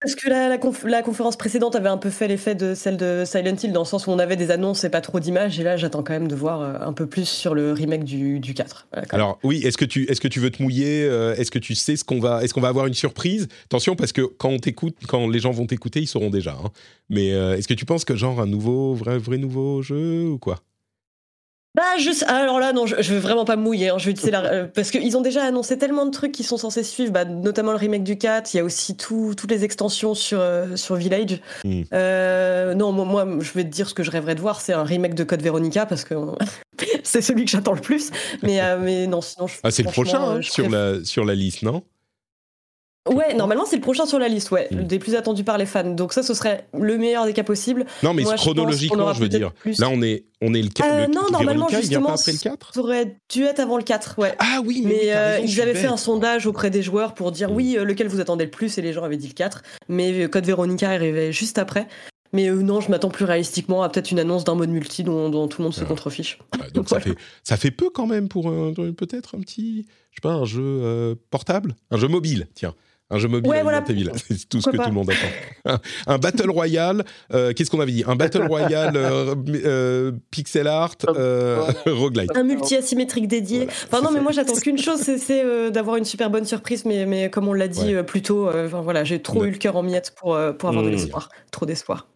Parce que la, la, conf- la conférence précédente avait un peu fait l'effet de celle de Silent Hill, dans le sens où on avait des annonces et pas trop d'images. Et là, j'attends quand même de voir euh, un peu plus sur le remake du, du 4. Voilà, quand même. Alors oui, est-ce que tu est-ce que tu veux te mouiller euh, Est-ce que tu sais ce qu'on va Est-ce qu'on va avoir une surprise? Attention parce que quand on t'écoute, quand les gens vont t'écouter, ils sauront déjà. hein. Mais euh, est-ce que tu penses que genre un nouveau vrai vrai nouveau jeu ou quoi? Bah, je sais- Alors là, non, je, je veux vraiment pas me mouiller. hein. Je vais la- euh, parce qu'ils ont déjà annoncé tellement de trucs qui sont censés suivre, bah, notamment le remake du 4. Il y a aussi tout, toutes les extensions sur, euh, sur Village. Mm. Euh, non, moi, moi, je vais te dire ce que je rêverais de voir c'est un remake de Code Veronica parce que c'est celui que j'attends le plus. Mais, euh, mais non, sinon, je, Ah, c'est le prochain hein, sur, la, sur la liste, non? Ouais, normalement, c'est le prochain sur la liste, ouais, Mm. des plus attendus par les fans. Donc ça, ce serait le meilleur des cas possibles. Non, mais Moi, chronologiquement, je veux dire. plus. Là, on est, on est le 4. Euh, non, normalement, Véronica, il pas justement, après le 4 Ça aurait dû être avant le 4, ouais. Ah oui, mais, Mais oui, euh, ils avaient fait un sondage auprès des joueurs pour dire Mm. oui, euh, lequel vous attendez le plus, et les gens avaient dit le 4. Mais Code Veronica arrivait juste après. Mais euh, non, je m'attends plus réalistiquement à peut-être une annonce d'un mode multi dont, dont tout le monde se Ah. contrefiche. Ouais, donc ça, Voilà. fait, ça fait peu quand même pour peut-être un petit, je sais pas, un jeu euh, portable, un jeu mobile, tiens. Un jeu mobile Ouais, voilà. C'est tout ce que pas. tout le monde attend. Un, un Battle Royale, euh, qu'est-ce qu'on avait dit? Un Battle Royale euh, euh, pixel art, roguelite. Un multi asymétrique dédié. Voilà, enfin non, mais ça. moi j'attends qu'une chose, c'est- d'avoir une super bonne surprise. Mais, mais comme on l'a dit Ouais. plus tôt, voilà, j'ai trop Ouais. eu le cœur en miettes pour, pour avoir de Mm. l'espoir. Trop d'espoir.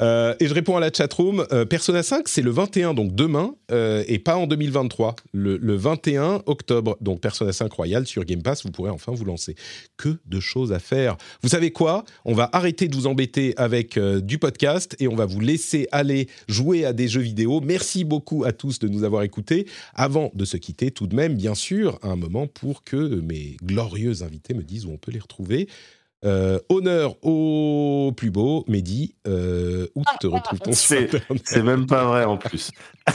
Euh, et je réponds à la chatroom. Euh, Persona 5, c'est le 21, donc demain, euh, et pas en 2023. Le, le 21 octobre, donc Persona 5 Royal sur Game Pass, vous pourrez enfin vous lancer. Que de choses à faire. Vous savez quoi? On va arrêter de vous embêter avec euh, du podcast et on va vous laisser aller jouer à des jeux vidéo. Merci beaucoup à tous de nous avoir écoutés. Avant de se quitter, tout de même, bien sûr, un moment pour que mes glorieux invités me disent où on peut les retrouver. Euh, honneur au plus beau, Mehdi, euh, où te retrouve-t-on C'est- même pas vrai en plus.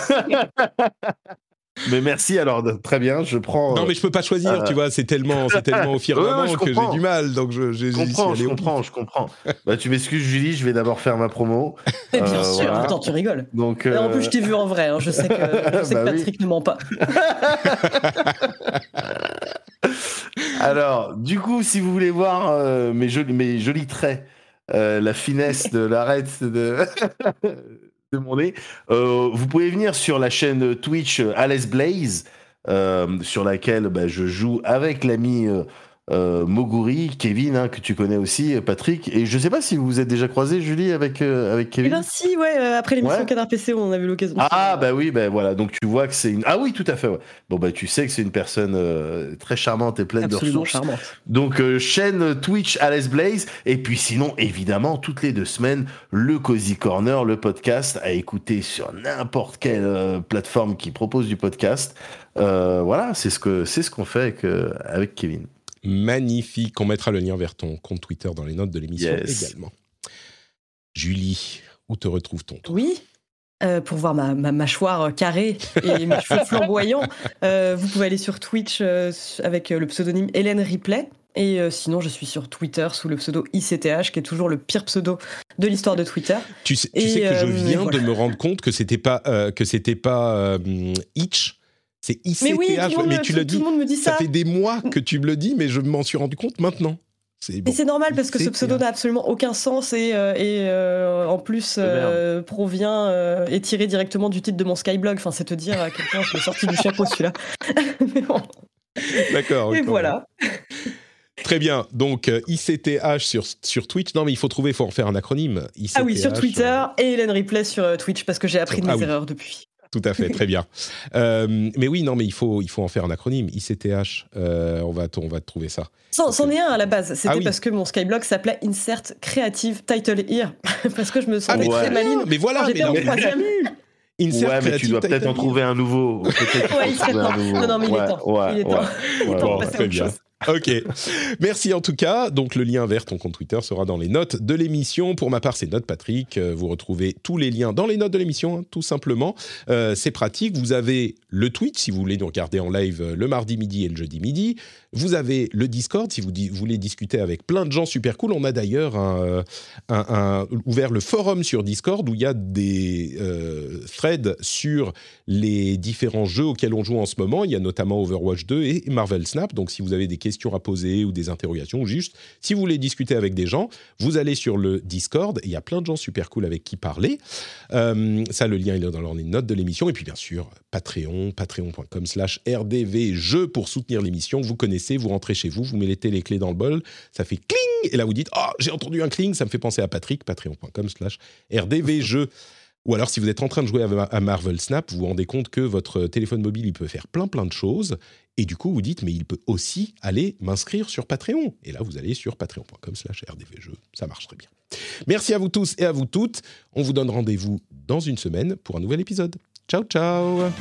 mais merci alors, très bien, je prends. Non, mais je peux pas choisir, euh, tu vois, c'est tellement, c'est tellement au firmament Ouais, que j'ai du mal, donc je, Je comprends, je comprends, je comprends. Bah, tu m'excuses, Julie, je vais d'abord faire ma promo. Et bien Euh, sûr, voilà. attends, tu rigoles. Donc, En plus, je t'ai vu en vrai. hein, Je sais que, je sais Bah que oui. Patrick ne ment pas. Alors, du coup, si vous voulez voir euh, mes, jolis, traits, euh, la finesse de l'arête de, mon nez, euh, vous pouvez venir sur la chaîne Twitch Alice Blaze, sur laquelle bah, je joue avec l'ami euh, Moguri, Kevin, hein, que tu connais aussi, euh, Patrick. Et je sais pas si vous vous êtes déjà croisé, Julie, avec, euh, avec Kevin. ben si, ouais, euh, après l'émission Ouais. Canard PC, on a eu l'occasion. Ah bah oui, bah voilà, donc tu vois que c'est une... Ah oui, tout à fait, ouais. Bon bah tu sais que c'est une personne très charmante et pleine de absolument ressources. charmant. Donc chaîne Twitch Alice Blaze et puis sinon évidemment toutes les deux semaines le Cozy Corner, le podcast à écouter sur n'importe quelle plateforme qui propose du podcast. Voilà, c'est ce c'est ce qu'on fait avec avec Kevin. Magnifique, on mettra le lien vers ton compte Twitter dans les notes de l'émission Yes. également. Julie, où te retrouve-t-on Oui. euh, pour voir ma, ma mâchoire euh, carrée et mes cheveux flamboyants, euh, vous pouvez aller sur Twitch euh, avec le pseudonyme Hélène Ripley. Et euh, sinon, je suis sur Twitter sous le pseudo ICTH, qui est toujours le pire pseudo de l'histoire de Twitter. Tu sais, tu Et, sais que je viens voilà. de me rendre compte que c'était pas euh, que c'était pas euh, Itch, c'est ICTH. Mais oui, tout le monde, mais me- tu tout- le tout dis, le monde me dit ça ça. fait des mois que tu me le dis, mais je m'en suis rendu compte maintenant. C'est bon. Mais c'est normal parce que ce pseudo n'a absolument aucun sens et, euh, et euh, en plus euh, provient euh, est tiré directement du titre de mon Skyblog. Enfin, c'est te dire à quel point je l'ai sorti du chapeau celui-là. Mais bon, D'accord. et voilà. Très bien. Donc ICTH sur sur Twitch. Non, mais il faut trouver, il faut en faire un acronyme. ICTH, Ah oui, sur Twitter et Hélène Ripley sur Twitch parce que j'ai appris de Ah mes oui. erreurs depuis. Tout à fait, très bien. Euh, mais oui, non, mais il faut, il faut en faire un acronyme. ICTH, euh, on, va, on va te trouver ça. C'en c'en est un à la base. C'était Ah oui. parce que mon Skyblog s'appelait Insert Creative Title Here parce que je me sentais mais ouais. très maline. Mais voilà, j'étais en troisième. Insert ouais, mais tu dois peut-être en trouver un nouveau. Ouais, il un temps. nouveau. Non, non, mais il est Ouais, temps. ouais, Il est temps. ouais, Il est ouais. temps de Bon, passer à très autre bien. chose. Ok. Merci en tout cas. Donc le lien vers ton compte Twitter sera dans les notes de l'émission. Pour ma part, c'est Note Patrick. Euh, Vous retrouvez tous les liens dans les notes de l'émission, hein, tout simplement. Euh, c'est pratique. Vous avez le Twitch si vous voulez nous regarder en live euh, le mardi midi et le jeudi midi. Vous avez le Discord si vous voulez discuter avec plein de gens super cool. On a d'ailleurs euh, ouvert le forum sur Discord où il y a des euh, threads sur les différents jeux auxquels on joue en ce moment. Il y a notamment Overwatch 2 et Marvel Snap. Donc, si vous avez des questions à poser ou des interrogations, ou juste si vous voulez discuter avec des gens, vous allez sur le Discord. Il y a plein de gens super cool avec qui parler. Euh, ça, le lien est dans les notes de l'émission. Et puis, bien sûr, Patreon, patreon.com slash rdvjeux pour soutenir l'émission. Vous connaissez, vous rentrez chez vous, vous mettez les clés dans le bol, ça fait cling Et là, vous dites, oh, j'ai entendu un cling, ça me fait penser à Patrick, patreon.com slash rdvjeux. Ou alors, si vous êtes en train de jouer à Marvel Snap, vous vous rendez compte que votre téléphone mobile, il peut faire plein plein de choses. Et du coup, vous dites, mais il peut aussi aller m'inscrire sur Patreon. Et là, vous allez sur patreon.com slash rdvjeux. Ça marche très bien. Merci à vous tous et à vous toutes. On vous donne rendez-vous dans une semaine pour un nouvel épisode. Ciao, ciao.